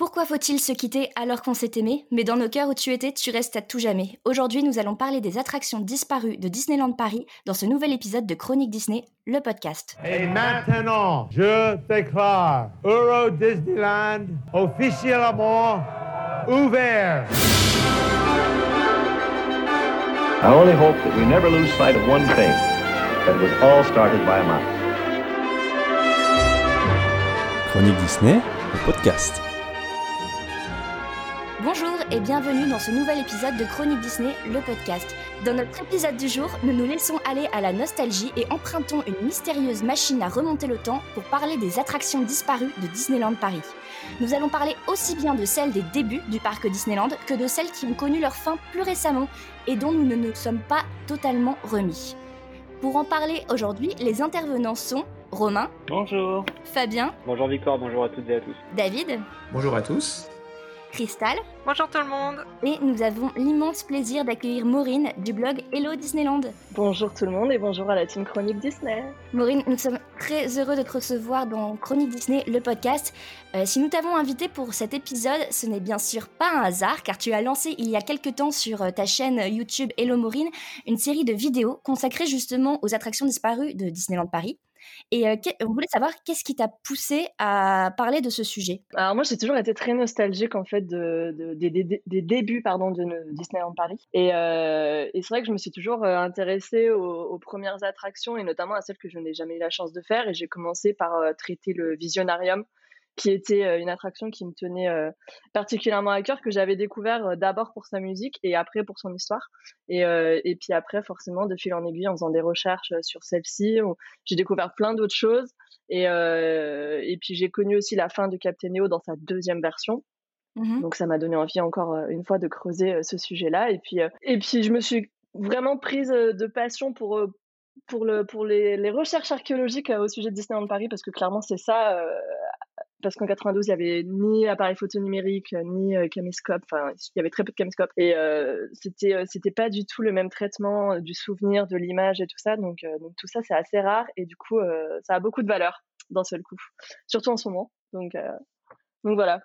Pourquoi faut-il se quitter alors qu'on s'est aimé? Mais dans nos cœurs où tu étais, tu restes à tout jamais. Aujourd'hui, nous allons parler des attractions disparues de Disneyland Paris dans ce nouvel épisode de Chronique Disney, le podcast. Et maintenant, je déclare Euro Disneyland officiellement ouvert. I only hope that we never lose sight of one thing that it was all started by a mouse. Chronique Disney, le podcast. Bonjour et bienvenue dans ce nouvel épisode de Chronique Disney, le podcast. Dans notre épisode du jour, nous nous laissons aller à la nostalgie et empruntons une mystérieuse machine à remonter le temps pour parler des attractions disparues de Disneyland Paris. Nous allons parler aussi bien de celles des débuts du parc Disneyland que de celles qui ont connu leur fin plus récemment et dont nous ne nous sommes pas totalement remis. Pour en parler aujourd'hui, les intervenants sont Romain, Bonjour. Fabien, Bonjour Victor, bonjour à toutes et à tous. David, Bonjour à tous. Cristal Bonjour tout le monde et nous avons l'immense plaisir d'accueillir Maureen du blog Hello Disneyland. Bonjour tout le monde et bonjour à la team Chronique Disney. Maureen, nous sommes très heureux de te recevoir dans Chronique Disney, le podcast. Euh, si nous t'avons invité pour cet épisode, ce n'est bien sûr pas un hasard, car tu as lancé il y a quelques temps sur euh, ta chaîne YouTube Hello Maureen une série de vidéos consacrées justement aux attractions disparues de Disneyland Paris. Et euh, on voulait savoir qu'est-ce qui t'a poussé à parler de ce sujet? Alors moi j'ai toujours été très nostalgique en fait de, de- des, des- débuts pardon de Disneyland Paris. Et, c'est vrai que je me suis toujours intéressée aux, premières attractions et notamment à celles que je n'ai jamais eu la chance de faire. Et j'ai commencé par traiter le Visionarium qui était euh, une attraction qui me tenait euh, particulièrement à cœur que j'avais découvert euh, d'abord pour sa musique et après pour son histoire et, et puis après forcément de fil en aiguille en faisant des recherches sur celle-ci j'ai découvert plein d'autres choses et, et puis j'ai connu aussi la fin de Captain Neo dans sa deuxième version. Mhm. Donc ça m'a donné envie encore une fois de creuser ce sujet-là. Et puis, et puis je me suis vraiment prise de passion pour, pour, le, pour les, les recherches archéologiques au sujet de Disneyland Paris parce que clairement c'est ça. euh, parce qu'en 92, il y avait ni appareil photo numérique, euh, ni euh, caméscope. Enfin, il y avait très peu de caméscope. Et euh, c'était, euh, c'était pas du tout le même traitement du souvenir, de l'image et tout ça. Donc, donc tout ça, c'est assez rare. Et du coup, ça a beaucoup de valeur d'un seul coup. Surtout en ce moment. Donc, donc voilà.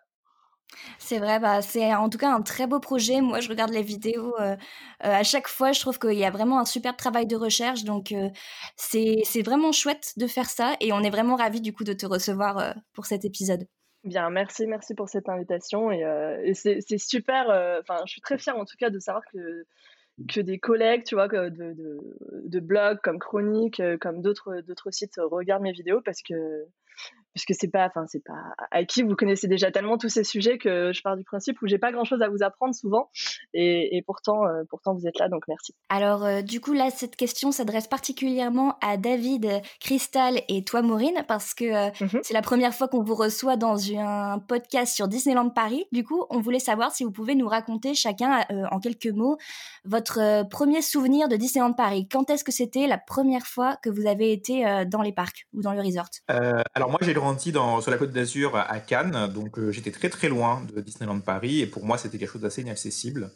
C'est vrai, bah, c'est en tout cas un très beau projet. Moi, je regarde les vidéos euh, euh, à chaque fois. Je trouve qu'il y a vraiment un super travail de recherche. Donc, euh, c'est vraiment chouette de faire ça. Et on est vraiment ravis du coup de te recevoir pour cet épisode. Bien, merci, merci pour cette invitation. Et, c'est super. Enfin, je suis très fière en tout cas de savoir que que des collègues, tu vois, de, de, de blogs comme Chronique, comme d'autres sites regardent mes vidéos parce que parce que c'est pas, enfin c'est pas acquis. Vous connaissez déjà tellement tous ces sujets que je pars du principe où j'ai pas grand chose à vous apprendre souvent. Et, et pourtant, euh, pourtant vous êtes là, donc merci. Alors, euh, du coup, là, cette question s'adresse particulièrement à David, Crystal et toi, Maureen, parce que euh, Mhm. c'est la première fois qu'on vous reçoit dans un podcast sur Disneyland Paris. Du coup, on voulait savoir si vous pouvez nous raconter chacun, euh, en quelques mots, votre euh, premier souvenir de Disneyland Paris. Quand est-ce que c'était la première fois que vous avez été euh, dans les parcs ou dans le resort? Euh, alors moi j'ai grandi sur la côte d'Azur à Cannes, donc euh, j'étais très très loin de Disneyland Paris et pour moi c'était quelque chose d'assez inaccessible.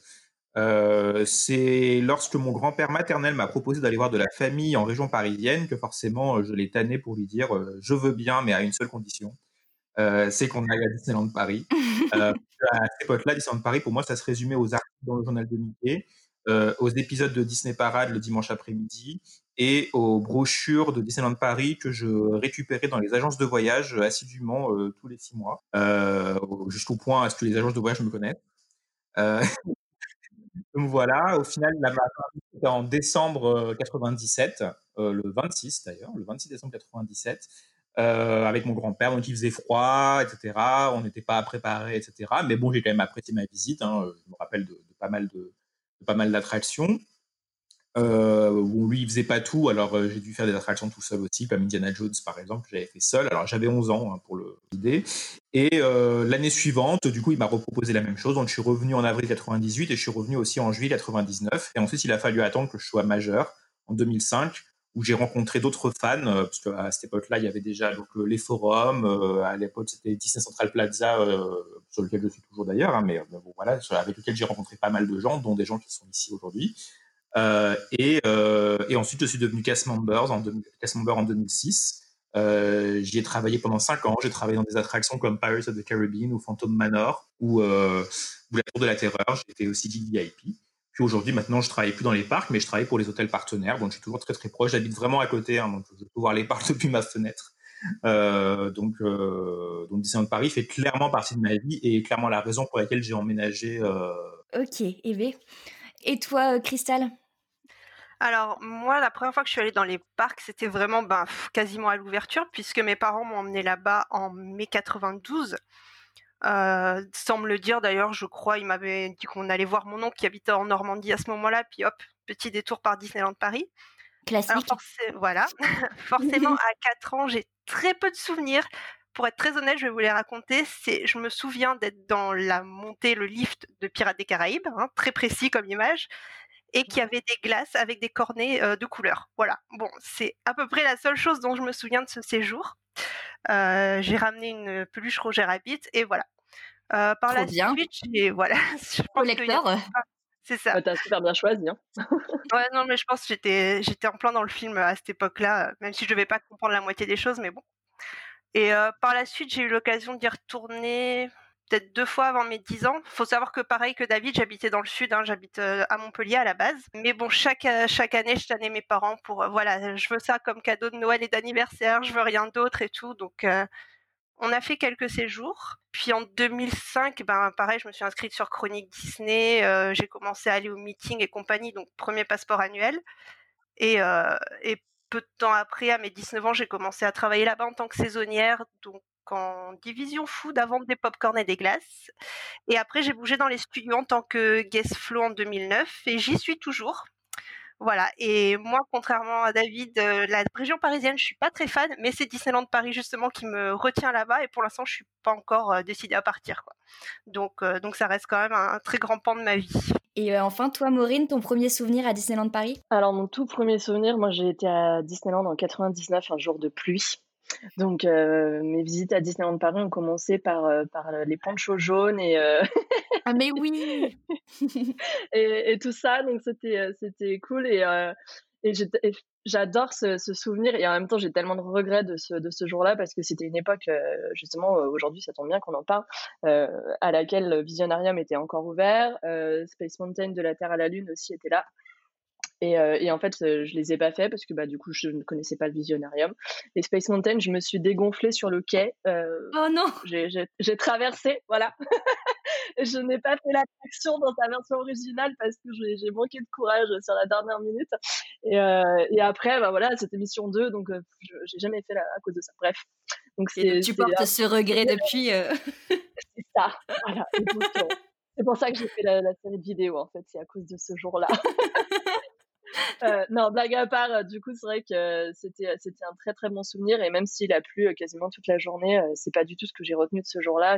Euh, c'est lorsque mon grand-père maternel m'a proposé d'aller voir de la famille en région parisienne que forcément je l'ai tanné pour lui dire euh, je veux bien mais à une seule condition, c'est qu'on aille à Disneyland Paris. À cette époque-là, Disneyland Paris pour moi ça se résumait aux articles dans le journal de Mickey, euh, aux épisodes de Disney Parade le dimanche après-midi et aux brochures de Disneyland Paris que je récupérais dans les agences de voyage euh, assidûment euh, tous les six mois, jusqu'au point à ce que les agences de voyage me connaissent. Donc voilà, au final, la c'était en décembre euh, 97, euh, le 26 d'ailleurs, le 26 décembre 97, euh, avec mon grand-père, donc il faisait froid, etc. On n'était pas préparé, etc. Mais bon, j'ai quand même apprécié ma visite. hein, Je me rappelle de, pas mal de pas mal d'attractions. Euh, bon, lui, il faisait pas tout, alors euh, j'ai dû faire des attractions tout seul aussi, comme Indiana Jones par exemple, j'avais fait seul. Alors j'avais 11 ans hein, pour l'idée. Et euh, l'année suivante, du coup, il m'a reproposé la même chose. Donc je suis revenu en avril 98 et je suis revenu aussi en juillet 99. Et ensuite, il a fallu attendre que je sois majeur en 2005, où j'ai rencontré d'autres fans, euh, parce qu'à cette époque-là, il y avait déjà donc, euh, les forums. euh, à l'époque, c'était Disney Central Plaza, sur lequel je suis toujours d'ailleurs, hein, mais voilà, avec lequel j'ai rencontré pas mal de gens, dont des gens qui sont ici aujourd'hui. Et, ensuite, je suis devenu cast, member en 2006. Euh, j'y ai travaillé pendant cinq ans. J'ai travaillé dans des attractions comme Pirates of the Caribbean ou Phantom Manor ou, ou la Tour de la Terreur. J'étais aussi VIP. Puis aujourd'hui, maintenant, je travaille plus dans les parcs, mais je travaille pour les hôtels partenaires. Donc, je suis toujours très très proche. J'habite vraiment à côté, hein, donc je peux voir les parcs depuis ma fenêtre. Euh, donc, euh, donc Disneyland Paris fait clairement partie de ma vie et clairement la raison pour laquelle j'ai emménagé. Euh... Ok, Eve. Et toi, Cristal alors moi, la première fois que je suis allée dans les parcs, c'était vraiment ben, quasiment à l'ouverture, puisque mes parents m'ont emmené là-bas en mai 92. Euh, sans me le dire d'ailleurs, je crois, ils m'avaient dit qu'on allait voir mon oncle qui habitait en Normandie à ce moment-là, puis hop, petit détour par Disneyland Paris. Classique. voilà, forcément à 4 ans, j'ai très peu de souvenirs. Pour être très honnête, je vais vous les raconter. C'est, je me souviens d'être dans la montée, le lift de Pirates des Caraïbes, hein, très précis comme image et qu'il y avait des glaces avec des cornets de couleur. Voilà. Bon, c'est à peu près la seule chose dont je me souviens de ce séjour. Euh, j'ai ramené une peluche Roger Rabbit et voilà. Euh, par la bien. suite, j'ai voilà. je Collecteur. C'est ça. T'as super bien choisi. Hein. ouais, non, mais je pense que j'étais, j'étais en plein dans le film à cette époque-là, même si je devais pas comprendre la moitié des choses, mais bon. Et euh, par la suite, j'ai eu l'occasion d'y retourner peut-être deux fois avant mes 10 ans. Faut savoir que pareil que David, j'habitais dans le sud, hein, j'habite à Montpellier à la base. Mais bon, chaque chaque année, je tenais mes parents pour voilà, je veux ça comme cadeau de Noël et d'anniversaire, je veux rien d'autre et tout. Donc euh, on a fait quelques séjours. Puis en 2005, ben pareil, je me suis inscrite sur Chronique Disney. Euh, j'ai commencé à aller au meeting et compagnie, donc premier passeport annuel. Et, euh, et peu de temps après, à mes 19 ans, j'ai commencé à travailler là-bas en tant que saisonnière, donc en division food à vendre des pop-corn et des glaces. Et après, j'ai bougé dans les studios en tant que guest flow en 2009 et j'y suis toujours. Voilà. Et moi, contrairement à David, euh, la région parisienne, je suis pas très fan, mais c'est Disneyland Paris justement qui me retient là-bas. Et pour l'instant, je suis pas encore euh, décidée à partir. Quoi. Donc, euh, donc ça reste quand même un, un, très grand pan de ma vie. Et enfin, toi, Maureen, ton premier souvenir à Disneyland Paris? Alors, mon tout premier souvenir, moi, j'ai été à Disneyland en 99, un jour de pluie. Donc, euh, mes visites à Disneyland Paris ont commencé par, euh, par les ponchos jaunes et. Euh... ah, mais oui et, et, tout ça, donc c'était, c'était cool. Et, et j'adore ce, ce, souvenir. Et en même temps, j'ai tellement de regrets de ce, de ce jour-là parce que c'était une époque, justement, aujourd'hui, ça tombe bien qu'on en parle, à laquelle Visionarium était encore ouvert. Space Mountain de la Terre à la Lune aussi était là. Et, euh, et, en fait, je les ai pas fait parce que bah, du coup, je ne connaissais pas le Visionarium. Et Space Mountain, je me suis dégonflée sur le quai. Euh, oh non J'ai traversé, voilà. je n'ai pas fait l'attraction dans sa version originale parce que j'ai manqué de courage sur la dernière minute. Et, euh, et après, bah voilà, c'était mission 2, donc euh, j'ai jamais fait la, à cause de ça. Bref. Donc, et tu portes ce regret depuis. Euh. c'est ça, voilà. C'est pour ça que j'ai fait la, la série de vidéos, en fait, c'est à cause de ce jour-là. Euh, non, blague à part, euh, du coup, c'est vrai que c'était c'était un très très bon souvenir et même s'il a plu euh, quasiment toute la journée, c'est pas du tout ce que j'ai retenu de ce jour-là.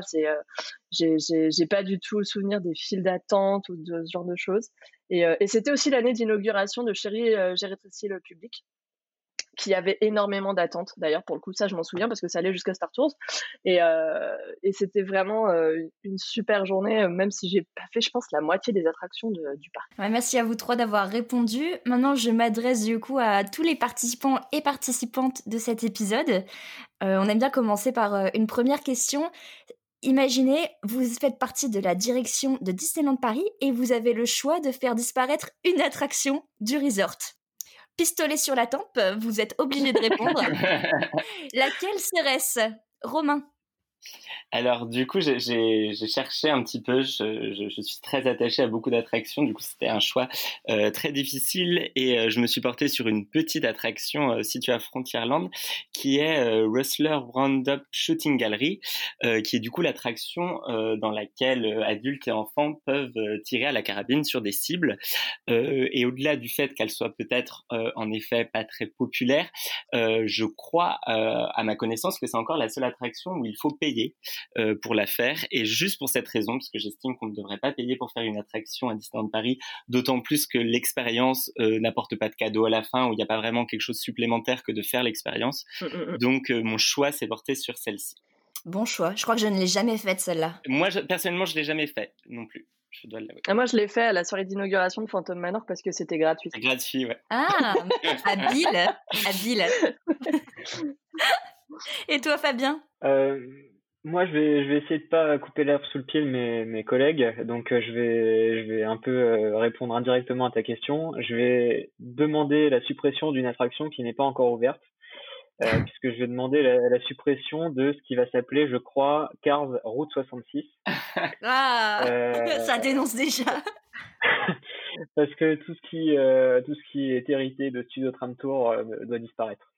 J'ai j'ai pas du tout le souvenir des files d'attente ou de ce genre de choses. Et, et c'était aussi l'année d'inauguration de Chérie, j'ai rétréci le public qui avait énormément d'attentes. D'ailleurs, pour le coup, ça, je m'en souviens parce que ça allait jusqu'à Star Tours. Et, euh, c'était vraiment euh, une super journée, même si j'ai pas fait, je pense, la moitié des attractions du parc. Merci à vous trois d'avoir répondu. Maintenant, je m'adresse du coup à tous les participants et participantes de cet épisode. Euh, on aime bien commencer par euh, une première question. Imaginez, vous faites partie de la direction de Disneyland Paris et vous avez le choix de faire disparaître une attraction du resort pistolet sur la tempe, vous êtes obligé de répondre. Laquelle serait-ce? Romain alors du coup, j'ai cherché un petit peu. Je, suis très attaché à beaucoup d'attractions. Du coup, c'était un choix euh, très difficile et euh, je me suis porté sur une petite attraction euh, située à Frontierland, qui est Rustler Roundup Shooting Gallery, qui est du coup l'attraction dans laquelle adultes et enfants peuvent tirer à la carabine sur des cibles. et au-delà du fait qu'elle soit peut-être en effet pas très populaire, je crois à ma connaissance que c'est encore la seule attraction où il faut payer euh, pour la faire. Et juste pour cette raison, parce que j'estime qu'on ne devrait pas payer pour faire une attraction à Disneyland Paris, d'autant plus que l'expérience euh, n'apporte pas de cadeau à la fin, où il n'y a pas vraiment quelque chose supplémentaire que de faire l'expérience. Mm, mm, mm. Donc euh, mon choix s'est porté sur celle-ci. Bon choix. Je crois que je ne l'ai jamais faite celle-là. Moi, je, personnellement, je l'ai jamais fait non plus. Je dois ah, moi, je l'ai fait à la soirée d'inauguration de Phantom Manor parce que c'était gratuit. Gratuit, ouais. Ah, habile, habile. Et toi, Fabien? Euh, Moi, je vais, je vais essayer de pas couper l'herbe sous le pied de mes, mes collègues. Donc, euh, je vais, je vais un peu euh, répondre indirectement à ta question. Je vais demander la suppression d'une attraction qui n'est pas encore ouverte. puisque je vais demander la, la, suppression de ce qui va s'appeler, je crois, Cars Route 66. ah, ça dénonce déjà. Parce que tout ce qui, tout ce qui est hérité de Studio Tram Tour doit disparaître.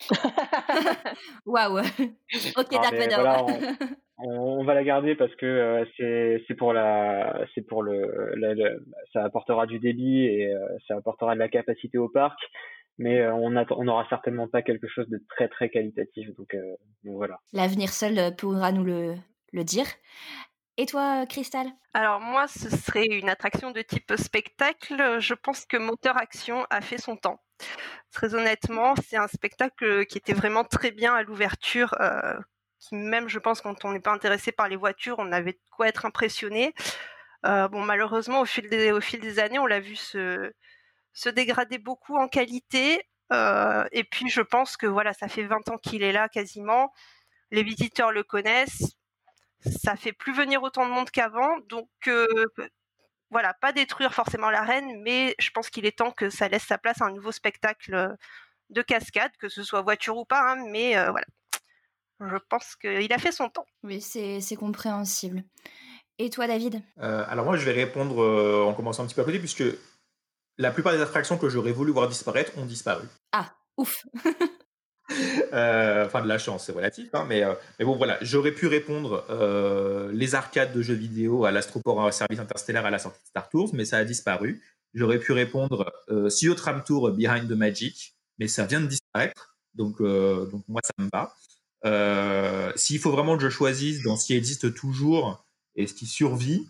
Waouh. ok, d'accord. on, va la garder parce que euh, c'est pour la c'est pour le, ça apportera du débit et euh, ça apportera de la capacité au parc mais euh, on on n'aura certainement pas quelque chose de très très qualitatif donc, donc voilà l'avenir seul pourra nous le, le dire et toi, Cristal Alors moi, ce serait une attraction de type spectacle. Je pense que Moteur Action a fait son temps. Très honnêtement, c'est un spectacle qui était vraiment très bien à l'ouverture. Euh, même, je pense, quand on n'est pas intéressé par les voitures, on avait de quoi être impressionné. Euh, malheureusement, au fil des, années, on l'a vu se, dégrader beaucoup en qualité. Euh, et puis, je pense que voilà, ça fait 20 ans qu'il est là quasiment. Les visiteurs le connaissent ça fait plus venir autant de monde qu'avant. Donc voilà, pas détruire forcément l'arène, mais je pense qu'il est temps que ça laisse sa place à un nouveau spectacle de cascade, que ce soit voiture ou pas. Hein, mais euh, voilà, je pense qu'il a fait son temps. Oui, c'est compréhensible. Et toi, David? Euh, Alors moi, je vais répondre en commençant un petit peu à côté, puisque la plupart des attractions que j'aurais voulu voir disparaître ont disparu. Ah, ouf Euh, enfin, de la chance, c'est relatif, hein, mais, euh, mais bon, voilà. J'aurais pu répondre euh, les arcades de jeux vidéo à l'Astroport Service Interstellaire à la sortie de Star Tours, mais ça a disparu. J'aurais pu répondre CEO Tram Tour Behind the Magic, mais ça vient de disparaître. Donc, donc moi, ça me va. S'il faut vraiment que je choisisse dans ce qui existe toujours et ce qui survit,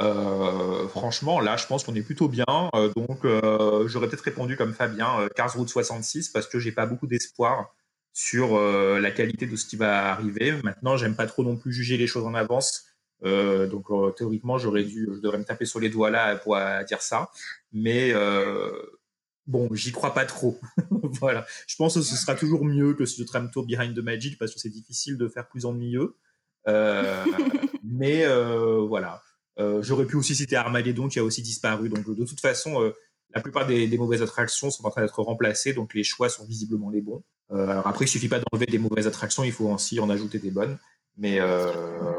euh, franchement, là, je pense qu'on est plutôt bien. Euh, donc, euh, j'aurais peut-être répondu comme Fabien, Cars Route 66, parce que j'ai pas beaucoup d'espoir sur la qualité de ce qui va arriver. Maintenant, j'aime pas trop non plus juger les choses en avance. donc, théoriquement, j'aurais dû, je devrais me taper sur les doigts là pour dire ça. Mais bon, j'y crois pas trop. voilà. Je pense que ce sera toujours mieux que ce Tram Tour Behind the Magic parce que c'est difficile de faire plus ennuyeux. mais voilà. Euh, j'aurais pu aussi citer Armageddon qui a aussi disparu. Donc de toute façon, euh, la plupart des, mauvaises attractions sont en train d'être remplacées, donc les choix sont visiblement les bons. Euh, alors après, il suffit pas d'enlever des mauvaises attractions, il faut aussi en ajouter des bonnes. Mais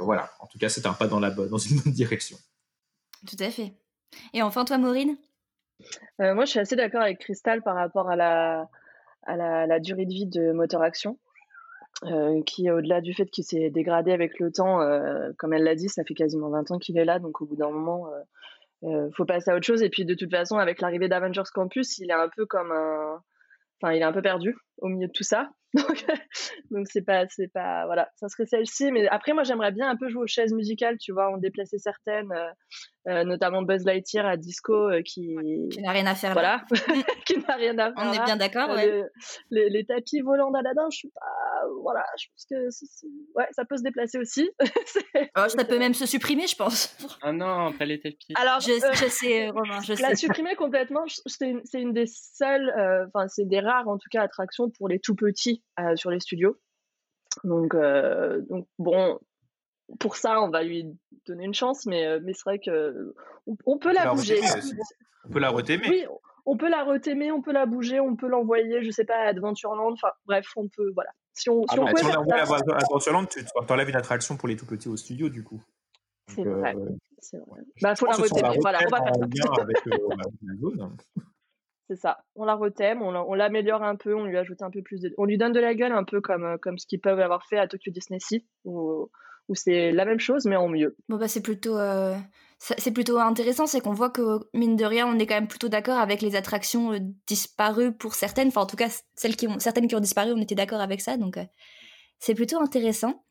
voilà, en tout cas, c'est un pas dans, la bonne, dans une bonne direction. Tout à fait. Et enfin, toi, Maureen? Moi, je suis assez d'accord avec Crystal par rapport à la, à la, la durée de vie de Moteur Action. Euh, qui, au-delà du fait qu'il s'est dégradé avec le temps, euh, comme elle l'a dit, ça fait quasiment 20 ans qu'il est là, donc au bout d'un moment, euh, euh, faut passer à autre chose. Et puis de toute façon, avec l'arrivée d'Avengers Campus, il est un peu comme un, enfin, il est un peu perdu au milieu de tout ça. Donc, c'est pas, c'est pas, voilà, ça serait celle-ci. Mais après, moi, j'aimerais bien un peu jouer aux chaises musicales, tu vois, en déplacer certaines, euh, euh notamment Buzz Lightyear à Disco, euh, qui, qui n'a rien à faire voilà, qui n'a rien à faire. On est bien d'accord, ouais. Les, les, les, tapis volants d'Aladin, je suis pas, voilà, je pense que, ouais, ça peut se déplacer aussi. oh, ça peut même se supprimer, je pense. Ah non, pas les tapis. Alors, je, euh, je sais, Romain, je la sais. supprimer complètement, c'est une, une, des seules, enfin, c'est des rares, en tout cas, attractions pour les tout petits euh, sur les studios. Donc, euh, donc bon, pour ça, on va lui donner une chance, mais, euh, mais c'est vrai que on, peut la, bouger. On peut la retémer. Oui, on peut la retémer, on peut la bouger, on peut l'envoyer, je sais pas, à Adventureland. Enfin, bref, on peut, voilà. Si on, si ah on, bah, si on à Adventureland, tu enlèves une attraction pour les tout petits au studio, du coup. C'est vrai. Euh, vrai. Bah, faut la retémer. Voilà, on va faire ça. Avec, euh, la zone. C'est ça. On la retème, on l'améliore un peu, on lui ajoute un peu plus de, on lui donne de la gueule un peu comme euh, comme ce qu'ils peuvent avoir fait à Tokyo Disney Sea où, c'est la même chose mais en mieux. Bon bah c'est plutôt euh, c'est plutôt intéressant, c'est qu'on voit que mine de rien, on est quand même plutôt d'accord avec les attractions euh, disparues pour certaines, enfin en tout cas celles qui ont certaines qui ont disparu, on était d'accord avec ça donc c'est plutôt intéressant.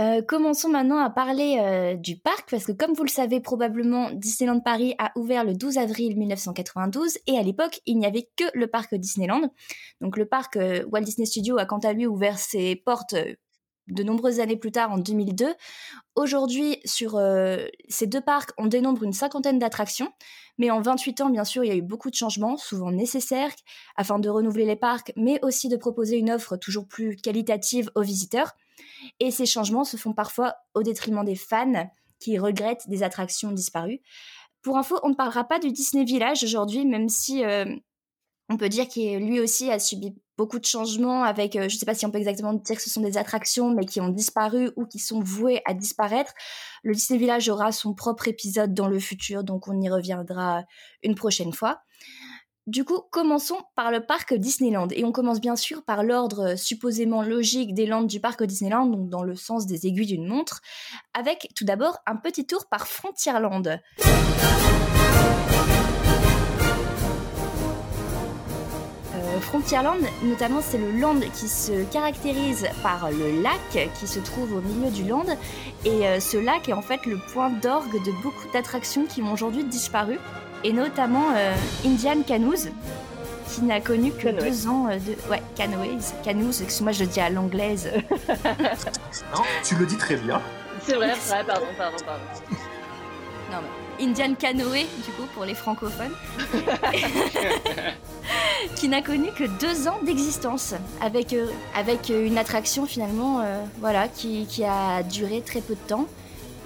Euh, commençons maintenant à parler euh, du parc, parce que comme vous le savez probablement, Disneyland Paris a ouvert le 12 avril 1992, et à l'époque, il n'y avait que le parc Disneyland. Donc le parc euh, Walt Disney Studios a quant à lui ouvert ses portes de nombreuses années plus tard, en 2002. Aujourd'hui, sur ces deux parcs, on dénombre une cinquantaine d'attractions, mais en 28 ans, bien sûr, il y a eu beaucoup de changements, souvent nécessaires, afin de renouveler les parcs, mais aussi de proposer une offre toujours plus qualitative aux visiteurs. Et ces changements se font parfois au détriment des fans qui regrettent des attractions disparues. Pour info, on ne parlera pas du Disney Village aujourd'hui, même si on peut dire qu'il lui aussi a subi beaucoup de changements avec, je ne sais pas si on peut exactement dire que ce sont des attractions, mais qui ont disparu ou qui sont vouées à disparaître. Le Disney Village aura son propre épisode dans le futur, donc on y reviendra une prochaine fois. Du coup, commençons par le parc Disneyland. Et on commence bien sûr par l'ordre supposément logique des landes du parc Disneyland, donc dans le sens des aiguilles d'une montre, avec tout d'abord un petit tour par Frontierland. Frontierland, notamment, c'est le land qui se caractérise par le lac qui se trouve au milieu du land. Et euh, ce lac est en fait le point d'orgue de beaucoup d'attractions qui ont aujourd'hui disparu et notamment euh, Indian Canoes, qui n'a connu que deux ans euh, de. Ouais, Canoes, Canoes, excuse-moi, je le dis à l'anglaise. non, tu le dis très bien. C'est vrai, vrai, pardon, pardon, pardon. Non, mais Indian Canoe, du coup, pour les francophones. qui n'a connu que deux ans d'existence, avec, euh, avec une attraction finalement, voilà, qui, qui a duré très peu de temps.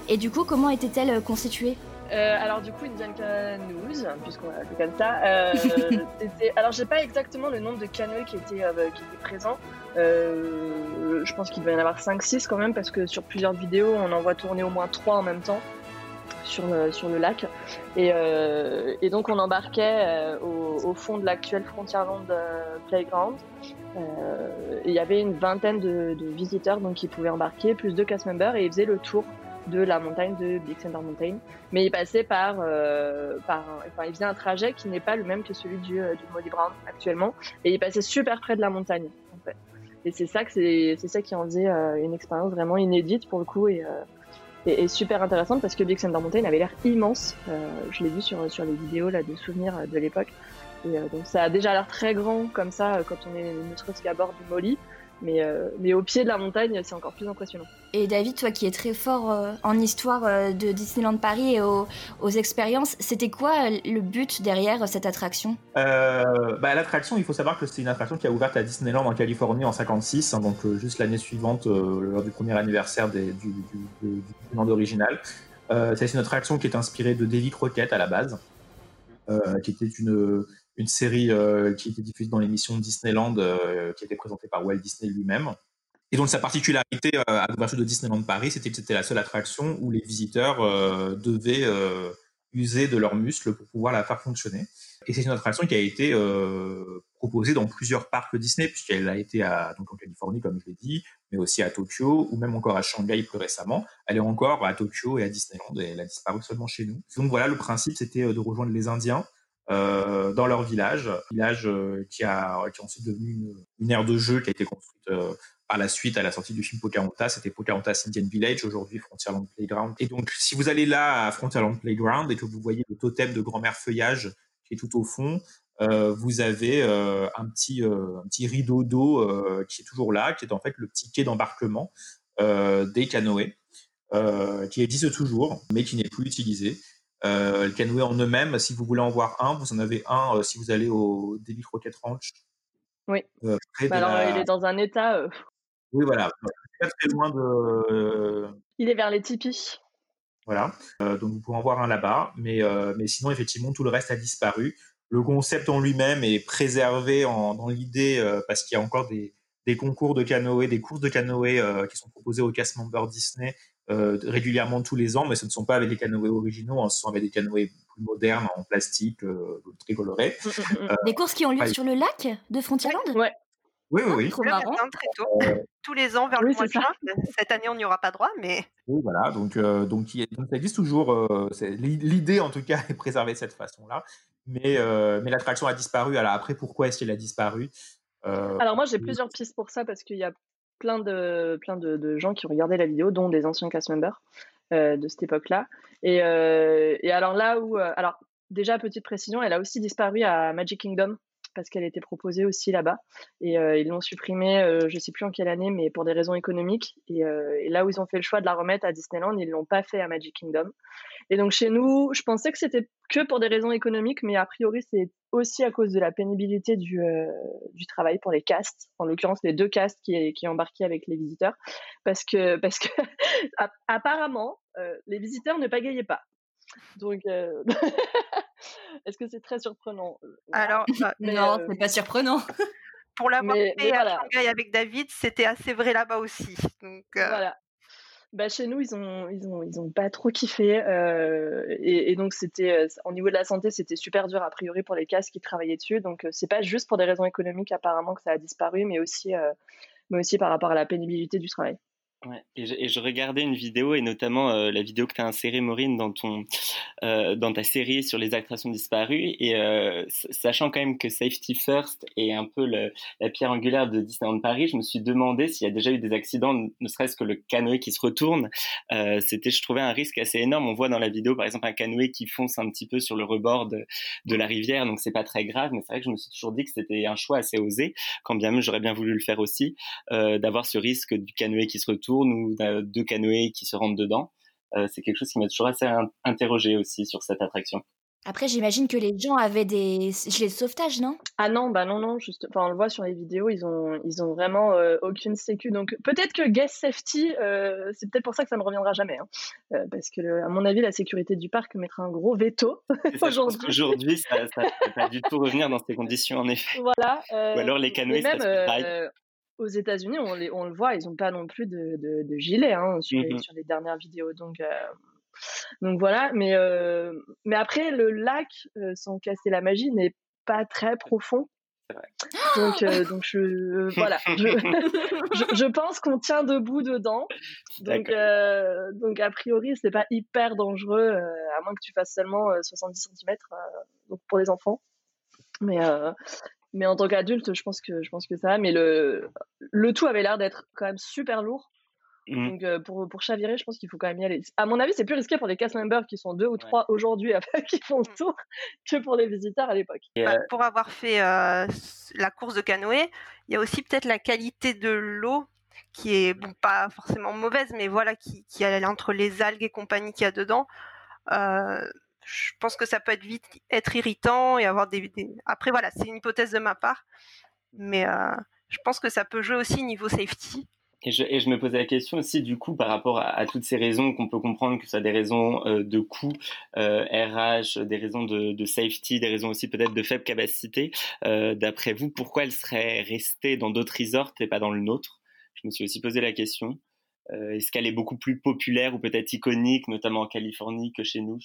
Et du coup, comment était-elle constituée? Euh, alors du coup, Indian Canoes, puisqu'on a fait comme ça, euh, alors j'ai pas exactement le nombre de canoës qui étaient, euh, qui étaient présents. Euh, je pense qu'il devait y en avoir 5-6 quand même, parce que sur plusieurs vidéos, on en voit tourner au moins 3 en même temps sur le, lac. Et, et donc on embarquait au, au, fond de l'actuel Frontierland Playground. Il y avait une vingtaine de, visiteurs donc, qui pouvaient embarquer, plus de cast members, et ils faisaient le tour de la montagne de Big Thunder Mountain. Mais il passait par, euh, par enfin, un trajet qui n'est pas le même que celui du, euh, du Molly Brown actuellement. Et il passait super près de la montagne. Et c'est ça ça qui en faisait euh, une expérience vraiment inédite pour le coup et, et, super intéressante parce que Big Thunder Mountain avait l'air immense. je l'ai vu sur, sur les vidéos là, de souvenirs de l'époque. Et donc ça a déjà l'air très grand comme ça quand on est ne serait-ce qu'à bord du Molly. Mais, euh, mais au pied de la montagne, c'est encore plus impressionnant. Et David, toi qui es très fort euh, en histoire euh, de Disneyland Paris et aux, aux expériences, c'était quoi le but derrière cette attraction? Bah, L'attraction, il faut savoir que c'est une attraction qui a ouvert à Disneyland en Californie en 56, hein, donc juste l'année suivante, lors du premier anniversaire des, du, du, du, Disneyland original. c'est une attraction qui est inspirée de Davy Crockett à la base, qui était une une série euh, qui était diffusée dans l'émission Disneyland, euh, qui était présentée par Walt Disney lui-même. Et donc sa particularité euh, à l'ouverture de Disneyland Paris, c'était que c'était la seule attraction où les visiteurs devaient user de leurs muscles pour pouvoir la faire fonctionner. Et c'est une attraction qui a été proposée dans plusieurs parcs Disney, puisqu'elle a été à, en Californie, comme je l'ai dit, mais aussi à Tokyo, ou même encore à Shanghai plus récemment. Elle est encore à Tokyo et à Disneyland, et elle a disparu seulement chez nous. Donc voilà, le principe, c'était de rejoindre les Indiens euh, dans leur village, village euh, qui a qui est ensuite devenu une, une, aire de jeu qui a été construite euh, par la suite à la sortie du film Pocahontas. C'était Pocahontas Indian Village, aujourd'hui Frontierland Playground. Et donc, si vous allez là à Frontierland Playground et que vous voyez le totem de grand-mère feuillage qui est tout au fond, euh, vous avez euh, un petit un petit rideau d'eau qui est toujours là, qui est en fait le petit quai d'embarquement des canoës, qui existe toujours, mais qui n'est plus utilisé. Euh, le canoë en eux-mêmes, si vous voulez en voir un, vous en avez un euh, si vous allez au David Rocket Ranch. Oui. Euh, bah alors, il est dans un état. Oui, voilà. Pas très loin de. Il est vers les tipis. Voilà. donc, vous pouvez en voir un là-bas. Mais, mais sinon, effectivement, tout le reste a disparu. Le concept en lui-même est préservé en, dans l'idée parce qu'il y a encore des, des concours de canoë, des courses de canoë qui sont proposés aux cast members Disney euh, régulièrement tous les ans, mais ce ne sont pas avec des canoës originaux, hein, ce sont avec des canoës plus modernes en plastique, euh, très colorés. Mm, mm, mm, des courses qui ont lieu sur le lac de Frontierland Ouais. Oui, oui, oui. Trop marrant. Très tôt. Tous les ans vers le mois de juin. Cette année, on n'y aura pas droit, mais. Oui, voilà. Donc, euh, donc, donc, ça existe toujours. Euh, L'idée, en tout cas, est préservée de cette façon-là. Mais, euh, mais l'attraction a disparu. Alors, après, pourquoi est-ce qu'elle a disparu? Alors, moi, j'ai plusieurs pistes pour ça parce qu'il y a plein de, plein de, gens qui regardé la vidéo, dont des anciens cast members euh, de cette époque-là. Et, euh, alors là où, euh, alors déjà petite précision, elle a aussi disparu à Magic Kingdom parce qu'elle était proposée aussi là-bas. Et ils l'ont supprimée, je ne sais plus en quelle année, mais pour des raisons économiques. Et, et, là où ils ont fait le choix de la remettre à Disneyland, ils l'ont pas fait à Magic Kingdom. Et donc chez nous, je pensais que c'était que pour des raisons économiques, mais a priori c'est aussi à cause de la pénibilité du, euh, travail pour les castes, en l'occurrence les deux castes qui, embarquaient avec les visiteurs, parce que, parce que apparemment euh, les visiteurs ne pagayaient pas. Donc, euh, est-ce que c'est très surprenant? Alors, bah, non, c'est pas surprenant. Pour l'avoir fait à Shanghai avec David, c'était assez vrai là-bas aussi. Donc, voilà. Bah, chez nous, ils ont, ils ont, ils ont pas trop kiffé. Euh, et, donc, c'était, euh, au niveau de la santé, c'était super dur, a priori, pour les casques qui travaillaient dessus. Donc, euh, c'est pas juste pour des raisons économiques, apparemment, que ça a disparu, mais aussi, mais aussi par rapport à la pénibilité du travail. Et, je, regardais une vidéo, et notamment euh, la vidéo que tu as insérée, Maureen, dans, ton, euh, dans ta série sur les attractions disparues. Et euh, sachant quand même que Safety First est un peu la pierre angulaire de Disneyland Paris, je me suis demandé s'il y a déjà eu des accidents, ne serait-ce que le canoë qui se retourne. C'était, je trouvais, un risque assez énorme. On voit dans la vidéo, par exemple, un canoë qui fonce un petit peu sur le rebord de, la rivière, donc c'est pas très grave. Mais c'est vrai que je me suis toujours dit que c'était un choix assez osé, quand bien même j'aurais bien voulu le faire aussi, d'avoir ce risque du canoë qui se retourne ou deux canoës qui se rentrent dedans. Euh, c'est quelque chose qui m'a toujours assez interrogé aussi sur cette attraction. Après, j'imagine que les gens avaient des gilets de sauvetage, non? Ah non, bah non, non. Juste, enfin, on le voit sur les vidéos, ils ont, ils ont vraiment euh, aucune sécu. Donc peut-être que guest safety, euh, c'est peut-être pour ça que ça ne reviendra jamais, hein. parce que à mon avis, la sécurité du parc mettra un gros veto aujourd'hui. Aujourd'hui, ça, ne peut pas du tout revenir dans ces conditions, en effet. Voilà. Ou alors les canoës, ça se aux États-Unis, on, on, le voit, ils n'ont pas non plus de, de, gilet hein, sur, les, mmh sur, les, dernières vidéos. Donc, euh, donc voilà. Mais, euh, mais après, le lac, euh, sans casser la magie, n'est pas très profond. Donc, donc je, voilà, je, je, pense qu'on tient debout dedans. Donc, donc a priori, c'est pas hyper dangereux, à moins que tu fasses seulement 70 cm donc pour les enfants. Mais, mais en tant qu'adulte, je pense que je pense que ça va. Mais le le tout avait l'air d'être quand même super lourd. Mmh. Donc euh, pour pour chavirer, je pense qu'il faut quand même y aller. À mon avis, c'est plus risqué pour les cast members qui sont deux ou trois aujourd'hui qui font le tour que pour les visiteurs à l'époque. Bah, euh, pour avoir fait euh, la course de canoë, il y a aussi peut-être la qualité de l'eau qui est bon, pas forcément mauvaise, mais voilà qui qui est entre les algues et compagnie qu'il y a dedans. Euh, je pense que ça peut être vite être irritant et avoir des, après voilà c'est une hypothèse de ma part mais euh, je pense que ça peut jouer aussi niveau safety et je, me posais la question aussi du coup par rapport à, toutes ces raisons qu'on peut comprendre que ça a des raisons euh, de coût euh, RH, des raisons de, safety, des raisons aussi peut-être de faible capacité. Euh, D'après vous, pourquoi elle serait restée dans d'autres resorts et pas dans le nôtre? Je me suis aussi posé la question. Euh, Est-ce qu'elle est beaucoup plus populaire ou peut-être iconique, notamment en Californie, que chez nous?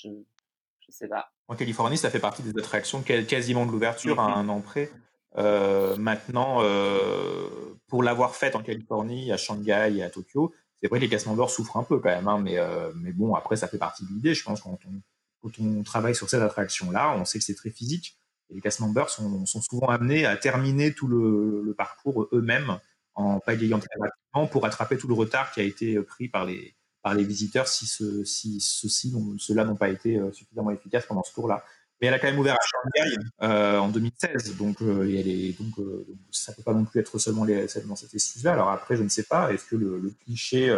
En Californie, ça fait partie des attractions quasiment de l'ouverture à un an près. Euh, maintenant, euh, pour l'avoir faite en Californie, à Shanghai et à Tokyo, c'est vrai que les cast members souffrent un peu quand même, hein, mais, euh, mais bon, après, ça fait partie de l'idée. Je pense quand on, quand on travaille sur cette attraction-là, on sait que c'est très physique. Et les cast members sont, sont, souvent amenés à terminer tout le, le parcours eux-mêmes en pagayant très rapidement pour rattraper tout le retard qui a été pris par les, par les visiteurs si, ce, si ceux-ci, ceux-là n'ont pas été euh, suffisamment efficaces pendant ce tour-là. Mais elle a quand même ouvert à Shanghai euh, en 2016, donc, euh, et elle est, donc, euh, donc ça peut pas non plus être seulement, les, seulement cette excuse-là. Alors après, je ne sais pas, est-ce que le, le cliché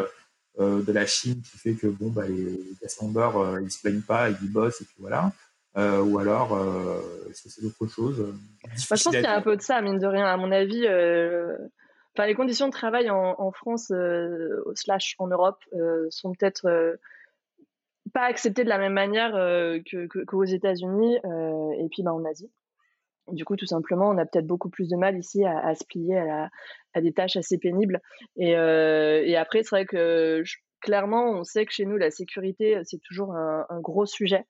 de la Chine qui fait que bon, bah, les, members, ils se plaignent pas, ils bossent et puis voilà. ou alors, est-ce que c'est autre chose? Bah, Je pense qu'il y a un peu de ça, mine de rien. À mon avis, Enfin, les conditions de travail en, France euh, slash en Europe euh, sont peut-être euh, pas acceptées de la même manière qu'aux États-Unis et puis bah, en Asie. Du coup, tout simplement, on a peut-être beaucoup plus de mal ici à, se plier à, des tâches assez pénibles. Et, après, c'est vrai que clairement, on sait que chez nous, la sécurité, c'est toujours un gros sujet,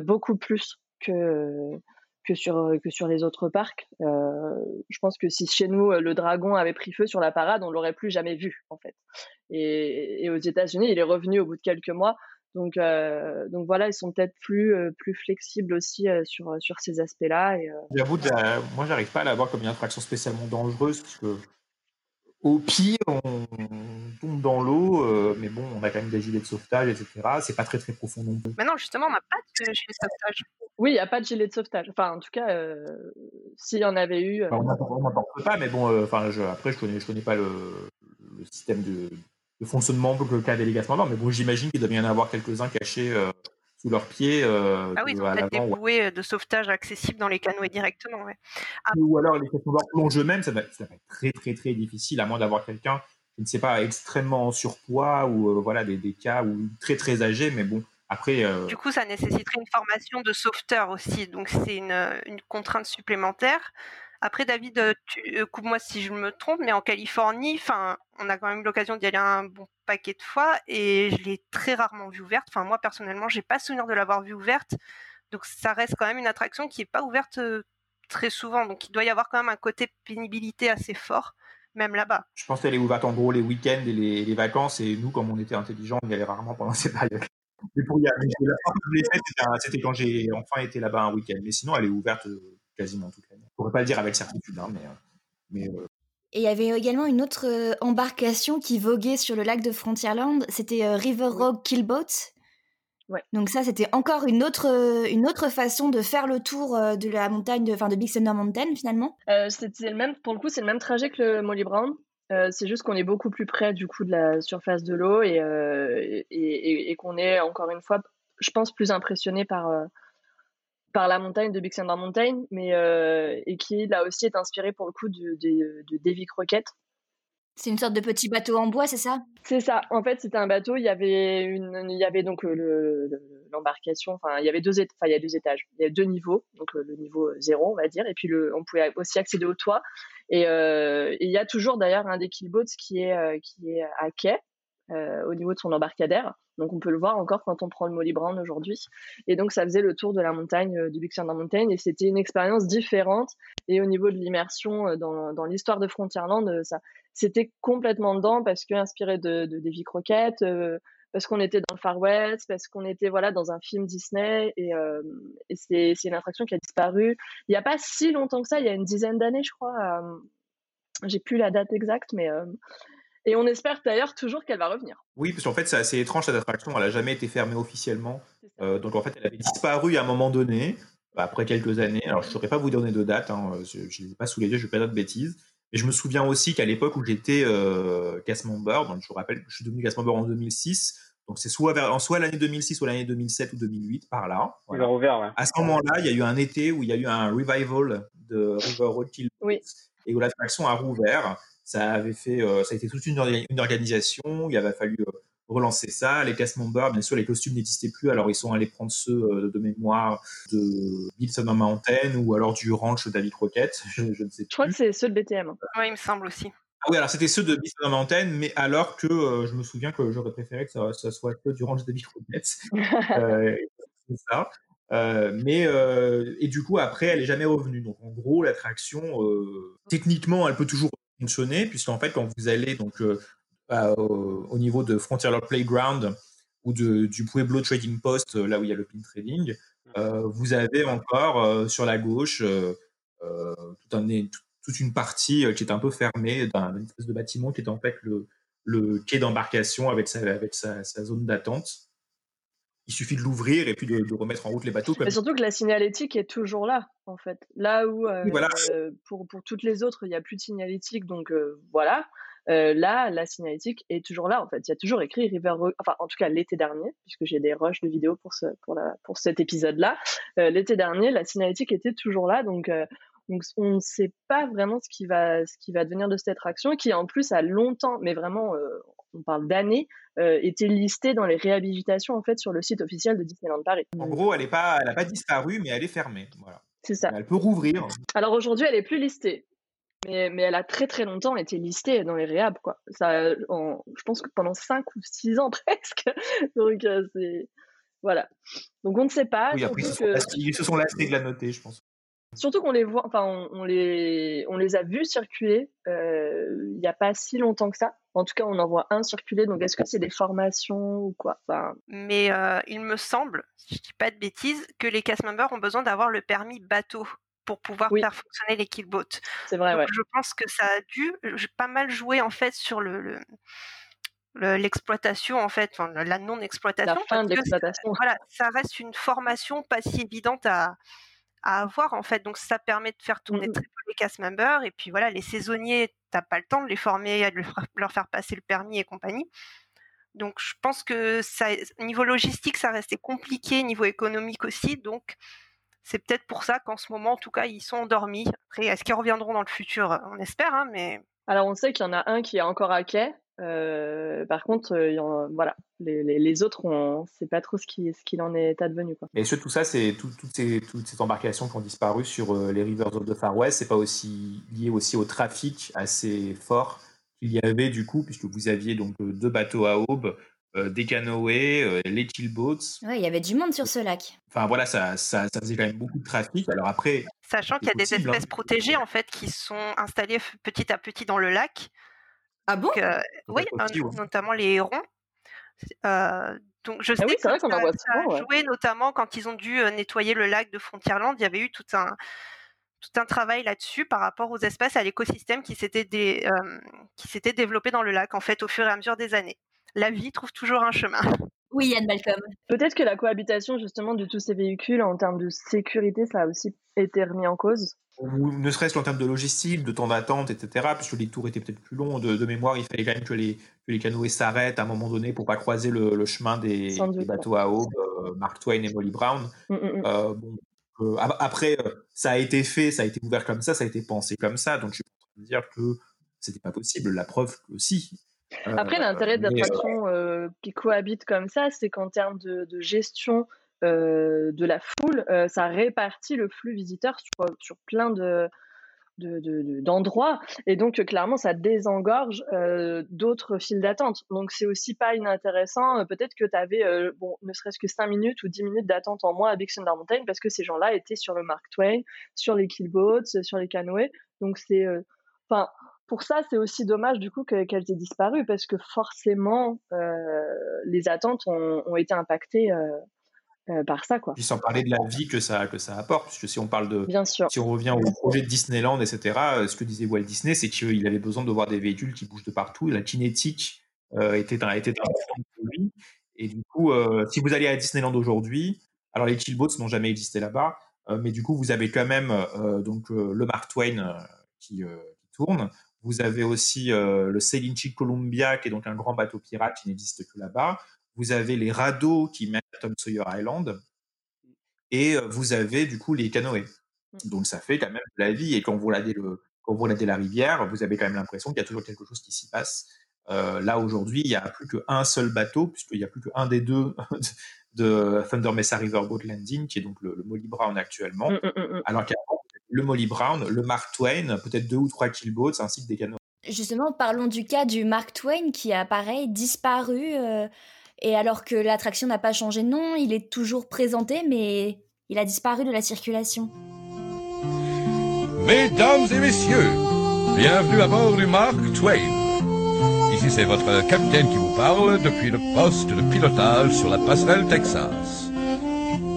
beaucoup plus que que sur que sur les autres parcs. Euh, je pense que si chez nous le dragon avait pris feu sur la parade, on l'aurait plus jamais vu en fait. Et, et aux États-Unis, il est revenu au bout de quelques mois. Donc euh, donc voilà, ils sont peut-être plus euh, plus flexibles aussi euh, sur sur ces aspects-là. Et, J'avoue, moi j'arrive pas à la voir comme une attraction spécialement dangereuse parce que au pire, on tombe dans l'eau, euh, mais bon, on a quand même des gilets de sauvetage, etc. C'est pas très très profond non plus. Mais non, justement, on n'a pas de gilet de sauvetage. Oui, il n'y a pas de gilet de sauvetage. Enfin, en tout cas, euh, s'il y en avait eu. On n'en pas, mais bon, enfin, après, je connais, je connais pas le, le système de, de fonctionnement qu'a les Member, mais bon, j'imagine qu'il doit bien y en avoir quelques-uns cachés sous leurs pieds. ah oui, ils ont des bouées de sauvetage accessibles dans les canoës directement. Ouais. Ah. Ou alors les castmembers plongent eux-mêmes, ça, va, être très très très difficile, à moins d'avoir quelqu'un je ne sais pas, extrêmement en surpoids ou voilà des, des, cas ou très très âgés, mais bon, après, euh, Du coup, ça nécessiterait une formation de sauveteur aussi, donc c'est une, une, contrainte supplémentaire. Après, David, euh, euh, coupe-moi si je me trompe, mais en Californie, enfin, on a quand même l'occasion d'y aller un bon paquet de fois et je l'ai très rarement vue ouverte. Enfin, moi personnellement, j'ai pas souvenir de l'avoir vue ouverte, donc ça reste quand même une attraction qui est pas ouverte très souvent. Donc, il doit y avoir quand même un côté pénibilité assez fort même là-bas. Je pense qu'elle est ouverte en gros les week-ends et les, vacances, et nous, comme on était intelligents, on y allait rarement pendant ces périodes. Mais pour y c'était quand j'ai enfin été là-bas un week-end. Mais sinon, elle est ouverte euh, quasiment toute l'année. Je pourrais pas le dire avec certitude, hein, mais. Euh, mais euh, Et il y avait également une autre embarcation qui voguait sur le lac de Frontierland, c'était River Rogue Killboat. Ouais. Donc ça, c'était encore une autre, une autre façon de faire le tour de la montagne, de, enfin de Big Thunder Mountain finalement. c'était le même, pour le coup, c'est le même trajet que le Molly Brown. Euh, c'est juste qu'on est beaucoup plus près du coup de la surface de l'eau et, euh, et, qu'on est encore une fois, je pense, plus impressionné par, euh, par la montagne de Big Thunder Mountain, mais et qui là aussi est inspiré pour le coup de, de, de Davy Crockett. C'est une sorte de petit bateau en bois, c'est ça? C'est ça. En fait, c'était un bateau. Il y avait une, il y avait donc l'embarcation. enfin, il y avait deux, enfin, il y a deux étages. Il y a deux niveaux. Donc le niveau zéro, on va dire, et puis le, on pouvait aussi accéder au toit. Euh, et, il y a toujours d'ailleurs un des killboats qui est, euh, qui est à quai. Euh, au niveau de son embarcadère. Donc on peut le voir encore quand on prend le Molly Brown aujourd'hui. Et donc ça faisait le tour de la montagne du Big Mountain et c'était une expérience différente. Et au niveau de l'immersion dans, dans l'histoire de Frontierland, ça c'était complètement dedans parce que inspiré de, de Davy Crockett, parce qu'on était dans le Far West, parce qu'on était voilà dans un film Disney et, euh, c'est, c'est une attraction qui a disparu. Il n'y a pas si longtemps que ça, il y a une dizaine d'années, je crois. Euh, j'ai plus la date exacte, mais euh, et on espère d'ailleurs toujours qu'elle va revenir. Oui, parce qu'en fait c'est assez étrange cette attraction, elle a jamais été fermée officiellement. donc en fait elle avait disparu à un moment donné, après quelques années. Alors je ne saurais pas vous donner de date, hein, je ne l'ai pas sous les yeux, je ne vais pas dire de bêtises. Et je me souviens aussi qu'à l'époque où j'étais euh, cast member, donc je vous rappelle que je suis devenu cast member en 2006, donc c'est soit, vers, soit l'année 2006, soit l'année 2007 ou 2008, par là. Voilà. Ouvert, ouais. À ce moment-là, il y a eu un été où il y a eu un revival de River Road Kill oui. et où l'attraction a rouvert. Ça avait fait, euh, ça a été toute une, une, organisation. Il avait fallu euh, relancer ça. Les cast members, bien sûr, les costumes n'existaient plus, alors ils sont allés prendre ceux euh, de mémoire de Bill Mountain ou alors du ranch David Crockett. Je, ne sais Je crois que c'est ceux de BTM. Oui, il me semble aussi. Ah oui, alors c'était ceux de Bill Mountain, mais alors que euh, je me souviens que j'aurais préféré que ça, soit que du ranch David Crockett. euh, c'est ça. Euh, mais et du coup après elle est jamais revenue donc en gros l'attraction techniquement elle peut toujours puisqu'en fait quand vous allez donc au, niveau de Frontier Playground ou de, du Pueblo Trading Post, euh, là où il y a le pin trading, euh, vous avez encore euh, sur la gauche tout un, toute une partie qui est un peu fermée d'un espèce de bâtiment qui est en fait le, le quai d'embarcation avec, sa, avec sa, zone d'attente. Il suffit de l'ouvrir et puis de, remettre en route les bateaux. Mais surtout que la signalétique est toujours là, en fait. Là où, pour, pour toutes les autres, il n'y a plus de signalétique, donc voilà. Euh, là, la signalétique est toujours là. En fait, il y a toujours écrit River Enfin, en tout cas, l'été dernier, puisque j'ai des rushs de vidéos pour ce, pour la, pour cet épisode-là. Euh, l'été dernier, la signalétique était toujours là. Donc, euh, donc on ne sait pas vraiment ce qui va, ce qui va devenir de cette attraction, qui en plus a longtemps, mais vraiment, on parle d'années, été listée dans les réhabilitations en fait sur le site officiel de Disneyland Paris. En gros, elle n'a pas, elle pas disparu, mais elle est fermée. Voilà. C'est ça. Elle peut rouvrir. Alors aujourd'hui, elle est plus listée. Mais, mais, elle a très très longtemps été listée dans les réhab, quoi. Ça, je pense que pendant 5 ou 6 ans presque. Donc, euh, c'est. Voilà. Donc, on ne sait pas. Oui, après, ils, se sont lassés de la noter, je pense. Surtout qu'on les voit, enfin, on, les, on les a vus circuler euh, il n'y a pas si longtemps que ça. En tout cas, on en voit un circuler. Donc, est-ce que c'est des formations ou quoi? Enfin... Mais euh, il me semble, si je dis pas de bêtises, que les cast members ont besoin d'avoir le permis bateau pour pouvoir faire fonctionner les killboats. C'est vrai, ouais. Je pense que ça a dû pas mal jouer en fait sur le, l'exploitation en fait, la non exploitation. La fin de l'exploitation. Voilà, ça reste une formation pas si évidente à, à avoir en fait. Donc ça permet de faire tourner très peu les cast members et puis voilà, les saisonniers, t'as pas le temps de les former, de leur faire passer le permis et compagnie. Donc je pense que ça, niveau logistique, ça restait compliqué, niveau économique aussi. Donc c'est peut-être pour ça qu'en ce moment, en tout cas, ils sont endormis. Après, est-ce qu'ils reviendront dans le futur? On espère, hein, mais. Alors on sait qu'il y en a un qui est encore à quai. Euh, par contre, euh, voilà, les, les, autres, on ne sait pas trop ce qu'il ce qu'il en est advenu. Quoi. Et tout ça, c'est toutes, ces, toutes ces embarcations qui ont disparu sur euh, les rivers of the Far West. C'est pas aussi lié aussi au trafic assez fort qu'il y avait du coup, puisque vous aviez donc deux bateaux à aube, des canoës, les keelboats. Ouais, il y avait du monde sur ce lac. Enfin voilà, ça, ça, ça, faisait quand même beaucoup de trafic. Alors après, sachant qu'il y a des hein. espèces protégées en fait qui sont installées petit à petit dans le lac. Ah bon? Oui, notamment les hérons. donc je ah sais oui, que ça, ça a joué notamment quand ils ont dû nettoyer le lac de Frontierland. Il y avait eu tout un tout un travail là-dessus par rapport aux espèces, à l'écosystème qui s'était qui s'était développé dans le lac en fait au fur et à mesure des années. La vie trouve toujours un chemin. Oui, Yann Malcolm. Peut-être que la cohabitation justement de tous ces véhicules en termes de sécurité, ça a aussi été remis en cause? Ou ne serait-ce qu'en termes de logistique, de temps d'attente, etc., puisque les tours étaient peut-être plus longs. De, mémoire, il fallait quand même que les, que les canoës s'arrêtent à un moment donné pour pas croiser le, chemin des, bateaux à aube, euh, Mark Twain et Molly Brown. Mmh, mmh, mmh. Euh, bon, euh, après, ça a été fait, ça a été ouvert comme ça, ça a été pensé comme ça, donc je suis en train de dire que c'était pas possible. La preuve que si. Après, l'intérêt d'attractions qui cohabitent comme ça, c'est qu'en termes de, gestion euh, de la foule, euh, ça répartit le flux visiteur sur, plein de, d'endroits. Et donc clairement ça désengorge euh, d'autres files d'attente. Donc c'est aussi pas inintéressant peut-être que tu avais bon ne serait-ce que 5 minutes ou 10 minutes d'attente en moins à Big Thunder Mountain parce que ces gens-là étaient sur le Mark Twain sur les killboats sur les canoës. Donc c'est enfin pour ça c'est aussi dommage du coup qu'elles aient disparu parce que forcément les attentes ont, ont été impactées euh, par ça quoi. Sans parler de la vie que ça que ça apporte, puisque si on parle de, Bien sûr. si on revient au projet de Disneyland, etc. Euh, ce que disait Walt Disney, c'est qu'il avait besoin de voir des véhicules qui bougent de partout. La kinétique euh, était un était un pour lui. Et du coup, si vous allez à Disneyland aujourd'hui, alors les killboats n'ont jamais existé là-bas, mais du coup vous avez quand même donc le Mark Twain qui, qui, tourne. Vous avez aussi le Sailing Chick Columbia, qui est donc un grand bateau pirate qui n'existe que là-bas. Vous avez les radeaux qui mènent à Tom Sawyer Island. Et vous avez du coup les canoës. Mmh. Donc ça fait quand même de la vie. Et quand vous regardez, le, quand vous regardez la rivière, vous avez quand même l'impression qu'il y a toujours quelque chose qui s'y passe. là aujourd'hui, il n'y a plus qu'un seul bateau, puisqu'il n'y a plus qu'un des deux de Thunder Mesa River Boat Landing, qui est donc le, Molly Brown actuellement. Mmh, mmh, Alors qu'avant, le Molly Brown, le Mark Twain, peut-être deux ou trois killboats, ainsi que des canoës. Justement, parlons du cas du Mark Twain qui a, pareil, disparu. Et alors que l'attraction n'a pas changé de nom, il est toujours présenté, mais il a disparu de la circulation. Mesdames et messieurs, bienvenue à bord du Mark Twain. Ici c'est votre capitaine qui vous parle depuis le poste de pilotage sur la passerelle Texas.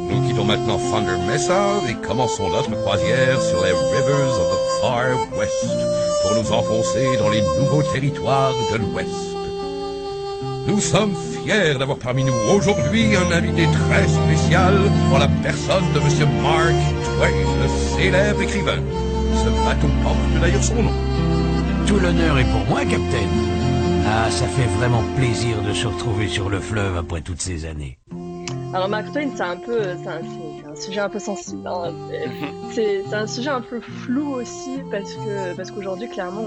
Nous quittons maintenant Thunder Mesa et commençons notre croisière sur les rivers of the Far West pour nous enfoncer dans les nouveaux territoires de l'Ouest. Nous sommes fiers d'avoir parmi nous aujourd'hui un invité très spécial en la personne de Monsieur Mark Twain, le célèbre écrivain. Ce bateau porte d'ailleurs son nom. Tout l'honneur est pour moi, Capitaine. Ah, ça fait vraiment plaisir de se retrouver sur le fleuve après toutes ces années. Alors Mark Twain, c'est un peu, c'est un, sujet un peu sensible. Hein. C'est un sujet un peu flou aussi parce que parce qu'aujourd'hui, clairement,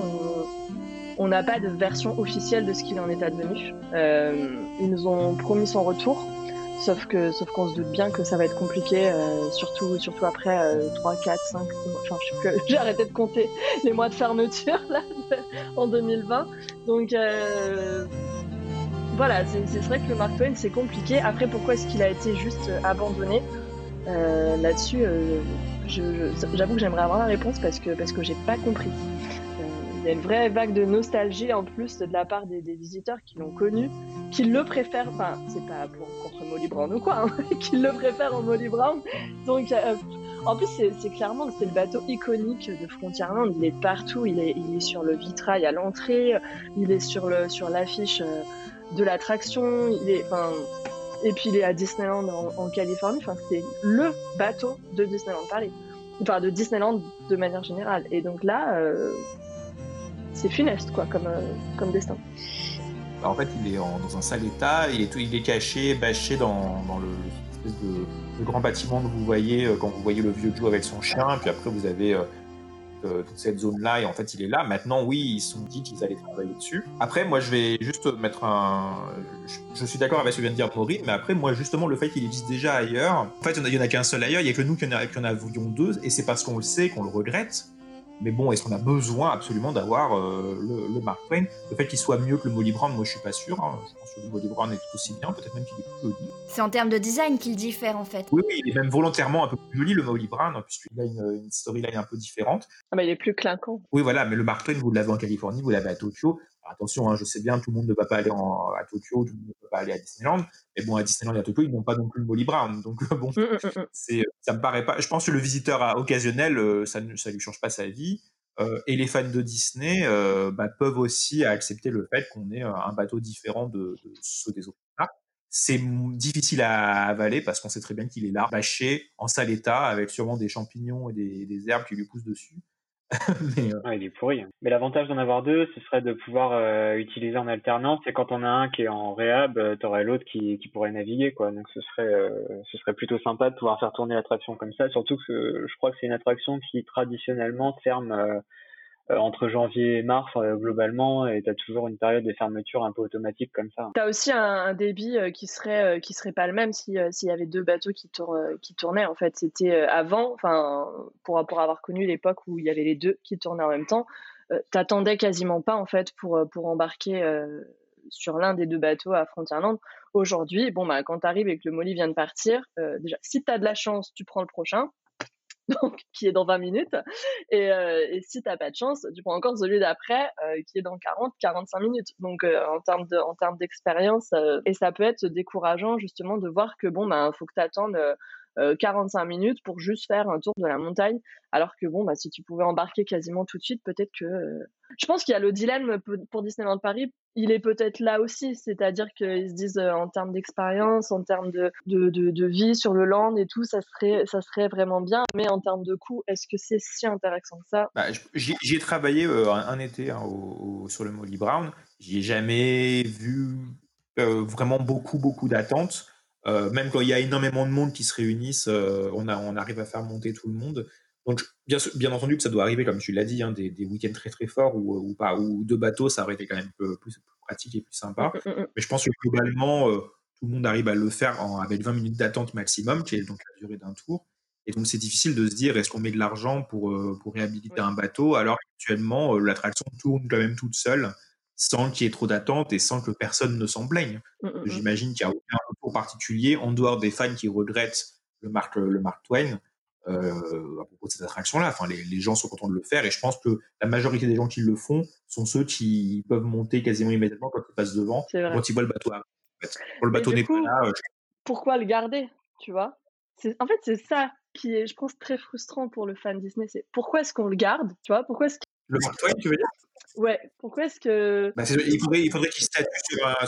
on, n'a pas de version officielle de ce qu'il en est advenu. Euh, ils nous ont promis son retour, sauf que sauf qu'on se doute bien que ça va être compliqué, euh, surtout surtout après 3, 4, 5, 6 mois. Enfin, je sais j'ai arrêté de compter les mois de fermeture là en 2020. Donc euh, voilà, c'est vrai que le Mark Twain c'est compliqué. Après, pourquoi est-ce qu'il a été juste abandonné? Là-dessus, j'avoue que j'aimerais avoir la réponse parce que parce que j'ai pas compris y a une vraie vague de nostalgie en plus de la part des, visiteurs qui l'ont connu, qui le préfèrent, enfin, c'est pas contre Molly Brown ou quoi, hein, qui le préfèrent en Molly Brown. Donc, euh, en plus, c'est clairement, c'est le bateau iconique de Frontierland. Il est partout. Il est, il est sur le vitrail à l'entrée. Il est sur le, sur l'affiche euh, de l'attraction. Il est, et puis il est à Disneyland en, Californie. Enfin, c'est le bateau de Disneyland Paris. enfin de Disneyland de manière générale. Et donc là, euh, c'est funeste quoi comme, euh, comme destin. Bah, en fait, il est dans un sale état, il est, tout- il est caché, bâché dans, le de, grand bâtiment que vous voyez euh, quand vous voyez le vieux Joe avec son chien, puis après vous avez euh, cette zone-là, et en fait il est là. Maintenant, oui, ils se sont dit qu'ils allaient travailler dessus. Après, moi je vais juste mettre un... Je, suis d'accord avec ce que vient de dire Maureen, mais après, moi justement, le fait qu'il existe déjà ailleurs, en fait, il n'y en a, qu'un seul ailleurs, il n'y a que nous qui en avions deux, et c'est parce qu'on le sait qu'on le regrette. Mais bon, est-ce qu'on a besoin absolument d'avoir euh, le, le Mark Twain? Le fait qu'il soit mieux que le Molly Brown, moi je suis pas sûr. hein. Je pense que le Molly Brown est tout aussi bien, peut-être même qu'il est plus joli. C'est en termes de design qu'il diffère en fait. Oui, oui, il est même volontairement un peu plus joli le Molly Brown, hein, puisqu'il a une, une storyline un peu différente. Ah bah il est plus clinquant. Oui, voilà, mais le Mark Twain, vous l'avez en Californie, vous l'avez à Tokyo. Alors, attention, hein, je sais bien, tout le monde ne va pas aller en- à Tokyo, tout le monde ne peut pas aller à Disneyland. Mais bon, à Disneyland et à Tokyo, ils n'ont pas non plus le Molly Brown. Donc bon, c'est, ça me paraît pas. Je pense que le visiteur à- occasionnel, euh, ça ne ça lui change pas sa vie. Euh, et les fans de Disney euh, bah, peuvent aussi accepter le fait qu'on ait euh, un bateau différent de, de ceux des autres. C'est difficile à avaler parce qu'on sait très bien qu'il est là, bâché, en sale état, avec sûrement des champignons et des, des herbes qui lui poussent dessus. Mais, euh, Ah, il est pourri. hein. Mais l'avantage d'en avoir deux, ce serait de pouvoir euh, utiliser en alternance. Et quand on a un qui est en réhab, euh, t'aurais l'autre qui, qui pourrait naviguer, quoi. Donc ce serait, euh, ce serait plutôt sympa de pouvoir faire tourner l'attraction comme ça. Surtout que je crois que c'est une attraction qui traditionnellement ferme euh, entre janvier et mars euh, globalement, et t'as toujours une période de fermeture un peu automatique comme ça. T'as aussi un, débit euh, qui serait euh, qui serait pas le même si euh, s'il y avait deux bateaux qui tournent euh, qui tournaient en fait. C'était euh, avant enfin pour pour avoir connu l'époque où il y avait les deux qui tournaient en même temps euh, t'attendais quasiment pas en fait pour euh, pour embarquer euh, sur l'un des deux bateaux à Frontierland aujourd'hui bon bah quand t'arrives et que le Molly vient de partir euh, déjà si t'as de la chance tu prends le prochain donc qui est dans 20 minutes. Et, euh, et si t'as pas de chance, tu prends encore celui d'après, euh, qui est dans 40, 45 minutes. Donc euh, en termes de, d'expérience, euh, et ça peut être décourageant justement de voir que bon, ben faut que t'attendes euh, euh, 45 minutes pour juste faire un tour de la montagne, alors que bon, bah si tu pouvais embarquer quasiment tout de suite, peut-être que. euh, Je pense qu'il y a le dilemme pour Disneyland Paris. Il est peut-être là aussi, c'est-à-dire qu'ils se disent euh, en termes d'expérience, en termes de, de, de, vie sur le land et tout, ça serait, ça serait vraiment bien. Mais en termes de coût, est-ce que c'est si intéressant que ça? Bah, J'y ai travaillé un, été hein, sur le Molly Brown. J'y ai jamais vu vraiment beaucoup, beaucoup d'attentes. Euh, même quand il y a énormément de monde qui se réunissent, euh, on, a, on arrive à faire monter tout le monde. Donc, bien, entendu que ça doit arriver, comme tu l'as dit, hein, des, des week-ends très très forts ou, pas, ou deux bateaux, ça aurait été quand même plus, plus, plus pratique et plus sympa. Mais je pense que globalement, euh, tout le monde arrive à le faire en, avec 20 minutes d'attente maximum, qui est donc la durée d'un tour. Et donc, c'est difficile de se dire est-ce qu'on met de l'argent pour, pour réhabiliter un bateau alors qu'actuellement, euh, l'attraction tourne quand même toute seule sans qu'il y ait trop d'attente et sans que personne ne s'en plaigne. J'imagine qu'il n'y a aucun retour particulier en dehors des fans qui regrettent le Mark, le Mark Twain euh, à propos de cette attraction-là. Enfin, les, les gens sont contents de le faire et je pense que la majorité des gens qui le font sont ceux qui peuvent monter quasiment immédiatement quand ils passent devant, quand ils voient le bateau arriver. Quand le bateau n'est pas là, euh, je- pourquoi le garder, tu vois? En fait, c'est ça qui est, je pense, très frustrant pour le fan Disney. C'est pourquoi est-ce qu'on le garde, tu vois? Pourquoi est-ce. Le Mark Twain, tu veux dire? Ouais, pourquoi est-ce que... Bah, il faudrait, il faudrait qu'ils statuent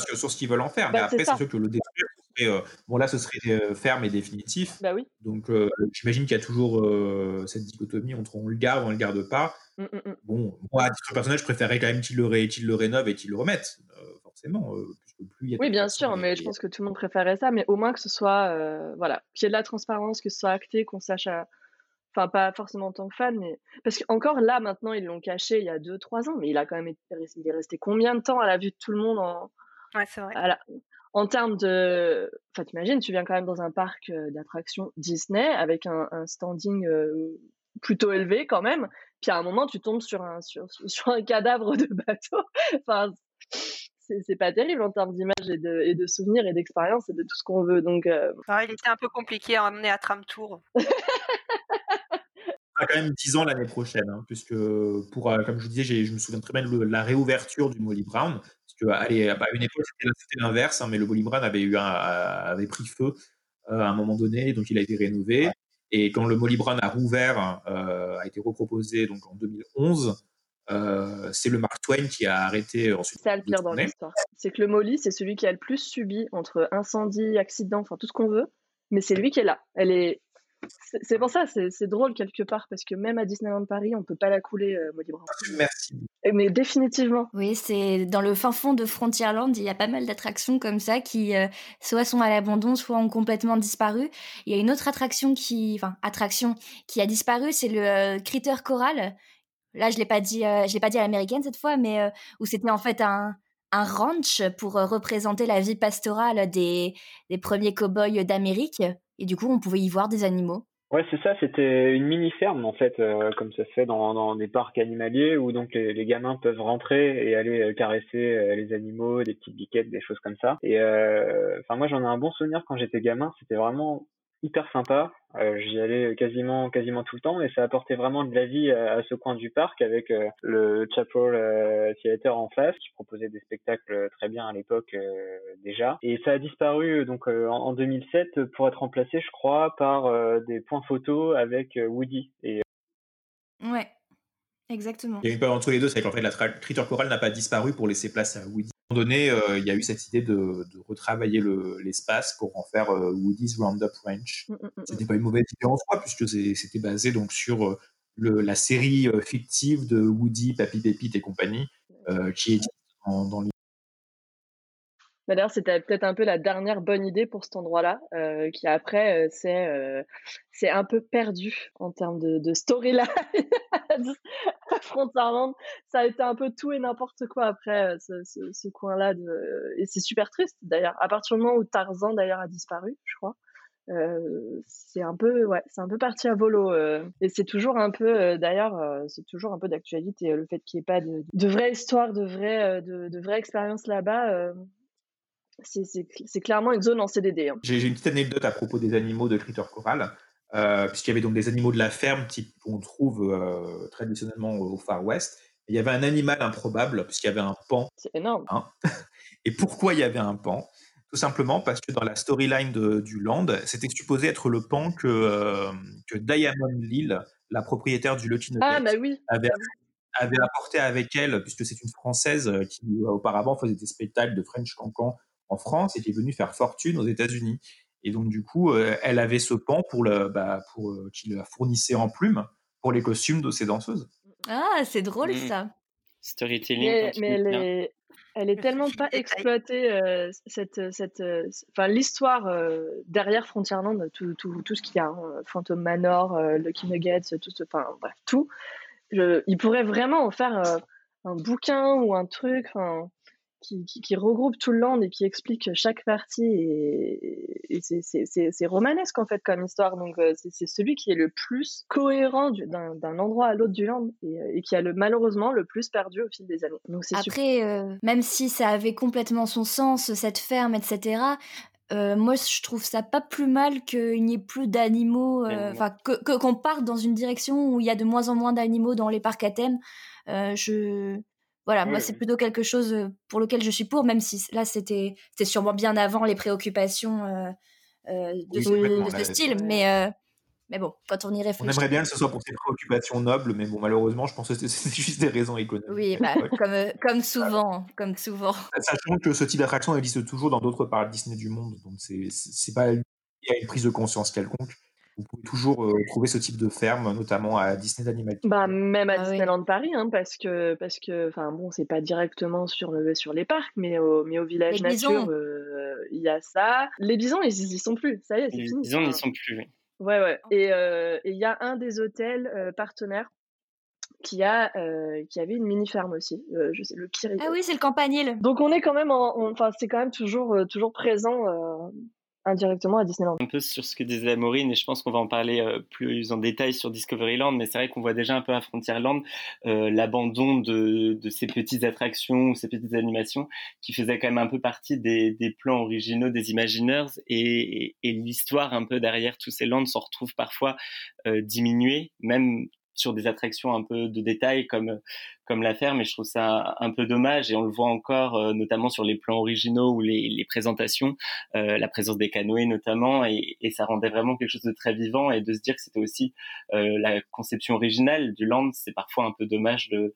sur, sur ce qu'ils veulent en faire. Bah, mais après, c'est sûr que le détruire, ce serait, euh, bon là, ce serait euh, ferme et définitif. Bah oui. Donc, euh, j'imagine qu'il y a toujours euh, cette dichotomie entre on le garde ou on le garde pas. Mm, mm, mm. Bon, moi, à titre personnel, je préférerais quand même qu'ils le, le rénovent et qu'ils le remettent, euh, forcément. euh, puisque plus il y a Oui, bien sûr, et- mais je pense que tout le monde préférait ça, mais au moins que ce soit, euh, voilà, qu'il y ait de la transparence, que ce soit acté, qu'on sache, à- enfin pas forcément en tant que fan, mais parce qu'encore là, maintenant, ils l'ont caché il y a 2-3 ans, mais il a quand même été, il est resté combien de temps à la vue de tout le monde en, Ouais, c'est vrai. la- en termes de, enfin t'imagines, tu viens quand même dans un parc euh, d'attractions Disney avec un, un standing euh, plutôt élevé quand même, puis à un moment tu tombes sur un sur, sur un cadavre de bateau, enfin c'est pas terrible en termes d'image et de, et de souvenirs et d'expérience et de tout ce qu'on veut. Donc, euh, il était un peu compliqué à emmener à Tram Tour. quand même 10 ans l'année prochaine, hein, puisque pour, euh, comme je vous disais, je me souviens très bien de la réouverture du Molly Brown, parce que allez, à une époque c'était l'inverse, hein, mais le Molly Brown avait eu un, avait pris feu euh, à un moment donné, donc il a été rénové. Et quand le Molly Brown a rouvert, euh, a été reproposé donc en 2011, euh, c'est le Mark Twain qui a arrêté ensuite. c'est le pire dans l'histoire. C'est que le Molly, c'est celui qui a le plus subi entre incendie, accident, enfin tout ce qu'on veut, mais c'est lui qui est là. Elle est, C'est pour ça, c'est drôle quelque part, parce que même à Disneyland Paris, on peut pas la couler, euh, Molly Brown. Merci. Mais définitivement. Oui, c'est dans le fin fond de Frontierland, il y a pas mal d'attractions comme ça qui euh, soit sont à l'abandon, soit ont complètement disparu. Il y a une autre attraction qui, enfin, attraction qui a disparu, c'est le euh, Critter Coral. Là, je l'ai pas dit, je l'ai pas dit à l'américaine cette fois, mais où c'était en fait un un ranch pour représenter la vie pastorale des, des premiers cow-boys d'Amérique. Et du coup, on pouvait y voir des animaux. Ouais, c'est ça, c'était une mini-ferme en fait, euh, comme ça se fait dans, dans des parcs animaliers où donc les, les gamins peuvent rentrer et aller euh, caresser euh, les animaux, des petites biquettes, des choses comme ça. Et enfin moi j'en ai un bon souvenir quand j'étais gamin, c'était vraiment hyper sympa. Euh, J'y allais quasiment quasiment tout le temps et ça apportait vraiment de la vie à, ce coin du parc avec euh, le Chapel euh, Theater en face qui proposait des spectacles très bien à l'époque euh, déjà. Et ça a disparu donc en, 2007 pour être remplacé, je crois, par des points photos avec Woody. Et ouais. Exactement. Il y a une peur entre les deux, c'est qu'en fait la Critter Coral n'a pas disparu pour laisser place à Woody donné, euh, il y a eu cette idée de, retravailler l'espace pour en faire euh, Woody's Roundup Ranch. Mmh, mmh, C'était pas une mauvaise idée en soi, puisque c'était basé donc sur euh, le, la série fictive de Woody, Papy Pépite et compagnie, qui est dans, dans bah, d'ailleurs, c'était peut-être un peu la dernière bonne idée pour cet endroit-là, euh, qui après, euh, euh, c'est un peu perdu en termes de, de storyline. Frontierland, ça a été un peu tout et n'importe quoi après ce, coin-là. Et c'est super triste d'ailleurs. À partir du moment où Tarzan d'ailleurs a disparu, je crois. c'est un peu ouais c'est un peu parti à volo et c'est toujours un peu d'ailleurs c'est toujours un peu d'actualité le fait qu'il n'y ait pas de, de vraie histoire de vraie de, de vraie expérience là-bas c'est clairement une zone en CDD. Hein. J'ai une petite anecdote à propos des animaux de Critter Coral, euh, puisqu'il y avait donc des animaux de la ferme type qu'on trouve euh, traditionnellement au Far West. il y avait un animal improbable, puisqu'il y avait un pan. C'est énorme. Hein. Et pourquoi il y avait un pan? Tout simplement parce que dans la storyline du land, c'était supposé être le pan que, euh, que Diamond Lille, la propriétaire du Lucky ah, bah oui. avait, avait apporté avec elle, puisque c'est une Française qui auparavant faisait des spectacles de French Cancan en France et qui est venue faire fortune aux États-Unis. Et donc, du coup, euh, elle avait ce pan pour, le, bah, pour euh, qui la fournissait en plumes pour les costumes de ses danseuses. Ah, c'est drôle mmh. ça. Storytelling. Mais, elle, est, elle est tellement pas exploitée, euh, cette, cette, enfin, l'histoire derrière Frontierland, tout, tout, tout ce qu'il y a, hein, Phantom Manor, Lucky Nuggets, tout, enfin, bref, tout. Je, il pourrait vraiment en faire un bouquin ou un truc. Qui, regroupe tout le land et qui explique chaque partie. Et, c'est romanesque en fait comme histoire. Donc euh, c'est celui qui est le plus cohérent d'un endroit à l'autre du land euh, et, qui a le, malheureusement le plus perdu au fil des années. Donc, Après, euh, même si ça avait complètement son sens, cette ferme, etc., moi, je trouve ça pas plus mal qu'il n'y ait plus d'animaux, enfin que qu'on parte dans une direction où il y a de moins en moins d'animaux dans les parcs à thème. je voilà, moi, c'est plutôt quelque chose pour lequel je suis pour, même si là, c'était sûrement bien avant les préoccupations de, ce style. Mais, mais bon, quand on y réfléchit. On aimerait bien que ce soit pour ses préoccupations nobles, mais bon, malheureusement, je pense que c'est juste des raisons économiques. Oui, bah, comme, comme souvent. Comme souvent. Sachant que ce type d'attraction existe toujours dans d'autres parcs Disney du monde. Donc, c'est pas. Il y a une prise de conscience quelconque vous pouvez toujours euh, trouver ce type de ferme, notamment à Disney Animal Bah, même à ah Disneyland Paris, hein, parce que, parce que, enfin bon, c'est pas directement sur, le, sur les parcs, mais au, mais au village nature, euh, il y a ça. Les bisons, ils y sont plus, ça y est, c'est fini. Les bisons n'y sont plus, oui. Ouais, ouais. Euh, et il y a un des hôtels partenaires qui a qui avait une mini ferme aussi je sais le Kiri ah oui c'est le campanile donc on est quand même enfin c'est quand même toujours toujours présent indirectement à Disneyland. Un peu sur ce que disait Maureen, et je pense qu'on va en parler euh, plus en détail sur Discoveryland, mais c'est vrai qu'on voit déjà un peu à Frontierland euh, l'abandon de, de, ces petites attractions, ces petites animations qui faisaient quand même un peu partie des, plans originaux des Imagineers, et, et, l'histoire un peu derrière tous ces lands s'en retrouve parfois euh, diminuée, même sur des attractions un peu de détail comme comme la ferme et je trouve ça un peu dommage et on le voit encore euh, notamment sur les plans originaux ou les, les présentations euh, la présence des canoës notamment et, ça rendait vraiment quelque chose de très vivant et de se dire que c'était aussi euh, la conception originale du land c'est parfois un peu dommage de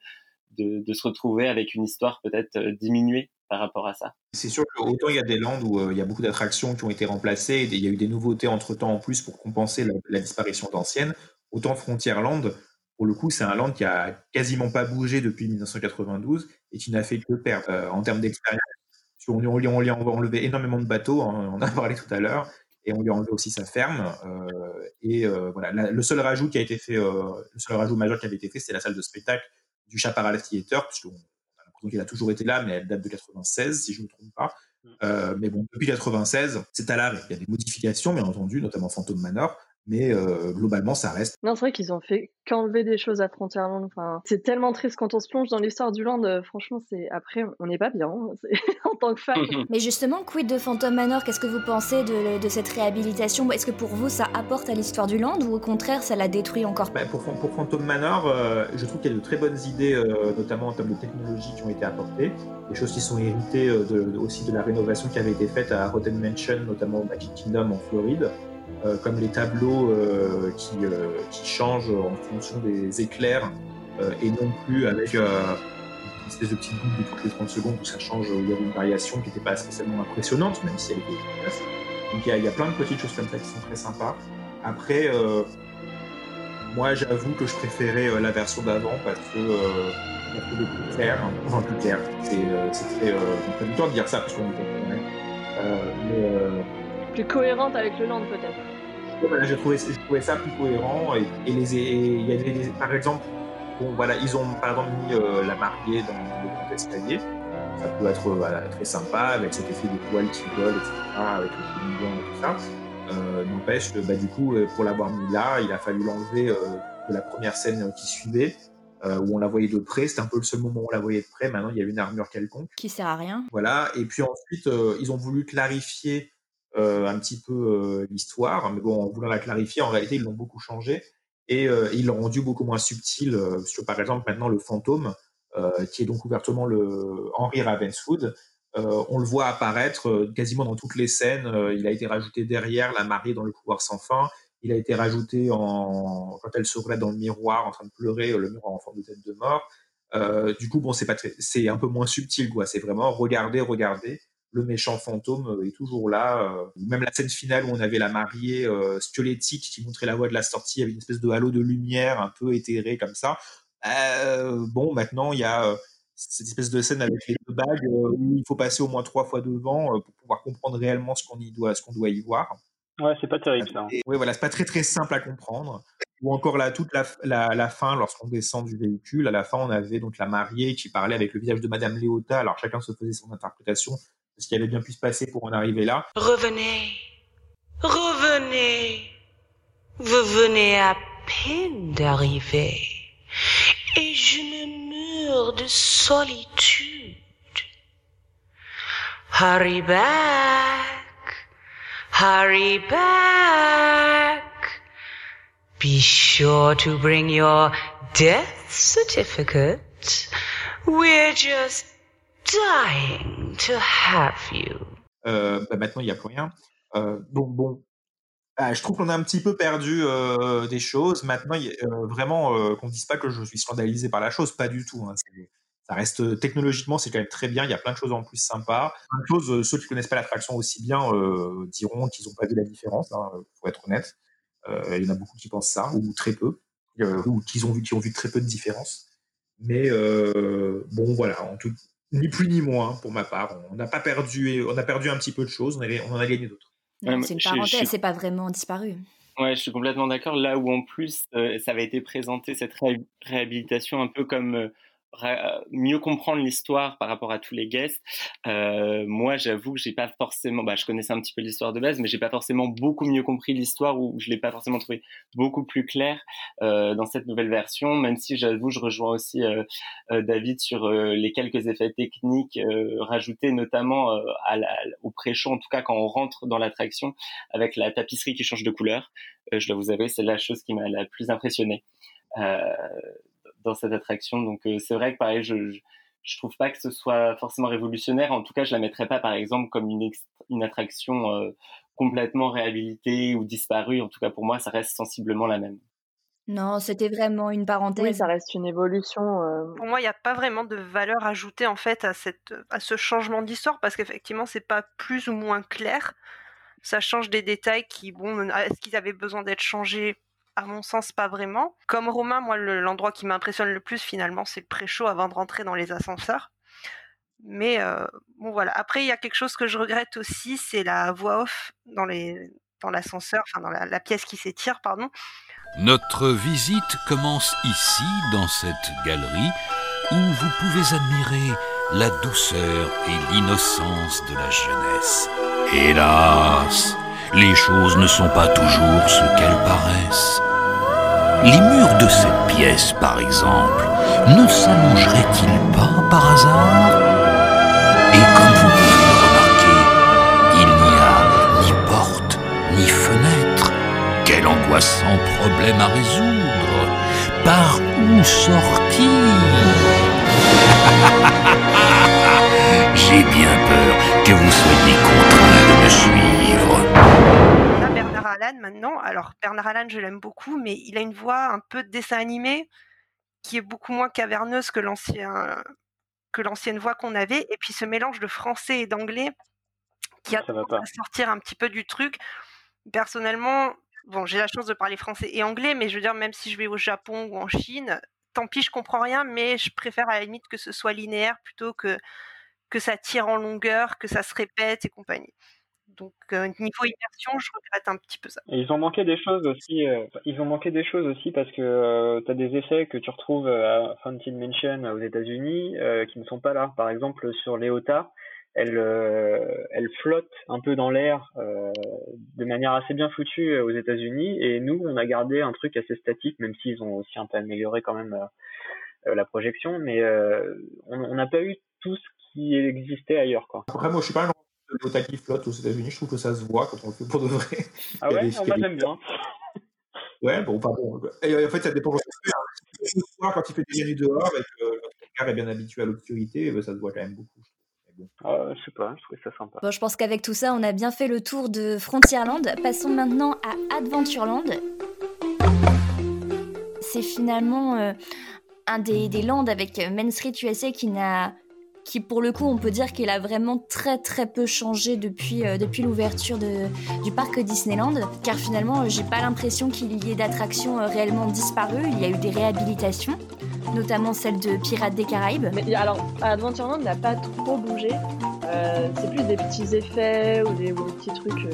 de, se retrouver avec une histoire peut-être diminuée par rapport à ça. C'est sûr qu'autant il y a des landes où il y a beaucoup d'attractions qui ont été remplacées, et il y a eu des nouveautés entre-temps en plus pour compenser la, disparition d'anciennes, autant Frontierland, pour le coup, c'est un land qui a quasiment pas bougé depuis 1992 et qui n'a fait que perdre en termes d'expérience. On, on, on, lui a enlevé énormément de bateaux, hein, on en a parlé tout à l'heure, et on lui a enlevé aussi sa ferme. Euh, et euh, voilà, le seul rajout qui a été fait, euh, le seul rajout majeur qui avait été fait, c'était la salle de spectacle du Chaparral Theater, puisqu'on a l'impression qu'il a toujours été là, mais elle date de 96, si je ne me trompe pas. Mmh. mais bon, depuis 96, c'est à l'arrêt. Il y a des modifications, bien entendu, notamment Phantom Manor, mais globalement, ça reste. Non, c'est vrai qu'ils ont fait qu'enlever des choses à Frontierland. Enfin, c'est tellement triste quand on se plonge dans l'histoire du land. franchement, c'est après, on n'est pas bien hein, en tant que fan. mais justement, quid de Phantom Manor? Qu'est-ce que vous pensez de, de cette réhabilitation? Est-ce que pour vous, ça apporte à l'histoire du land ou au contraire, ça la détruit encore bah, pour, pour, Phantom Manor, je trouve qu'il y a de très bonnes idées, notamment en termes de technologie, qui ont été apportées. Des choses qui sont héritées de, aussi de la rénovation qui avait été faite à Rotten Mansion, notamment au Magic Kingdom en Floride. Euh, comme les tableaux euh, qui, euh, qui, changent en fonction des éclairs et non plus avec une espèce de petite boucle de toutes les 30 secondes où ça change, il y avait une variation qui n'était pas spécialement impressionnante, même si elle était efficace. Donc il y, a, plein de petites choses comme ça qui sont très sympas. Après, moi j'avoue que je préférais la version d'avant parce que euh, trouvé plus clair, enfin plus clair. C'est très, temps de dire ça parce qu'on est euh, mais plus cohérente avec le land peut-être. Voilà, j'ai trouvé, trouvé, ça plus cohérent et, les, il y avait par exemple, bon voilà, ils ont par exemple mis euh, la mariée dans le grand escalier. Ça peut être voilà, très sympa avec cet effet de poils qui volent, etc., avec le film et tout ça. Euh, N'empêche que bah, du coup, euh, pour l'avoir mis là, il a fallu l'enlever euh, de la première scène qui suivait. Euh, où on la voyait de près, c'était un peu le seul moment où on la voyait de près. Maintenant, il y a une armure quelconque. Qui sert à rien. Voilà. Et puis ensuite, ils ont voulu clarifier euh, un petit peu euh, l'histoire, mais bon, en voulant la clarifier, en réalité, ils l'ont beaucoup changé et euh, ils l'ont rendu beaucoup moins subtil. sur, par exemple, maintenant, le fantôme, qui est donc ouvertement le Henry Ravenswood, on le voit apparaître quasiment dans toutes les scènes. il a été rajouté derrière la mariée dans le pouvoir sans fin. Il a été rajouté en, quand elle se relève dans le miroir en train de pleurer, le miroir en forme de tête de mort. du coup, bon, c'est un peu moins subtil. C'est vraiment regarder, regarder le méchant fantôme euh, est toujours là. Euh, même la scène finale où on avait la mariée euh, squelettique qui montrait la voie de la sortie, avec une espèce de halo de lumière un peu éthéré comme ça. bon, maintenant il y a cette espèce de scène avec les deux bagues où il faut passer au moins trois fois devant pour pouvoir comprendre réellement ce qu'on y doit, ce qu'on doit y voir. Ouais, c'est pas terrible ça. Oui, voilà, c'est pas très très simple à comprendre. Ou encore là, toute la, la, fin, lorsqu'on descend du véhicule, à la fin, on avait donc la mariée qui parlait avec le visage de Madame Léota. Alors chacun se faisait son interprétation ce qui avait bien pu se passer pour en arriver là. Revenez, revenez, vous venez à peine d'arriver, et je me meurs de solitude. Hurry back, hurry back. Be sure to bring your death certificate. We're just dying to have you. Euh, bah maintenant, il n'y a plus rien. Euh, donc bon, ah, je trouve qu'on a un petit peu perdu euh, des choses. Maintenant, euh, vraiment, euh, qu'on ne dise pas que je suis scandalisé par la chose, pas du tout. Hein. Ça reste technologiquement, c'est quand même très bien. Il y a plein de choses en plus sympas. Choses, ceux qui connaissent pas l'attraction aussi bien diront qu'ils n'ont pas vu la différence, hein, pour être honnête. il y en a beaucoup qui pensent ça, ou très peu, ou qui ont vu, ont vu très peu de différence. Mais bon, voilà. En tout, ni plus ni moins pour ma part. On n'a pas perdu, on a perdu un petit peu de choses, on, en a gagné d'autres. c'est une parenthèse, c'est pas vraiment disparu. Ouais, je suis complètement d'accord. Là où en plus, euh, ça avait été présenté cette réhabilitation un peu comme euh, euh, mieux comprendre l'histoire par rapport à tous les guests. Euh, moi, j'avoue que j'ai pas forcément, bah, je connaissais un petit peu l'histoire de base, mais j'ai pas forcément beaucoup mieux compris l'histoire ou je l'ai pas forcément trouvé beaucoup plus clair euh, dans cette nouvelle version. Même si j'avoue, je rejoins aussi euh, euh David sur euh, les quelques effets techniques rajoutés, notamment à la, au pré-show, en tout cas quand on rentre dans l'attraction avec la tapisserie qui change de couleur. je dois vous avouer, c'est la chose qui m'a la plus impressionnée. Euh, dans cette attraction. Donc euh, c'est vrai que pareil, je, je, trouve pas que ce soit forcément révolutionnaire. En tout cas, je la mettrais pas par exemple comme une, une attraction euh, complètement réhabilitée ou disparue. En tout cas, pour moi, ça reste sensiblement la même. Non, c'était vraiment une parenthèse. Oui, ça reste une évolution. euh, Pour moi, il n'y a pas vraiment de valeur ajoutée en fait à, cette, à ce changement d'histoire parce qu'effectivement, c'est pas plus ou moins clair. Ça change des détails qui, bon, est-ce qu'ils avaient besoin d'être changés À mon sens, pas vraiment. Comme Romain, moi, le- l'endroit qui m'impressionne le plus finalement, c'est le pré-show avant de rentrer dans les ascenseurs. Mais euh, bon, voilà. Après, il y a quelque chose que je regrette aussi, c'est la voix off dans dans l'ascenseur, enfin dans la pièce qui s'étire, pardon. Notre visite commence ici, dans cette galerie, où vous pouvez admirer la douceur et l'innocence de la jeunesse. Hélas, les choses ne sont pas toujours ce qu'elles paraissent. Les murs de cette pièce, par exemple, ne s'allongeraient-ils pas par hasard? Et comme vous pouvez le remarquer, il n'y a ni porte ni fenêtre. Quel angoissant problème à résoudre Par où sortir? J'ai bien peur que vous soyez contraint de me suivre. Bernard Allan, maintenant, alors Bernard Allan, je l'aime beaucoup, mais il a une voix un peu de dessin animé qui est beaucoup moins caverneuse que l'ancien que l'ancienne voix qu'on avait, et puis ce mélange de français et d'anglais qui a à sortir un petit peu du truc. Personnellement, bon, j'ai la chance de parler français et anglais, mais je veux dire, même si je vais au Japon ou en Chine, tant pis, je comprends rien, mais je préfère à la limite que ce soit linéaire plutôt que que ça tire en longueur, que ça se répète et compagnie. Donc euh, niveau immersion, je regrette un petit peu ça. Et ils ont manqué des choses aussi. euh, ils ont manqué des choses aussi parce que tu as des effets que tu retrouves euh, à Fountain Mansion aux États-Unis euh, qui ne sont pas là. Par exemple, sur Léota, elle, euh, elle flotte un peu dans l'air euh, de manière assez bien foutue euh, aux États-Unis. Et nous, on a gardé un truc assez statique, même s'ils ont aussi un peu amélioré quand même euh, euh, la projection. Mais euh, on on n'a pas eu tout ce qui existait ailleurs, quoi. Après, moi, je suis pas un de Léota qui flotte aux États-Unis. Je trouve que ça se voit quand on le fait pour de vrai. Ah ouais, des- Ah, moi j'aime bien. Ouais, bon, pas bon. Et en fait, ça dépend hein. Le soir, quand il fait des nuit dehors et que regard est bien habitué à l'obscurité, eh ben, ça se voit quand même beaucoup. Ah, je sais pas, je trouvais ça sympa. Bon, je pense qu'avec tout ça, on a bien fait le tour de Frontierland. Passons maintenant à Adventureland. C'est finalement euh, un des, des lands avec euh, Main Street USA qui n'a qui pour le coup on peut dire qu'il a vraiment très très peu changé depuis, euh, depuis l'ouverture du parc Disneyland car finalement euh, j'ai pas l'impression qu'il y ait d'attractions euh, réellement disparues, il y a eu des réhabilitations notamment celle de Pirates des Caraïbes. Mais alors, Adventureland n'a pas trop bougé. C'est plus des petits effets ou des, petits trucs,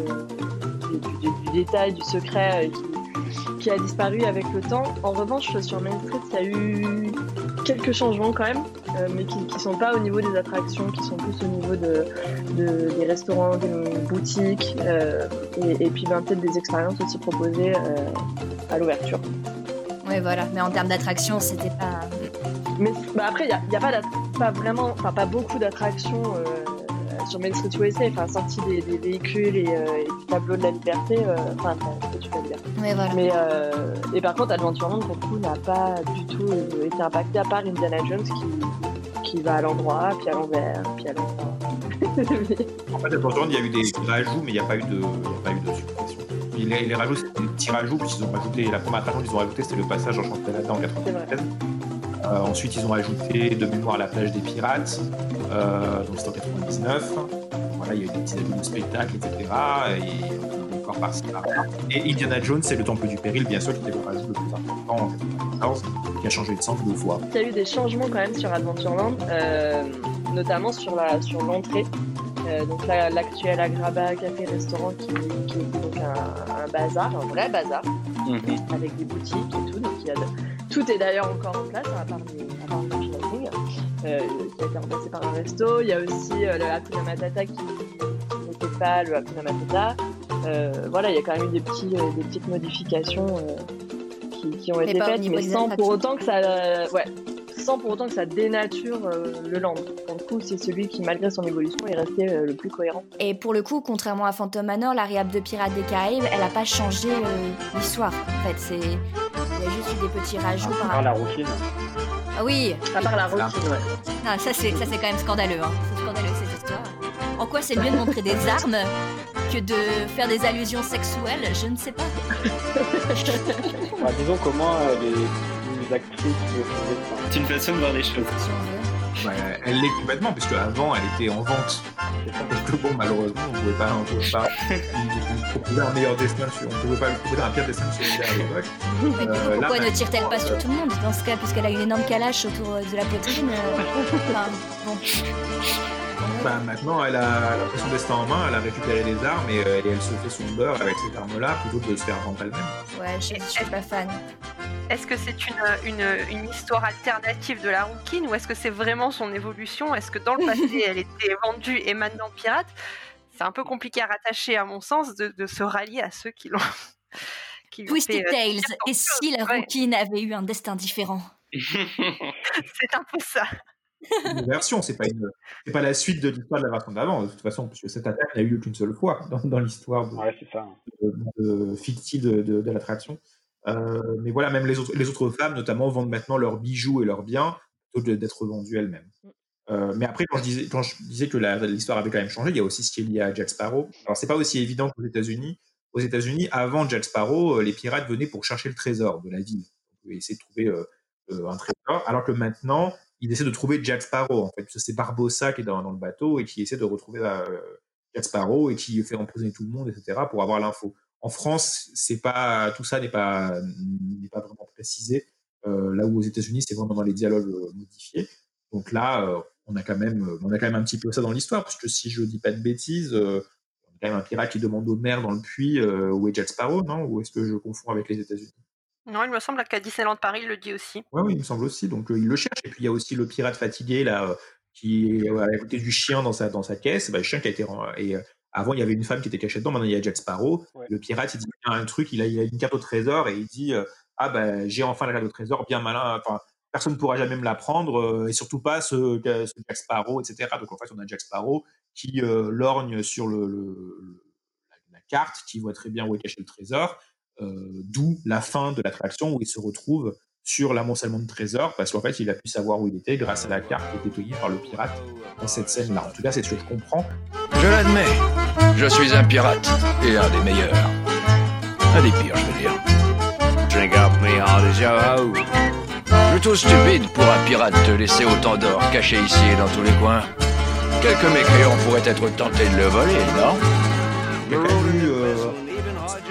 du, détail, du secret qui, qui a disparu avec le temps. En revanche, sur Main Street, il y a eu quelques changements quand même, euh, mais qui, qui sont pas au niveau des attractions, qui sont plus au niveau de, de- des restaurants, des boutiques, euh, et, et puis ben, peut-être des expériences aussi proposées euh, à l'ouverture. Ouais voilà, mais en termes d'attractions c'était pas... Mais bah après, il n'y a, y a pas, pas vraiment, enfin pas beaucoup d'attractions sur Main Street USA, enfin sorti des, des véhicules et, euh, et du tableau de la liberté, euh, enfin de la liberté. Ouais, voilà. Mais euh, et par contre, Adventureland pour le coup n'a pas du tout euh, été impacté à part Indiana Jones qui, qui va à l'endroit, puis à l'envers, puis à l'endroit. En fait, Adventureland, il y a eu des rajouts, mais il n'y a pas eu de, il y a pas eu de suppression. Puis les, les rajouts, c'était des petits rajouts, puisqu'ils ont rajouté, la première attraction qu'ils ont rajouté, c'était le passage en Canada en 93. Euh, ensuite, ils ont rajouté de mémoire la plage des pirates, euh, donc c'était en 99. Voilà, il y a eu des petits ajouts de spectacle, etc. Et. Et Indiana Jones, c'est le temple du péril, bien sûr, qui était le rajout le plus important en 94, qui a changé de sens deux fois. Il y a eu des changements quand même sur Adventureland, euh, notamment sur la sur l'entrée. Euh, donc là, l'actuel Agraba Café Restaurant qui, qui est donc un, un bazar, un vrai bazar, avec des boutiques et tout. Donc il y a de- tout est d'ailleurs encore en place, à part les, à part le merchandising, euh, qui a été remplacé par un resto. Il y a aussi euh, le Hakuna Matata qui, qui n'était pas le Hakuna Matata. Euh, voilà, il y a quand même eu des, petits, euh, des petites modifications euh, qui, qui ont été faites, mais sans pour autant que ça, euh, ouais, sans pour autant que ça dénature euh, le land. Pour le coup, c'est celui qui, malgré son évolution, est resté euh, le plus cohérent. Et pour le coup, contrairement à Phantom Manor, la réhab de Pirates des Caraïbes, elle a pas changé euh, l'histoire. En fait, c'est il y a juste eu des petits rajouts par Ah, la routine. Ah oui. À part la routine, ouais. Non, ça c'est ça c'est quand même scandaleux. Hein. C'est scandaleux cette histoire. En quoi c'est mieux de montrer des armes que de faire des allusions sexuelles, je ne sais pas. Bah, disons euh, les, les actrices C'est une façon de voir les choses. Ouais, elle l'est complètement, puisque avant elle était en vente. Donc que bon, malheureusement, on pouvait pas, on pouvait pas proposer un meilleur destin sur, on pouvait pas proposer un pire destin sur à l'époque. Mais du coup, Euh, là, pourquoi ne tire-t-elle pas sur tout le monde dans ce cas, puisqu'elle a une énorme calache autour euh, de la poitrine euh, enfin, bon. Bah, maintenant, elle a, son destin en main, elle a récupéré les armes et, euh, et elle se fait son beurre avec ces armes-là plutôt que de se faire vendre elle-même. Ouais, je, je suis pas fan. Est-ce que c'est une, une, une histoire alternative de la rouquine ou est-ce que c'est vraiment son évolution? Est-ce que dans le passé elle était vendue et maintenant pirate? C'est un peu compliqué à rattacher à mon sens de, de se rallier à ceux qui l'ont. Twisted fait, euh, Tales, et si la. Ouais, rouquine avait eu un destin différent? C'est un peu ça. Une version, c'est pas, une, c'est pas la suite de l'histoire de la version d'avant, de toute façon, puisque cette attaque n'a eu qu'une seule fois dans, dans l'histoire de, Ouais, de, de fictive de, l'attraction. Euh, mais voilà, même les autres, les autres femmes, notamment, vendent maintenant leurs bijoux et leurs biens plutôt que d'être vendues elles-mêmes. Euh, mais après, quand je disais, quand je disais que l'histoire avait quand même changé, il y a aussi ce qui est lié à Jack Sparrow. Alors, c'est pas aussi évident qu'aux États-Unis. Aux États-Unis, avant Jack Sparrow, euh, les pirates venaient pour chercher le trésor de la ville. Ils essayer de trouver euh, un trésor, alors que maintenant, ils essaient de trouver Jack Sparrow. En fait, c'est Barbossa qui est dans, le bateau et qui essaie de retrouver euh, Jack Sparrow et qui fait emprisonner tout le monde, etc., pour avoir l'info. En France, c'est pas tout ça n'est pas n'est pas vraiment précisé. Euh, là où aux États-Unis, c'est vraiment dans les dialogues euh, modifiés. Donc là, on a quand même on a quand même un petit peu ça dans l'histoire, parce que si je dis pas de bêtises, on a quand même un pirate qui demande au maire dans le puits où est Jack Sparrow, non? Ou est-ce que je confonds avec les États-Unis? Non, il me semble qu'à Disneyland Paris, il le dit aussi. Ouais, oui, il me semble aussi. Donc euh, il le cherche. Et puis il y a aussi le pirate fatigué là euh, qui est à côté du chien dans sa dans sa caisse. Bah, le chien qui a été et euh, avant il y avait une femme qui était cachée dedans. Maintenant il y a Jack Sparrow. Le pirate il dit il y a un truc. Il a, il a une carte au trésor et il dit euh, ah ben j'ai enfin la carte au trésor. Bien malin. Enfin personne ne pourra jamais me la prendre euh, et surtout pas ce, ce Jack Sparrow, etc. Donc en fait on a Jack Sparrow qui euh, lorgne sur le, le- le- la, la carte, qui voit très bien où est caché le trésor. Euh, D'où la fin de l'attraction où il se retrouve sur l'amoncellement de trésors parce qu'en fait il a pu savoir où il était grâce à la carte qui était cueillie par le pirate dans cette scène-là. En tout cas, c'est ce que je comprends. Je l'admets, je suis un pirate et un des meilleurs. Un des pires, je veux dire. Drink up me heart is your hope. Plutôt stupide pour un pirate de laisser autant d'or caché ici et dans tous les coins. Quelques mécréants pourraient être tentés de le voler, non?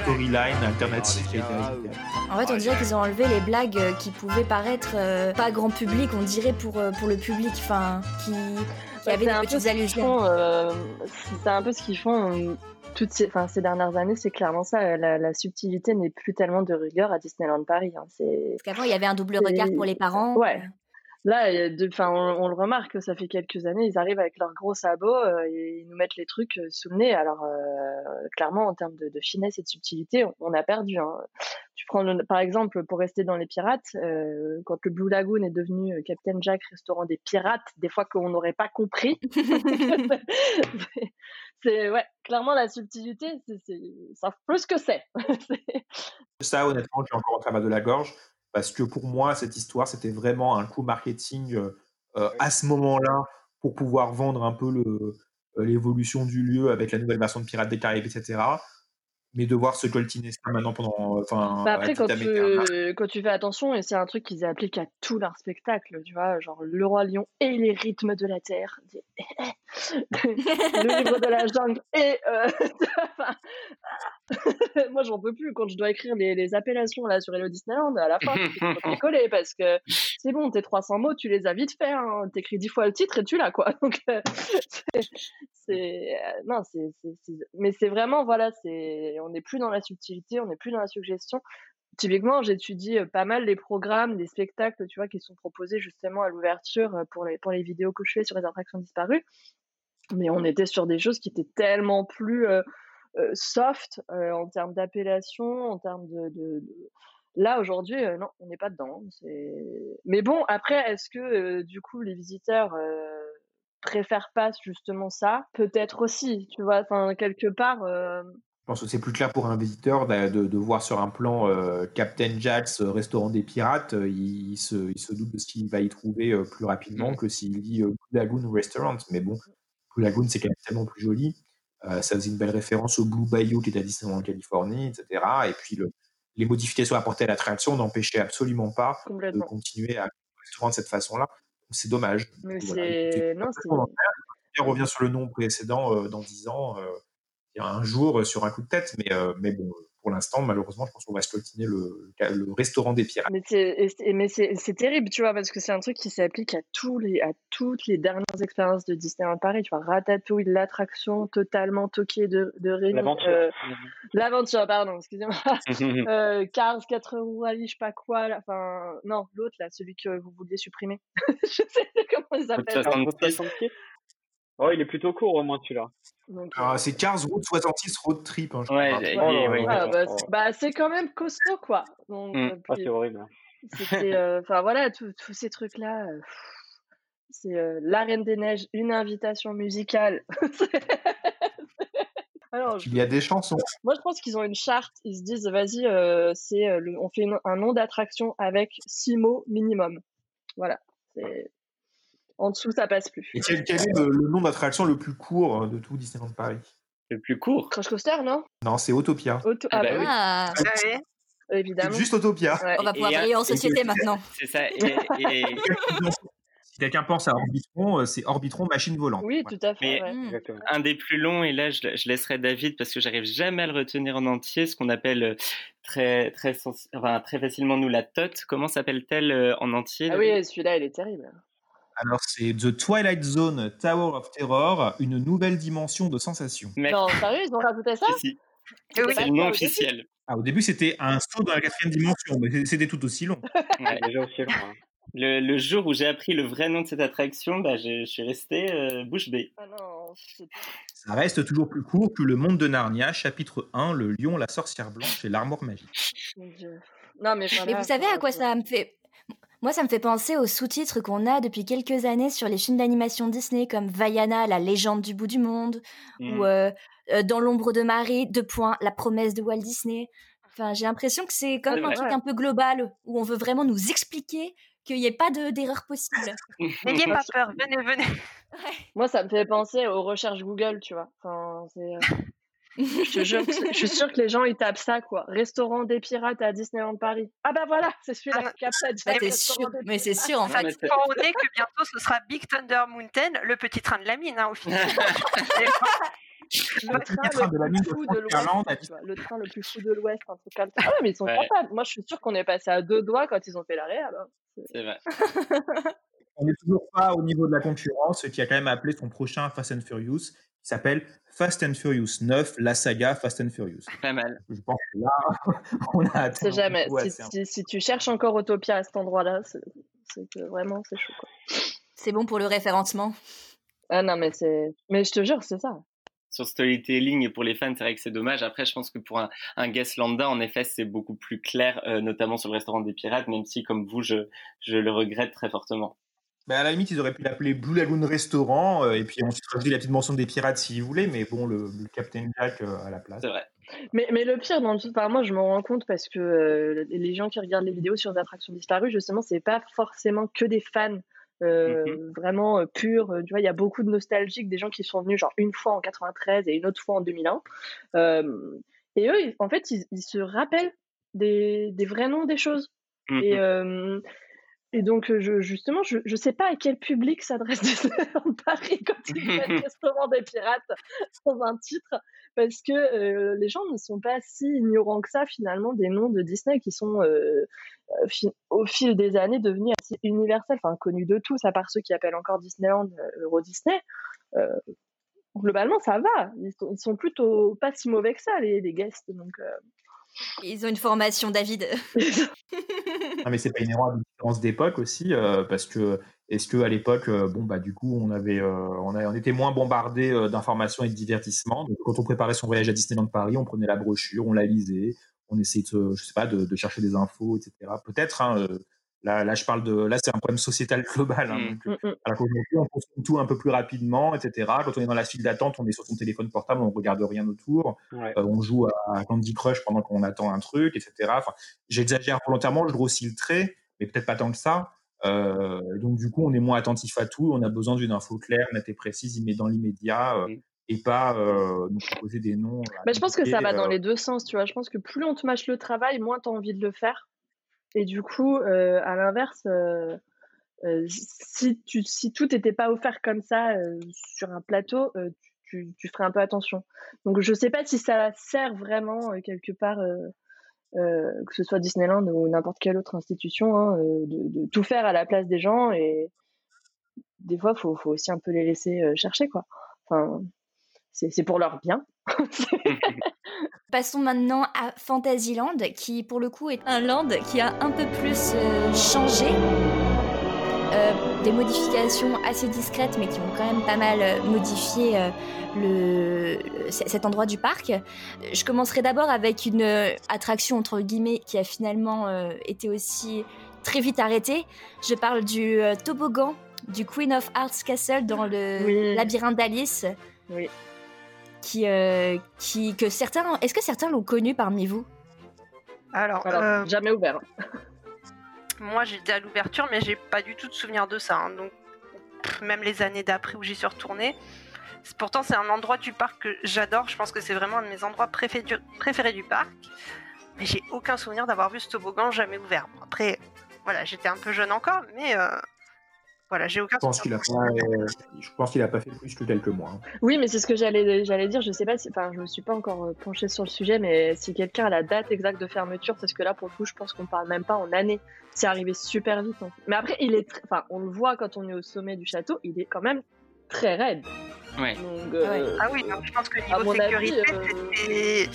Storyline alternative qui a été ajoutée. En fait, on dirait qu'ils ont enlevé les blagues euh, qui pouvaient paraître euh, pas grand public, on dirait pour, euh, pour le public, enfin, qui, qui avait des un peu petites allusions. font, euh, c'est un peu ce qu'ils font toutes ces, enfin, ces dernières années, c'est clairement ça. La, la subtilité n'est plus tellement de rigueur à Disneyland Paris. hein. Parce qu'avant, il y avait un double regard pour les parents. Ouais. Là, enfin, on, on le remarque, ça fait quelques années, ils arrivent avec leurs gros sabots euh, et ils nous mettent les trucs euh, sous le nez. Alors, euh, clairement, en termes de, de finesse et de subtilité, on, on a perdu. hein. Tu prends le- par exemple, pour rester dans les pirates, euh, quand le Blue Lagoon est devenu euh, Captain Jack, restaurant des pirates, des fois qu'on n'aurait pas compris. C'est- ouais, clairement la subtilité, c'est, c'est, ça plus que c'est. C'est- Ça, honnêtement, j'ai encore en travers de la gorge parce que pour moi, cette histoire, c'était vraiment un coup marketing euh, euh, à ce moment-là pour pouvoir vendre un peu euh, l'évolution du lieu avec la nouvelle version de Pirates des Caraïbes, etc. Mais de voir se coltiner ça maintenant pendant. Enfin, Bah après, quand tu, quand tu fais attention, et c'est un truc qu'ils appliquent à tout leur spectacle, tu vois, genre Le Roi Lion et les rythmes de la Terre, le livre de la jungle et. euh, Moi, j'en peux plus quand je dois écrire les, les appellations là sur Hello Disneyland à la fin, coller parce que c'est bon, tes 300 mots, tu les as vite fait, hein. t'écris 10 fois le titre et tu l'as quoi. Donc, euh, c'est- euh, Non, c'est- Mais c'est vraiment, voilà, c'est. On n'est plus dans la subtilité, on n'est plus dans la suggestion. Typiquement, j'étudie euh, pas mal les programmes, les spectacles, tu vois, qui sont proposés justement à l'ouverture euh, pour les, pour les vidéos que je fais sur les attractions disparues. Mais on était sur des choses qui étaient tellement plus euh, soft en termes d'appellation, en termes de, Là, aujourd'hui, non, on n'est pas dedans. Mais bon, après, est-ce que, du coup, les visiteurs préfèrent pas justement ça? Peut-être aussi, tu vois, enfin, quelque part... Je pense que c'est plus clair pour un visiteur de, de- de voir sur un plan euh, Captain Jack's euh, restaurant des pirates. euh, il, il se, il se doute de ce qu'il va y trouver euh, plus rapidement que s'il dit euh, Blue Lagoon Restaurant. Mais bon, Blue Lagoon, c'est quand même tellement plus joli. ça faisait une belle référence au Blue Bayou qui était à Disneyland en Californie, etc. Et puis le, les modifications apportées à l'attraction n'empêchaient absolument pas de continuer à restaurant de cette façon-là. C'est dommage. Mais c'est... Non, on revient sur le nom précédent dans 10 ans, un jour sur un coup de tête, mais, mais bon, pour l'instant, malheureusement, je pense qu'on va scoltiner le, le restaurant des pirates. Mais c'est terrible, tu vois, parce que c'est un truc qui s'applique à, tous les, à toutes les dernières expériences de Disneyland Paris. Tu vois, Ratatouille, l'attraction totalement toquée de, de L'aventure. Euh, L'aventure, pardon, excusez-moi. euh, Cars, 4 roues, je sais pas quoi. enfin, non, l'autre, là, celui que vous vouliez supprimer. je sais pas comment il s'appelle. Oh, il est plutôt court au moins celui-là. Ah, c'est 15 route 66 road trip. Hein, ouais, ah, bah, bah, c'est quand même costaud quoi. Donc, mmh. ah, c'est horrible. Euh, enfin voilà, tous ces trucs-là. Euh, c'est euh, La Reine des Neiges, une invitation musicale. Alors, il y a des chansons. Moi, je pense qu'ils ont une charte. Ils se disent, vas-y, c'est on fait un nom d'attraction avec six mots minimum. Voilà. C'est en dessous, ça passe plus. Et quel, est le, nom d'attraction le plus court euh, de tout Disneyland Paris? Le plus court? Crush Coaster, non? Non, c'est Autopia. Auto... Ah, ah, bah oui. Ah. Évidemment. Juste Autopia. On va pouvoir briller en société maintenant. C'est ça. Et, si quelqu'un pense à Orbitron, euh, c'est Orbitron machine volante. Oui, tout à fait. Mais un des plus longs, et là je, laisserai David parce que j'arrive jamais à le retenir en entier, ce qu'on appelle euh, très, très, enfin, très facilement nous la TOT. Comment s'appelle-t-elle en entier Ah oui, celui-là, il est terrible. Alors, c'est The Twilight Zone Tower of Terror, une nouvelle dimension de sensation. Non, sérieux, ils ont rajouté ça si, C'est le nom officiel. Ah, au début, c'était un saut dans la quatrième dimension, mais c'était tout aussi long. Ouais, déjà aussi long. Hein. Le, jour où j'ai appris le vrai nom de cette attraction, bah, je, suis resté euh, bouche bée. Ah non, ça reste toujours plus court que Le Monde de Narnia, chapitre 1, Le lion, la sorcière blanche et l'armoire magique. Non, mais, mais vous savez à quoi ça me fait moi, ça me fait penser aux sous-titres qu'on a depuis quelques années sur les films d'animation Disney comme Vaiana, la légende du bout du monde, ou mmh. euh, euh, Dans l'ombre de Marie, deux points, la promesse de Walt Disney. Enfin, j'ai l'impression que c'est comme un truc un peu global où on veut vraiment nous expliquer qu'il n'y ait pas d'erreur possible. N'ayez pas peur, venez, venez. Moi, ça me fait penser aux recherches Google, tu vois. Enfin, c'est. Je, je suis sûre que les gens ils tapent ça quoi. Restaurant des pirates à Disneyland Paris. Ah bah voilà, c'est celui-là qui a ah, sûr, mais c'est sûr en fait. on est que bientôt ce sera Big Thunder Mountain, le petit train de la mine hein, au final. le, train, le, plus fou de l'Ouest, le train le plus fou de l'Ouest, un truc comme ça. Ah ouais, mais ils sont capables. Moi, je suis sûre qu'on est passé à deux doigts quand ils ont fait l'arrêt. C'est vrai. on n'est toujours pas au niveau de la concurrence, qui a quand même appelé son prochain Fast and Furious, qui s'appelle Fast and Furious 9, la saga Fast and Furious. Pas mal. Je pense que là, on a atteint. jamais. Si, si, tu cherches encore Autopia à cet endroit-là, c'est que vraiment c'est chaud. C'est bon pour le référencement. Ah non, mais c'est. Mais je te jure, c'est ça. Sur storytelling et pour les fans, c'est vrai que c'est dommage. Après, je pense que pour un, un guest lambda, en effet, c'est beaucoup plus clair, euh, notamment sur le restaurant des pirates, même si, comme vous, je, je le regrette très fortement. Bah, à la limite, ils auraient pu l'appeler Blue Lagoon Restaurant, euh, et puis ensuite rajouter la petite mention des pirates s'ils voulaient, mais bon, le, le Captain Jack euh, à la place. C'est vrai. Mais, mais le pire, dans le, moi, je me rends compte parce que euh, les gens qui regardent les vidéos sur les attractions disparues, justement, c'est pas forcément que des fans. Mm-hmm. vraiment purs. tu vois, il y a beaucoup de nostalgiques, des gens qui sont venus genre une fois en 93 et une autre fois en 2001. et eux, en fait, ils, ils se rappellent des, des, vrais noms des choses. Mm-hmm. Et donc, euh, je, justement, je ne sais pas à quel public s'adresse Disneyland Paris quand il fait le restaurant des pirates sans un titre, parce que euh, les gens ne sont pas si ignorants que ça, finalement, des noms de Disney qui sont, euh, au fil des années, devenus assez universels, enfin, connus de tous, à part ceux qui appellent encore Disneyland Euro Disney. globalement, ça va. Ils sont, ils sont, plutôt pas si mauvais que ça, les, les guests. Donc, ils ont une formation, David. non, mais c'est pas une erreur de différence d'époque aussi, euh, parce que est-ce que à l'époque, euh, bon bah du coup, on avait, euh, on, a, on, était moins bombardé d'informations et de divertissements. Quand on préparait son voyage à Disneyland Paris, on prenait la brochure, on la lisait, on essayait, de, je sais pas, de chercher des infos, etc. Peut-être. Hein, Là, là, je parle de, là, c'est un problème sociétal global. Hein, mmh. donc, mmh, mmh. Alors qu'aujourd'hui, on consomme tout un peu plus rapidement, etc. Quand on est dans la file d'attente, on est sur son téléphone portable, on regarde rien autour, euh, on joue à Candy Crush pendant qu'on attend un truc, etc. Enfin, j'exagère volontairement, je grossis le trait, mais peut-être pas tant que ça. Euh, donc, du coup, on est moins attentif à tout. On a besoin d'une info claire, nette et précise, mais dans l'immédiat. Euh, et pas euh, nous proposer des noms. Bah, je pense que ça va dans euh, les deux sens, tu vois. Je pense que plus on te mâche le travail, moins tu as envie de le faire. Et du coup, euh, à l'inverse, euh, euh, si, tout n'était pas offert comme ça sur un plateau, tu, tu ferais un peu attention. Donc, je sais pas si ça sert vraiment quelque part, que ce soit Disneyland ou n'importe quelle autre institution, hein, de, tout faire à la place des gens. Et des fois, faut, faut aussi un peu les laisser chercher, quoi. Enfin, c'est pour leur bien. Passons maintenant à Fantasyland, qui pour le coup est un land qui a un peu plus euh, changé. Euh, des modifications assez discrètes, mais qui ont quand même pas mal euh, modifié euh, le, cet endroit du parc. Je commencerai d'abord avec une attraction entre guillemets qui a finalement été aussi très vite arrêtée. Je parle du toboggan du Queen of Hearts Castle dans le Oui. labyrinthe d'Alice. Oui. Qui, euh, qui, que certains, est-ce que certains l'ont connu parmi vous? Alors, euh, jamais ouvert. moi j'étais à l'ouverture, mais j'ai pas du tout de souvenir de ça. hein. Donc, même les années d'après où j'y suis retournée. c'est- Pourtant, c'est un endroit du parc que j'adore. Je pense que c'est vraiment un de mes endroits préfé- du- préférés du parc. Mais j'ai aucun souvenir d'avoir vu ce toboggan jamais ouvert. Bon, après, voilà, j'étais un peu jeune encore, mais euh, voilà, j'ai aucun Je pense qu'il a pas, euh, je pense qu'il a pas fait plus que quelques mois. hein. Oui, mais c'est ce que j'allais j'allais dire. Je sais pas si, enfin, je me suis pas encore euh, penchée sur le sujet, mais si quelqu'un a la date exacte de fermeture, parce que là, pour le coup, je pense qu'on parle même pas en année. C'est arrivé super vite. Mais après, il est, tr- enfin, on le voit quand on est au sommet du château, il est quand même très raide. Ouais. Donc, euh, Ah oui, donc je pense que niveau sécurité, euh, c'était.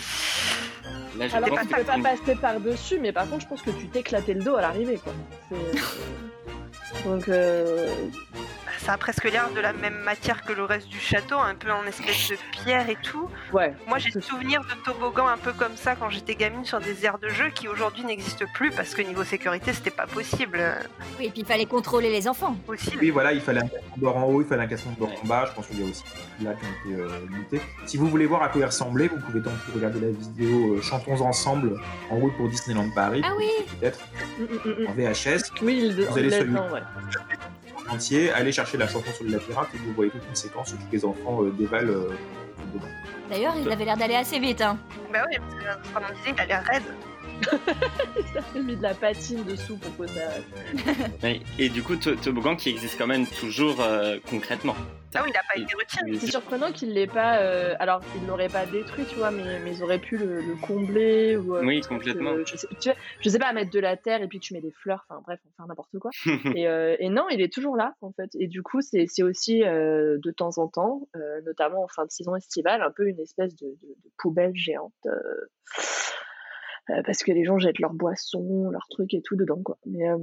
Là, je alors tu peux pas passer par dessus, mais par contre, je pense que tu t'éclatais le dos à l'arrivée, quoi. C'est- Donc, euh, Ça a presque l'air de la même matière que le reste du château, un peu en espèce de pierre et tout. ouais. Moi, j'ai souvenir de toboggan un peu comme ça quand j'étais gamine sur des aires de jeu qui aujourd'hui n'existent plus parce que niveau sécurité, c'était pas possible Oui, et puis il fallait contrôler les enfants. aussi. Oui, voilà, il fallait un casson d'or en haut, il fallait un casson d'or en bas. Je pense qu'il y a aussi là qui ont été euh, limités. Si vous voulez voir à quoi il ressemblait, vous pouvez de regarder la vidéo euh, Chantons ensemble en route pour Disneyland Paris. Ah oui Peut-être Mm, mm, mm. en VHS. Oui, il Vous allez sur dedans, entier, allez chercher la chanson sur le labyrinthe et vous voyez toute une séquence où tous les enfants euh, dévalent euh, toboggan. D'ailleurs, il avait l'air d'aller assez vite. Hein. Bah oui, parce que comme on disait, il a l'air raide. Il a mis de la patine dessous pour que ça. Et du coup, to- toboggan qui existe quand même toujours euh, concrètement. Ah oui, il a pas été retiré. C'est surprenant qu'il l'ait pas. euh, Alors, il l'auraient pas détruit, tu vois, mais, mais ils auraient pu le, le combler ou. euh, Oui, complètement. que, je, sais, tu vois, je sais pas, mettre de la terre et puis tu mets des fleurs, enfin bref, on fait n'importe quoi. et, euh, et non, il est toujours là, en fait. Et du coup, c'est aussi euh, de temps en temps, euh, notamment en fin de saison estivale, un peu une espèce de, de- de poubelle géante. Euh, parce que les gens jettent leurs boissons, leurs trucs et tout dedans, quoi. Mais, euh,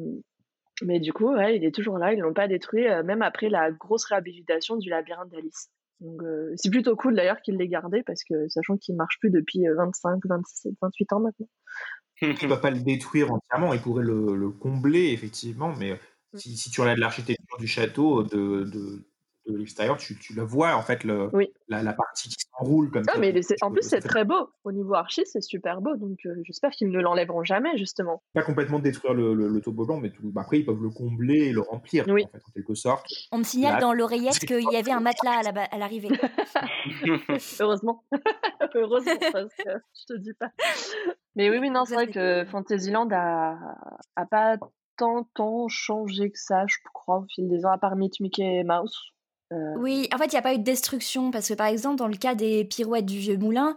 mais du coup, ouais, il est toujours là, ils l'ont pas détruit, euh, même après la grosse réhabilitation du labyrinthe d'Alice. Donc, euh, c'est plutôt cool d'ailleurs qu'il l'ait gardé, parce que sachant qu'il marche plus depuis euh, 25, 27, 28 ans maintenant. Il ne va pas le détruire entièrement, il pourrait le, le combler effectivement, mais si, si tu regardes l'architecture du château de, de, de l'extérieur, tu, tu le vois en fait, le, Oui. la, la partie qui s'enroule comme Ah, ça. mais en peux- plus, c'est très beau. Au niveau archi, c'est super beau, donc euh, j'espère qu'ils ne l'enlèveront jamais, justement. Pas complètement détruire le, le, le toboggan, mais tout- bah, après ils peuvent le combler et le remplir Oui. en, fait, en quelque sorte. On me signale Là, dans l'oreillette qu'il y avait un matelas à la ba- à l'arrivée. Heureusement. Heureusement, parce que je te dis pas. Mais oui, oui, non, c'est vrai que Fantasyland a, a pas tant, tant changé que ça, je crois, au fil des ans, à part Meet Mickey et Mouse. Euh, Oui, en fait, il n'y a pas eu de destruction parce que, par exemple, dans le cas des pirouettes du vieux moulin,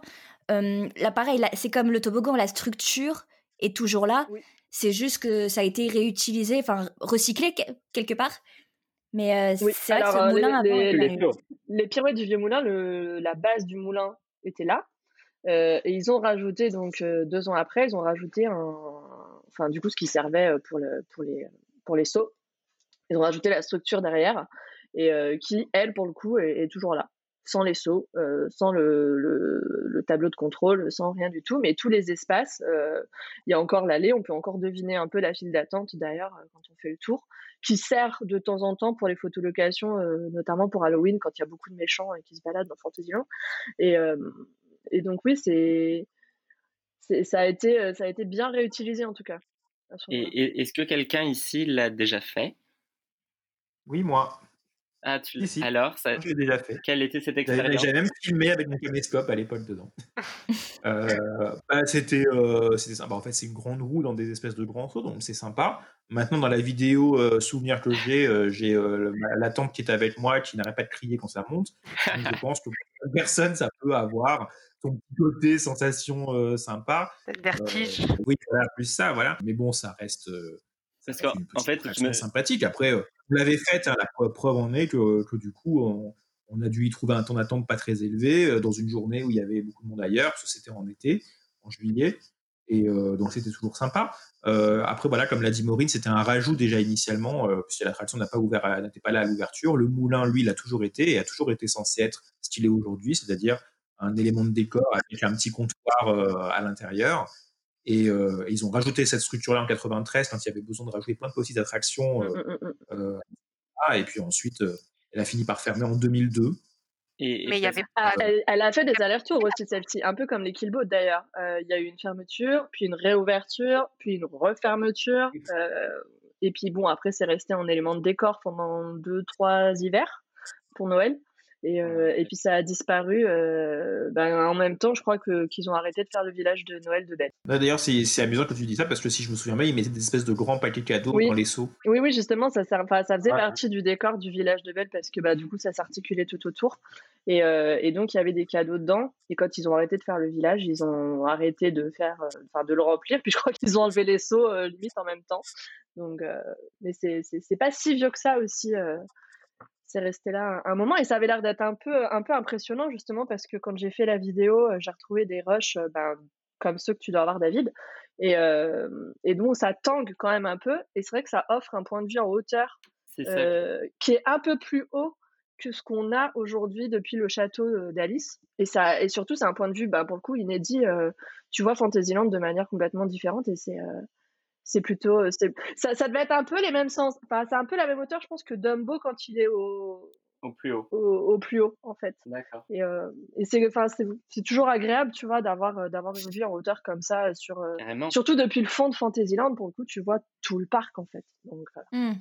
euh, là, pareil, là, c'est comme le toboggan, la structure est toujours là. C'est juste que ça a été réutilisé, enfin, recyclé que- quelque part. Mais euh, Oui, c'est vrai que ce moulin, les, avant, les- les- pirouettes du vieux moulin, le, la base du moulin était là. Et ils ont rajouté, donc deux ans après, ils ont rajouté un. Enfin, du coup, ce qui servait pour, le, pour, les, pour les sauts. Ils ont rajouté la structure derrière, et euh, qui, elle, pour le coup, est, est toujours là. Sans les sauts, euh, sans le, le, le tableau de contrôle, sans rien du tout. Mais tous les espaces, euh, il y a encore l'allée, on peut encore deviner un peu la file d'attente d'ailleurs quand on fait le tour, qui sert de temps en temps pour les photolocations, euh, notamment pour Halloween quand il y a beaucoup de méchants et qui se baladent dans Fantasyland. Et, euh, et donc oui, c'est, ça a été ça a été bien réutilisé en tout cas. et- est-ce que quelqu'un ici l'a déjà fait? Oui, moi. Ah, tu Si, si. Alors, ça... Je l'ai déjà fait. quelle était cette expérience j'avais même filmé avec mon caméscope à l'époque dedans. Euh, bah, c'était euh, c'était sympa. En fait, c'est une grande roue dans des espèces de grands sauts, donc c'est sympa. Maintenant, dans la vidéo euh, souvenir que j'ai, euh, j'ai euh, la tante qui est avec moi qui n'arrête pas de crier quand ça monte. Donc, je pense que personne, ça peut avoir son côté sensation euh, sympa. Cette vertige. Euh, oui, voilà, plus ça, voilà. Mais bon, ça reste. Euh, Parce qu'en en fait, me... sympathique. Après, euh, vous l'avez faite, hein, la preuve, en est que, que du coup, on, on a dû y trouver un temps d'attente pas très élevé euh, dans une journée où il y avait beaucoup de monde ailleurs, parce que c'était en été, en juillet. Et euh, donc, c'était toujours sympa. Euh, après, voilà, comme l'a dit Maureen, c'était un rajout déjà initialement, euh, puisque l'attraction n'a pas ouvert, à- n'était pas là à l'ouverture. Le moulin, lui, il a toujours été et a toujours été censé être ce qu'il est aujourd'hui, c'est-à-dire un élément de décor avec un petit comptoir euh, à l'intérieur. Et euh, ils ont rajouté cette structure-là en 93 quand il y avait besoin de rajouter plein de petites attractions. Mm, euh, euh, ah, et puis ensuite, euh, elle a fini par fermer en 2002. Et, Mais il y avait Ah, elle, elle a fait des allers-retours aussi, celle-ci, un peu comme les Killboat d'ailleurs. Euh, Il y a eu une fermeture, puis une réouverture, puis une refermeture. euh, et puis bon, après, c'est resté en élément de décor pendant deux, trois hivers pour Noël. Et, euh, et puis ça a disparu. euh, ben, en même temps, je crois que qu'ils ont arrêté de faire le village de Noël de Belle. Là, D'ailleurs, c'est c'est amusant que tu dis ça parce que si je me souviens bien, ils mettaient des espèces de grands paquets cadeaux Oui. dans les seaux. Oui, oui, justement, ça, enfin, ça faisait Ouais. partie du décor du village de Belle parce que bah, du coup, ça s'articulait tout autour. Et, euh, et donc, il y avait des cadeaux dedans. Et quand ils ont arrêté de faire le village, ils ont arrêté de faire, enfin, de le remplir. Puis je crois qu'ils ont enlevé les seaux limite en même temps. Donc, mais c'est c'est- c'est pas si vieux que ça aussi. C'est resté là un, un moment et ça avait l'air d'être un peu, un peu impressionnant justement parce que quand j'ai fait la vidéo, euh, j'ai retrouvé des rushs euh, ben, comme ceux que tu dois avoir David. Et, euh, et donc ça tangue quand même un peu et c'est vrai que ça offre un point de vue en hauteur euh, qui est un peu plus haut que ce qu'on a aujourd'hui depuis le château d'Alice. Et ça et surtout c'est un point de vue ben, pour le coup inédit euh, tu vois Fantasyland de manière complètement différente et c'est euh, c'est plutôt euh, c'est- ça, ça devait être un peu les mêmes sens enfin c'est un peu la même hauteur je pense que Dumbo quand il est au Au plus haut. au, au plus haut en fait D'accord. et, euh, et c'est enfin c'est c'est toujours agréable tu vois d'avoir euh, d'avoir une vue en hauteur comme ça sur Carrément. surtout depuis le fond de Fantasyland pour le coup tu vois tout le parc en fait donc euh,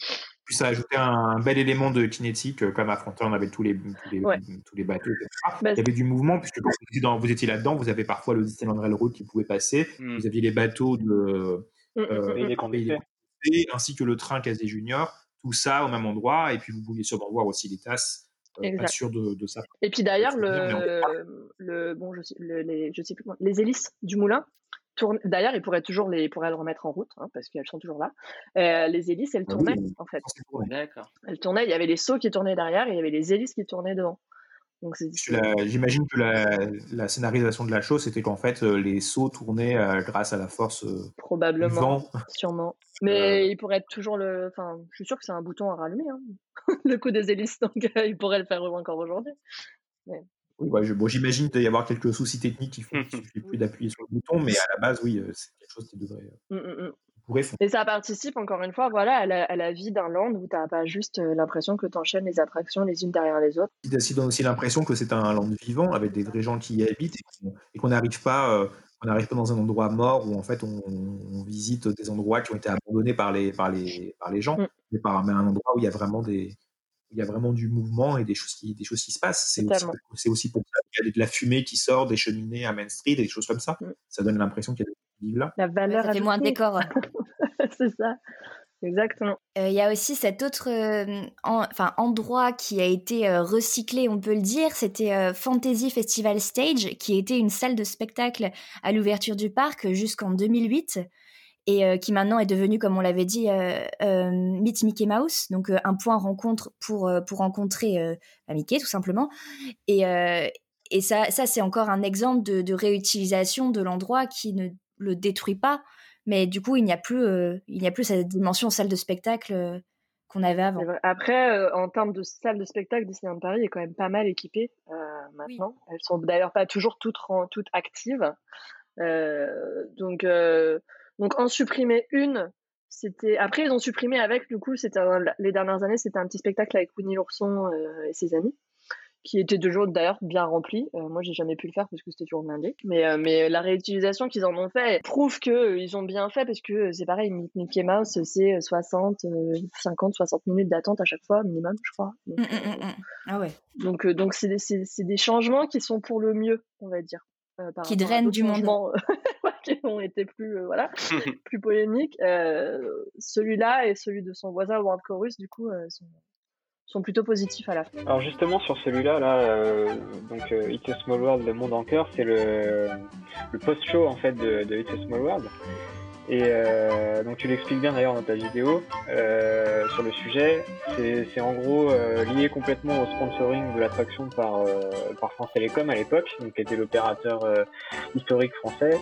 Puis ça a ajouté un bel élément de kinétique, comme à Frontier, on avait tous les, tous les, Ouais. tous les bateaux, etc. Bah, Il y avait du mouvement, puisque quand vous étiez, dans- vous étiez là-dedans, vous avez parfois le Disneyland Railroad qui pouvait passer, Hmm. vous aviez les bateaux de Mm, mm, euh, mm, mm. Condés, ainsi que le train Casé Junior, tout ça au même endroit, et puis vous pouviez sûrement voir aussi les tasses, euh, pas sûr de, de ça. Et puis d'ailleurs, le, le, bon, je le- les, je sais plus comment, les hélices du moulin tournent. D'ailleurs, ils pourraient toujours les, pourraient le remettre en route, hein, parce qu'elles sont toujours là. Euh, les hélices, elles Ah oui, tournaient en fait. D'accord. Elles tournaient. Il y avait les sauts qui tournaient derrière et il y avait les hélices qui tournaient devant. J'imagine que la, la scénarisation de la chose, c'était qu'en fait, euh, les sauts tournaient euh, grâce à la force euh, du probablement, vent. sûrement. Mais il pourrait être toujours le. Enfin, je suis sûr que c'est un bouton à rallumer. Hein. le coup des hélices, donc euh, il pourrait le faire encore aujourd'hui. Mais- Oui, ouais, je- bon, j'imagine qu'il doit y avoir quelques soucis techniques qui font qu'il suffit plus d'appuyer sur le bouton, mais à la base, oui, euh, c'est quelque chose qui devrait, euh, mm, mm. Pourrait. Et ça participe encore une fois, voilà, à la, à la vie d'un land où t'as pas juste euh, l'impression que t'enchaînes les attractions les unes derrière les autres. Ça donne aussi l'impression que c'est un land vivant avec des vrais gens qui y habitent et qu'on- n'arrive pas, euh, on pas dans un endroit mort où en fait on, on visite des endroits qui ont été abandonnés par les, par les, par les gens, Mm. mais, par, mais un endroit où il y a vraiment des, il y a vraiment du mouvement et des choses qui, des choses qui se passent. C'est aussi, c'est aussi pour ça qu'il y a de la fumée qui sort des cheminées à Main Street et des choses comme ça. Mm. Ça donne l'impression qu'il y a des vivent là. La valeur fait moins de ajoutée. décor. c'est ça, exactement. Euh, Il y a aussi cet autre euh, en- enfin, endroit qui a été euh, recyclé, on peut le dire. C'était euh, Fantasy Festival Stage, qui était une salle de spectacle à l'ouverture du parc jusqu'en 2008 et euh, qui maintenant est devenue, comme on l'avait dit, euh, euh, Meet Mickey Mouse, donc un point rencontre pour, pour rencontrer bah, Mickey, tout simplement. Et, et ça, ça c'est encore un exemple de, de réutilisation de l'endroit qui ne le détruit pas, mais du coup, il n'y a plus, il n'y a plus cette dimension salle de spectacle qu'on avait avant. Après, en termes de salle de spectacle, Disneyland Paris est quand même pas mal équipée maintenant. Elles sont d'ailleurs pas toujours toutes, toutes actives. Donc, donc en supprimer une, c'était. Après, ils ont supprimé avec, du coup, c'était un- les dernières années, c'était un petit spectacle avec Winnie l'ourson euh, et ses amis. qui était toujours d'ailleurs bien rempli. Euh, moi, j'ai jamais pu le faire parce que c'était toujours blindé. Mais, euh, mais la réutilisation qu'ils en ont fait prouve que ils ont bien fait parce que c'est pareil, Mickey Mouse, c'est 60, 50, 60 minutes d'attente à chaque fois, minimum, je crois. Donc, Mmh, mmh, mmh. Ah ouais. donc, euh, donc c'est des, des changements qui sont pour le mieux, on va dire. euh, Qui drainent du monde. qui ont été plus, euh, voilà, plus polémiques. Euh, celui-là et celui de son voisin World Chorus, du coup, euh, sont, sont plutôt positifs à la fin. Alors justement sur celui-là, là, euh, donc euh, It's a Small World, le monde en cœur, c'est le, le post-show en fait de, de It's a Small World. Et euh, donc tu l'expliques bien d'ailleurs dans ta vidéo euh, sur le sujet. C'est en gros euh, lié complètement au sponsoring de l'attraction par, euh, par France Télécom à l'époque, donc qui était l'opérateur euh, historique français.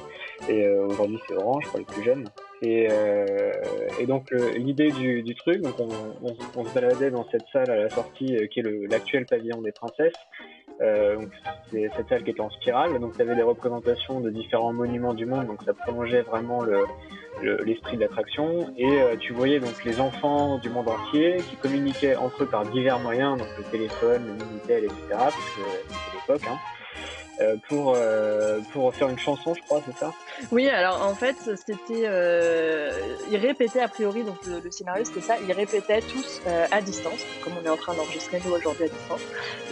Et euh, aujourd'hui c'est Orange pour les plus jeunes. Et, et donc l'idée du, du truc, donc on, on, on se baladait dans cette salle à la sortie qui est l'actuel pavillon des princesses. Euh, c'est cette salle qui était en spirale, donc tu avais des représentations de différents monuments du monde, donc ça prolongeait vraiment le le- l'esprit de l'attraction. Et euh, tu voyais donc les enfants du monde entier qui communiquaient entre eux par divers moyens, donc le téléphone, le minitel, etc. Parce que c'était l'époque, hein, pour euh, pour faire une chanson, je crois, c'est ça? Oui, alors en fait, c'était. Euh, ils répétaient a priori, donc le, le scénario c'était ça, ils répétaient tous euh, à distance, comme on est en train d'enregistrer nous aujourd'hui à distance.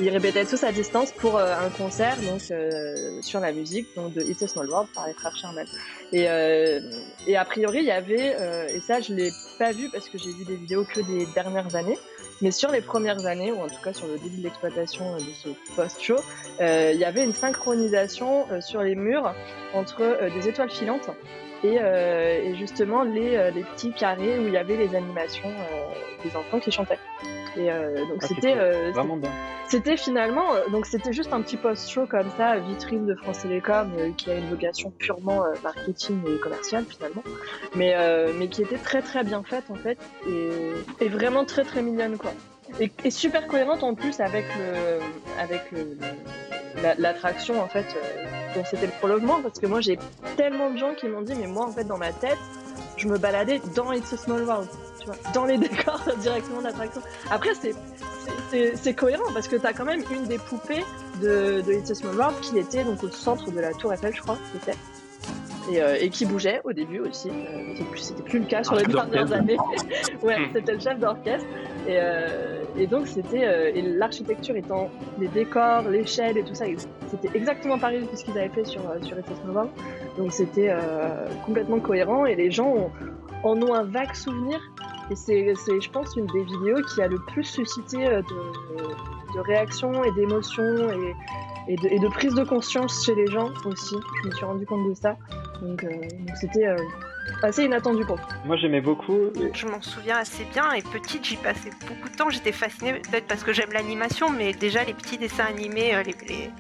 Ils répétaient tous à distance pour euh, un concert donc euh, sur la musique donc de It's a Small World par les frères Sherman. Et, euh, et a priori, il y avait, euh, et ça je l'ai pas vu parce que j'ai vu des vidéos que des dernières années, mais sur les premières années, ou en tout cas sur le début de l'exploitation euh, de ce post-show, euh, il y avait une synchronisation euh, sur les murs entre des étoiles filantes et, justement les, les petits carrés où il y avait les animations euh, des enfants qui chantaient. Et euh, donc Ah, c'était euh, c'était finalement euh, donc c'était juste un petit post-show comme ça, vitrine de France Télécom euh, qui a une vocation purement euh, marketing et commerciale finalement, mais euh, mais qui était très très bien faite en fait et, et vraiment très très mignonne quoi. Et, et super cohérente en plus avec le avec le- le- la- l'attraction en fait euh, dont c'était le prolongement parce que moi j'ai tellement de gens qui m'ont dit mais moi en fait dans ma tête je me baladais dans It's a Small World, tu vois, dans les décors directement de l'attraction. Après, c'est c'est- cohérent parce que t'as quand même une des poupées de, de It's a Small World qui était donc au centre de la Tour Eiffel, je crois, c'était. Et, euh, et qui bougeait au début aussi. Euh, c'était plus- C'était plus le cas sur les dernières années. ouais, c'était le chef d'orchestre. Et, euh, et donc c'était et l'architecture étant les décors, l'échelle et tout ça, c'était exactement pareil que ce qu'ils avaient fait sur sur It's a Small World. Donc c'était complètement cohérent et les gens ont- en ont un vague souvenir. Et c'est, je pense, une des vidéos qui a le plus suscité euh, de, de réactions et d'émotions et, et, de, et de prise de conscience chez les gens aussi. Je me suis rendu compte de ça. Donc, euh, c'était euh, assez inattendu pour moi. Moi j'aimais beaucoup. Je m'en souviens assez bien et petite j'y passais beaucoup de temps. J'étais fascinée peut-être parce que j'aime l'animation, mais déjà les petits dessins animés, les, les-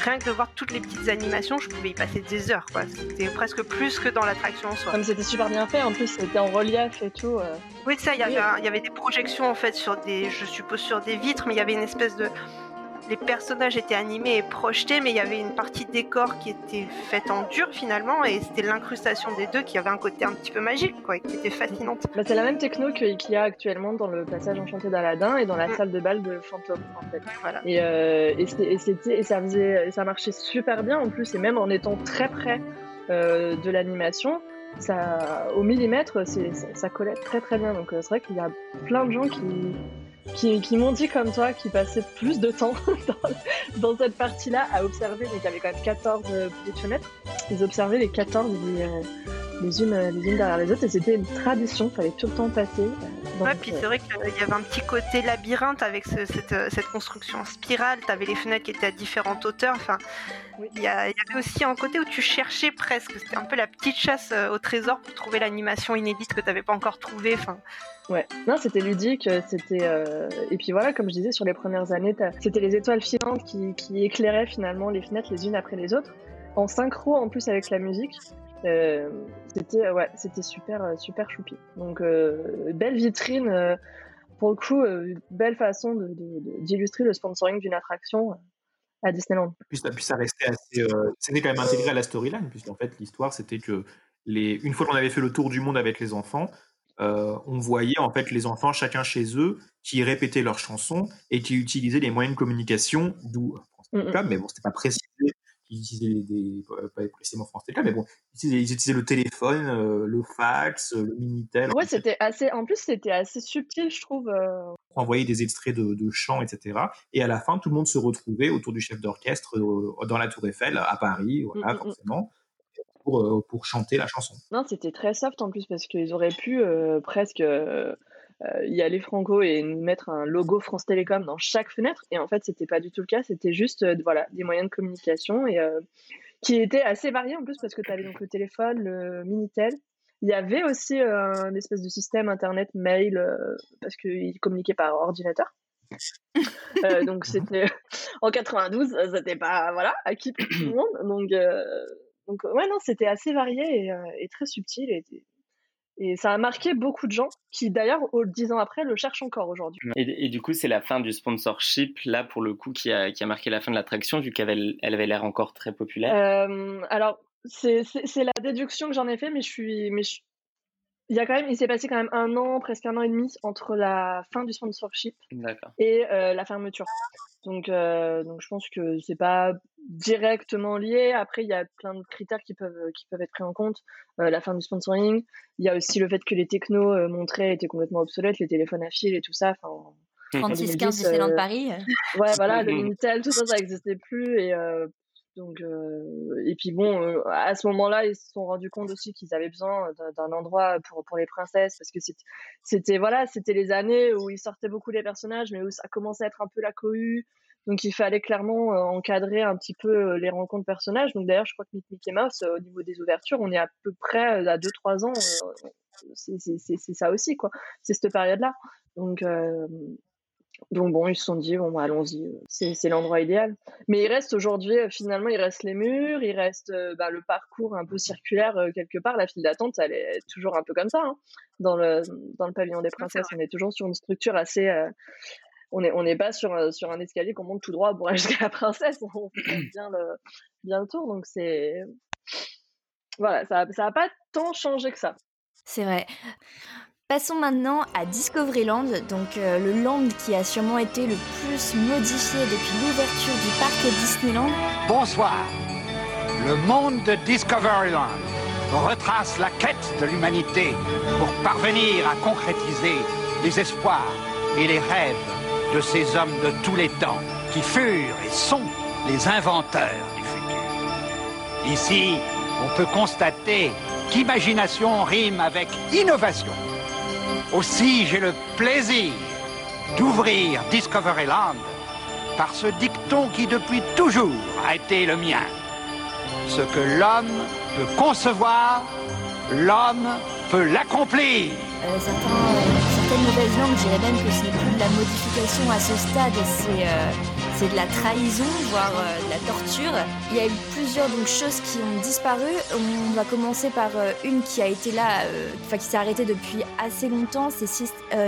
rien que de voir toutes les petites animations, je pouvais y passer des heures. quoi. C'était presque plus que dans l'attraction en soi. Comme c'était super bien fait, en plus c'était en relief et tout. euh. Oui, ça, il y, avait y avait des projections en fait sur des, je suppose sur des vitres, mais il y avait une espèce de, les personnages étaient animés et projetés, mais il y avait une partie décor qui était faite en dur finalement, et c'était l'incrustation des deux qui avait un côté un petit peu magique, quoi, et qui était fascinante. Bah, c'est la même techno que- qu'il y a actuellement dans le passage enchanté d'Aladin et dans la salle de bal de Fantôme en fait. Voilà. Et, euh, et, c'était- et c'était et ça faisait et ça marchait super bien en plus et même en étant très près euh, de l'animation, ça au millimètre, c'est, ça, ça collait très très bien. Donc euh, c'est vrai qu'il y a plein de gens qui qui, qui m'ont dit comme toi qu'ils passaient plus de temps dans, dans cette partie-là à observer, mais qu'il y avait quand même 14 euh, petites fenêtres. Ils observaient les 14 les, euh, les unes, les unes derrière les autres et c'était une tradition, fallait tout le temps passer. euh, Ouais, donc, puis euh, c'est vrai qu'il y avait un petit côté labyrinthe avec ce- cette, euh, cette construction en spirale. T'avais les fenêtres qui étaient à différentes hauteurs. Enfin, il y, il avait aussi un côté où tu cherchais presque. C'était un peu la petite chasse euh, au trésor pour trouver l'animation inédite que t'avais pas encore trouvée. Enfin, Ouais, non, c'était ludique, euh, c'était euh, et puis voilà, comme je disais, sur les premières années, c'était les étoiles filantes qui, qui éclairaient finalement les fenêtres les unes après les autres, en synchro en plus avec la musique. Euh, c'était ouais, c'était super super choupi. Donc belle vitrine, pour le coup, belle façon d'illustrer le sponsoring d'une attraction à Disneyland. Puis ça, puis ça restait assez. euh, c'était quand même intégré à la storyline, puisqu'en fait, l'histoire, c'était que les, une fois qu'on avait fait le tour du monde avec les enfants, euh, on voyait en fait les enfants chacun chez eux qui répétaient leurs chansons et qui utilisaient les moyens de communication, d'où Mm, France mais bon, c'était pas précisé qu'ils utilisaient des, pas précisément France Télécom, mais bon, ils utilisaient, ils le téléphone, euh, le fax, euh, le Minitel. Ouais, c'était assez. En plus, c'était assez subtil, je trouve. euh. pour envoyer des extraits de, de chants, etc. Et à la fin, tout le monde se retrouvait autour du chef d'orchestre euh, dans la Tour Eiffel à Paris, voilà, Mm, mm, mm. Pour, euh, pour chanter la chanson. Non, c'était très soft en plus parce qu'ils auraient pu euh, presque euh, y aller franco et mettre un logo France Télécom dans chaque fenêtre. Et en fait, c'était pas du tout le cas. C'était juste euh, voilà, des moyens de communication et euh, qui étaient assez variés en plus parce que tu avais donc le téléphone, le Minitel. Il y avait aussi euh, un espèce de système internet mail euh, parce qu'ils communiquaient par ordinateur. Euh, donc c'était en 92, euh, c'était pas voilà acquis pour tout le monde. Donc euh, donc ouais non, c'était assez varié et, euh, et très subtil et, et ça a marqué beaucoup de gens qui d'ailleurs dix ans après le cherchent encore aujourd'hui. Et, et du coup, c'est la fin du sponsorship, là, pour le coup, qui a, qui a marqué la fin de l'attraction, vu qu'elle avait, elle avait l'air encore très populaire? Euh, alors c'est la déduction que j'en ai fait, mais je suis mais je- il y a quand même il s'est passé quand même un an presque un an et demi entre la fin du sponsorship et euh, la fermeture. Donc, euh, donc je pense que c'est pas directement lié. Après, il y a plein de critères qui peuvent qui peuvent être pris en compte. Euh, la fin du sponsoring. Il y a aussi le fait que les technos euh, montrés étaient complètement obsolètes, les téléphones à fil et tout ça. Enfin, en 36 15 2010, Disneyland euh, Paris. Ouais, voilà, le Minitel, tout ça, ça n'existait plus. Et, euh, donc, euh, et puis bon, euh, à ce moment-là, ils se sont rendus compte aussi qu'ils avaient besoin d'un- endroit pour, pour les princesses, parce que c'était- voilà, les années où ils sortaient beaucoup les personnages, mais où ça commençait à être un peu la cohue. Donc il fallait clairement euh, encadrer un petit peu les rencontres personnages. Donc d'ailleurs, je crois que Mickey Mouse, au niveau des ouvertures, on est à peu près à 2-3 ans. c'est ça aussi, quoi. C'est cette période-là. Donc, donc bon, ils se sont dit, bon, bah, allons-y, euh, c'est l'endroit idéal. Mais il reste aujourd'hui, euh, finalement, il reste les murs, il reste euh, bah, le parcours un peu circulaire quelque part. La file d'attente, elle est toujours un peu comme ça. hein. Dans, le, dans le pavillon des princesses, on est toujours sur une structure assez... euh, on n'est on n'est pas sur, un- sur un escalier qu'on monte tout droit pour aller jusqu'à la princesse. On fait bien le, bien le tour. Donc c'est... Voilà, ça n'a ça pas tant changé que ça. C'est vrai. Passons maintenant à Discoveryland, donc euh, le land qui a sûrement été le plus modifié depuis l'ouverture du parc Disneyland. Bonsoir. Le monde de Discoveryland retrace la quête de l'humanité pour parvenir à concrétiser les espoirs et les rêves de ces hommes de tous les temps qui furent et sont les inventeurs du futur. Ici, on peut constater qu'imagination rime avec innovation. Aussi, j'ai le plaisir d'ouvrir Discoveryland par ce dicton qui depuis toujours a été le mien. Ce que l'homme peut concevoir, l'homme peut l'accomplir. Euh, certaines mauvaises langues diraient même que ce n'est plus de la modification à ce stade, c'est euh, c'est de la trahison, voire euh, de la torture. Il y a eu plusieurs choses qui ont disparu. On va commencer par euh, une qui a été là, euh, enfin qui s'est arrêtée depuis assez longtemps, c'est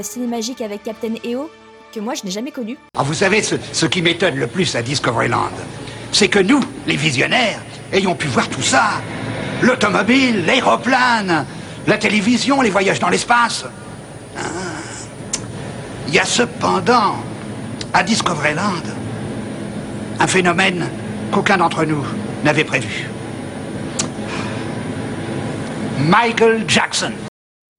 Cinémagique avec Captain EO, que moi je n'ai jamais connu. Ah, vous savez, ce, ce qui m'étonne le plus à Discoveryland, c'est que nous, les visionnaires, ayons pu voir tout ça. L'automobile, l'aéroplane, la télévision, les voyages dans l'espace. Ah. Il y a cependant, à Discoveryland, un phénomène qu'aucun d'entre nous n'avait prévu. Michael Jackson.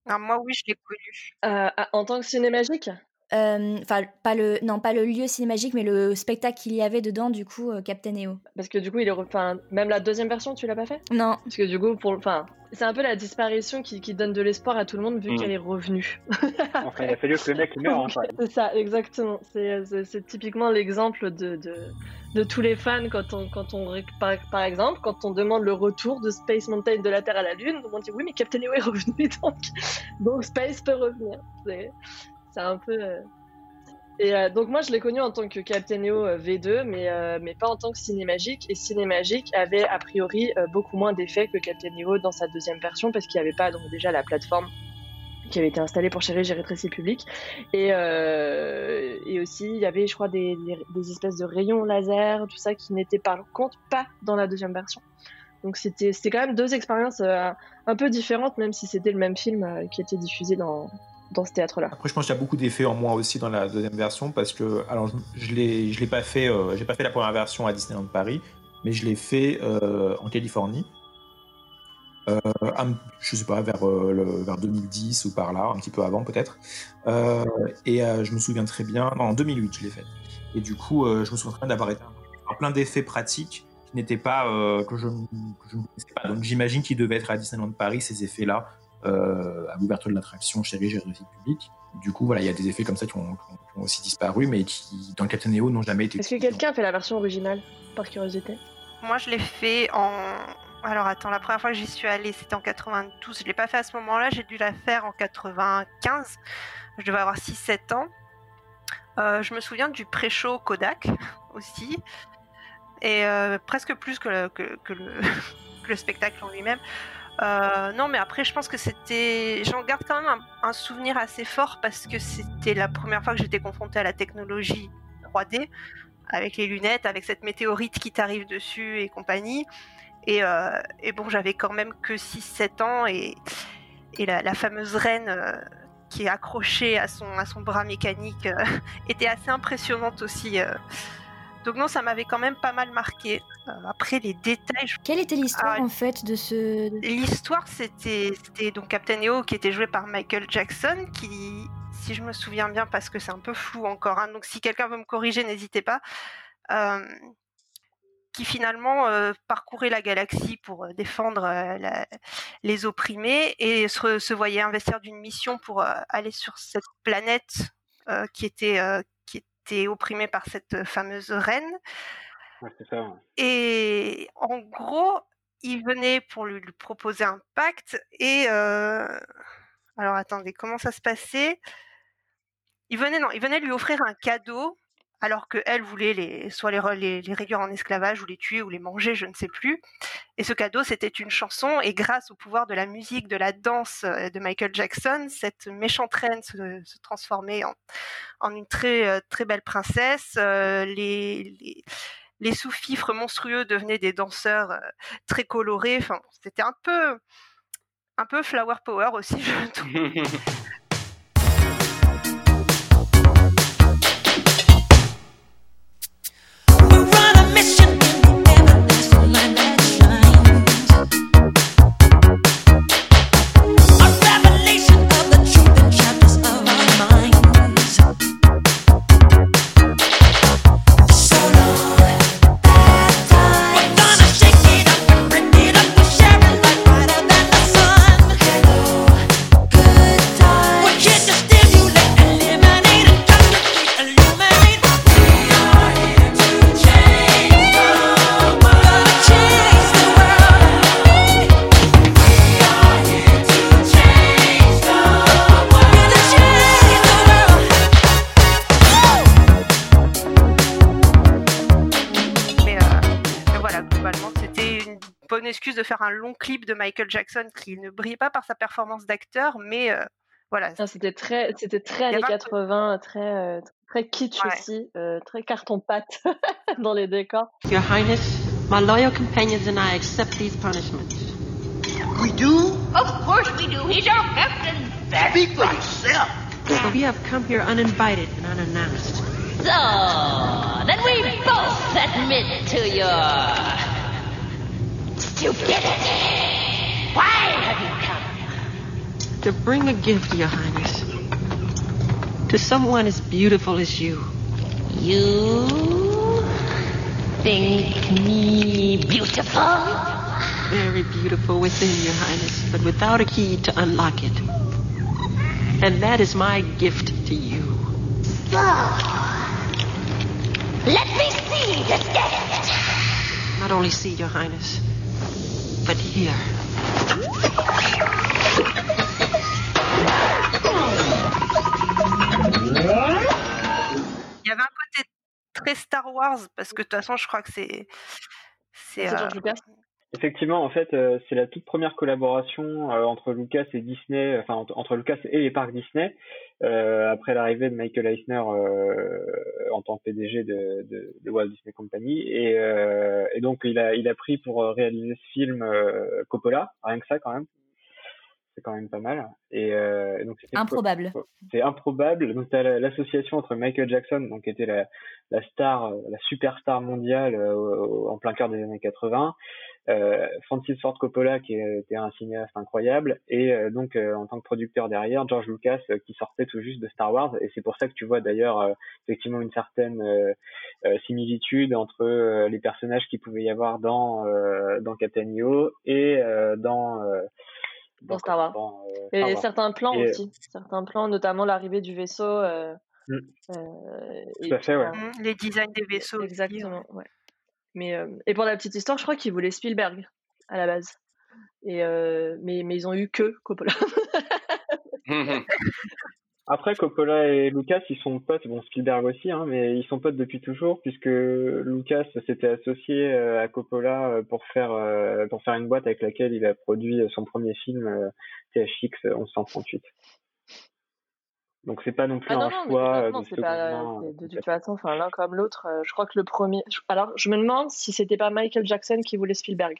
Alors, moi, oui, je l'ai connu. Euh, ah, en tant que cinémagique? Enfin, pas le, non, pas le lieu cinémagique, mais le spectacle qu'il y avait dedans, du coup, euh, Captain EO. Parce que du coup, il est enfin, même la deuxième version, tu l'as pas fait? Non. Parce que du coup, pour, enfin, c'est un peu la disparition qui, qui donne de l'espoir à tout le monde vu Mm. qu'elle est revenue. Enfin, il a fallu que le mec meure. quand même. c'est ça, exactement. C'est, typiquement l'exemple de, de, de tous les fans quand on, quand on, par, par exemple, quand on demande le retour de Space Mountain de la Terre à la Lune, on dit oui, mais Captain EO est revenu donc, donc Space peut revenir. C'est, un peu. euh, Et euh, donc moi je l'ai connu en tant que Captain EO euh, V2, mais, mais pas en tant que Cinémagique. Et Cinémagique avait a priori beaucoup moins d'effets que Captain EO dans sa deuxième version parce qu'il n'y avait pas donc déjà la plateforme qui avait été installée pour gérer gérer Tracy public. Et, et aussi il y avait je crois des, des, espèces de rayons laser, tout ça qui n'était par contre pas dans la deuxième version. Donc c'était quand même deux expériences un peu différentes, même si c'était le même film qui était diffusé dans, dans ce théâtre-là. Après, je pense qu'il y a beaucoup d'effets en moins aussi dans la deuxième version parce que, alors, je, je l'ai, je l'ai pas fait, euh, j'ai pas fait la première version à Disneyland Paris, mais je l'ai fait euh, en Californie. Euh, un- je sais pas, vers, euh, vers 2010 ou par là, un petit peu avant peut-être. Euh, et je me souviens très bien, en 2008 je l'ai fait. Et du coup, je me souviens d'avoir été plein d'effets pratiques qui n'étaient pas, que je ne connaissais pas. Donc j'imagine qu'il devait être à Disneyland Paris, ces effets-là, euh, à l'ouverture de l'attraction Chérie, j'ai réussi le public. Du coup, voilà, il y a des effets comme ça qui ont, qui ont- qui ont aussi disparu, mais qui, dans le Captain Neo, n'ont jamais été Est-ce que quelqu'un a fait la version originale, par curiosité? Moi, je l'ai fait en. Alors, attends, la première fois que j'y suis allée, c'était en 92. Je l'ai pas fait à ce moment-là, j'ai dû la faire en 95. Je devais avoir 6-7 ans. Euh, je me souviens du pré-show Kodak aussi. Et euh, presque plus que, le- que, que le, que le spectacle en lui-même. Euh, non, mais après, je pense que c'était. J'en garde quand même un, souvenir assez fort parce que c'était la première fois que j'étais confrontée à la technologie 3D avec les lunettes, avec cette météorite qui t'arrive dessus et compagnie. Et, euh, bon, j'avais quand même que 6-7 ans et, la, fameuse reine euh, qui est accrochée à son, à son bras mécanique était assez impressionnante aussi. Donc non, ça m'avait quand même pas mal marqué. Euh, après, les détails... je- Quelle était l'histoire Ah, en fait de ce. L'histoire, c'était c'était donc Captain EO qui était joué par Michael Jackson, qui, si je me souviens bien, parce que c'est un peu flou encore, hein, donc si quelqu'un veut me corriger, n'hésitez pas, euh, qui finalement euh, parcourait la galaxie pour défendre la- les opprimés et se, se voyait investir d'une mission pour aller sur cette planète qui était était opprimée par cette fameuse reine. Ouais, ça. Et en gros, il venait pour lui, lui proposer un pacte. Et euh, alors attendez, comment ça se passait? Il venait non, il venait lui offrir un cadeau, alors que elle voulait les, soit les, re- les, les réduire en esclavage ou les tuer ou les manger, je ne sais plus. Et ce cadeau, c'était une chanson. Et grâce au pouvoir de la musique, de la danse euh, de Michael Jackson, cette méchante reine se, se transformait en, en une très euh, très belle princesse. Euh, les, les les sous-fifres monstrueux devenaient des danseurs très colorés. Enfin, c'était un peu, un peu flower power aussi, je trouve. Excuse de faire un long clip de Michael Jackson qui ne brillait pas par sa performance d'acteur, mais euh, voilà. Ah, C'était très, c'était très années avait un 80, très, euh, très kitsch aussi, euh, très carton-pâte dans les décors. Your Highness, my loyal companions and I accept these punishments. We do? Of course we do. He's our captain. Speak for yourself. We have come here uninvited and unannounced. So, then we both admit to your stupidity. Why have you come? To bring a gift, Your Highness. To someone as beautiful as you. You think me beautiful? Very beautiful within, Your Highness, but without a key to unlock it. And that is my gift to you. Let me see this gift. Not only see, Your Highness, but. Il y avait un côté très Star Wars, parce que de toute façon, je crois que c'est. Euh, Lucas Effectivement, en fait, euh, c'est la toute première collaboration euh, entre Lucas et Disney, enfin entre, entre Lucas et les parcs Disney, euh, après l'arrivée de Michael Eisner euh, en tant que PDG de, de, de Walt Disney Company. Et, euh, et donc, il a, il a pris pour réaliser ce film Coppola, rien que ça quand même. C'est quand même pas mal. Et, et donc Improbable. C'est improbable. Donc, tu as l'association entre Michael Jackson, donc qui était la, la star, la superstar mondiale en plein cœur des années 80, euh, Francis Ford Coppola qui était un cinéaste incroyable, et euh, donc euh, en tant que producteur derrière, George Lucas euh, qui sortait tout juste de Star Wars. Et c'est pour ça que tu vois d'ailleurs euh, effectivement une certaine euh, euh, similitude entre euh, les personnages qu'il pouvait y avoir dans euh, dans Captain EO et euh, dans euh, Dans Star Wars. dans, euh, Et Star Wars. certains plans Et, aussi. Certains plans, notamment l'arrivée du vaisseau. euh, Mm. euh, Tout et à fait, ouais. puis, Mm, Les designs des vaisseaux. aussi, Exactement, ouais. Mais, euh, et pour la petite histoire, je crois qu'ils voulaient Spielberg à la base. Et, euh, mais, mais ils ont eu que Coppola. Après, Coppola et Lucas, ils sont potes, bon Spielberg aussi, hein, mais ils sont potes depuis toujours, puisque Lucas s'était associé euh, à Coppola pour faire pour faire une boîte avec laquelle il a produit son premier film THX 1138. Donc c'est pas non plus Ah non, un non, choix euh, complètement, de pas, euh, de toute façon, enfin, l'un comme l'autre. euh, je crois que le premier. Alors, je me demande si c'était pas Michael Jackson qui voulait Spielberg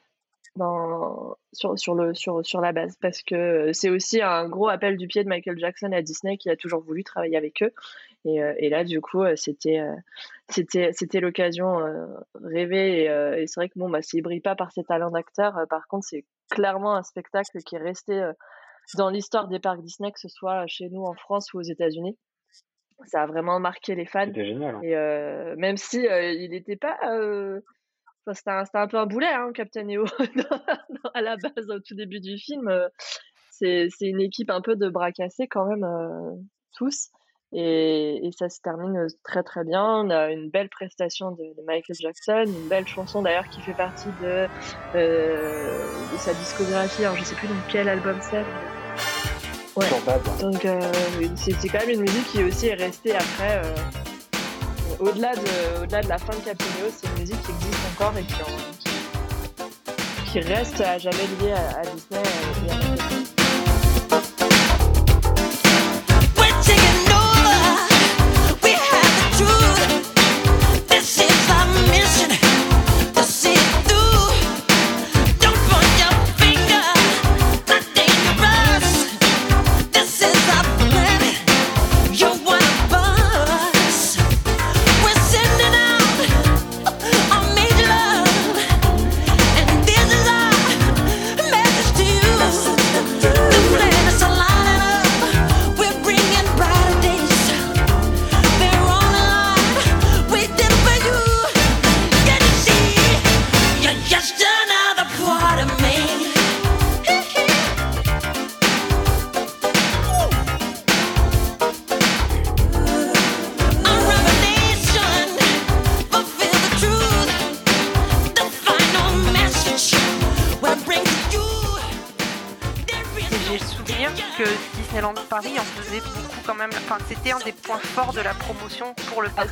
dans... sur, sur, le, sur, sur la base, parce que euh, c'est aussi un gros appel du pied de Michael Jackson à Disney qui a toujours voulu travailler avec eux. Et, euh, et là, du coup, euh, c'était euh, c'était c'était l'occasion euh, rêvée. Et, euh, et c'est vrai que bon, bah, s'il brille pas par ses talents d'acteur, euh, par contre, c'est clairement un spectacle qui est resté euh, dans l'histoire des parcs Disney, que ce soit chez nous en France ou aux États-Unis ça a vraiment marqué les fans. C'était génial. hein. Et euh, même si euh, il n'était pas, euh, enfin, c'était un, un peu un boulet, hein, Captain EO, à la base au tout début du film. c'est c'est une équipe un peu de bras cassés quand même tous. Et, et ça se termine euh, très très bien. On a une belle prestation de, de Michael Jackson, une belle chanson d'ailleurs qui fait partie de, euh, de sa discographie. Alors je sais plus dans quel album c'est. Ouais. Donc euh, c'est quand même une musique qui aussi est restée après. euh, au-delà de, la fin de Captain EO, c'est une musique qui existe encore et qui, en- qui, qui reste à jamais liée à, à Disney et à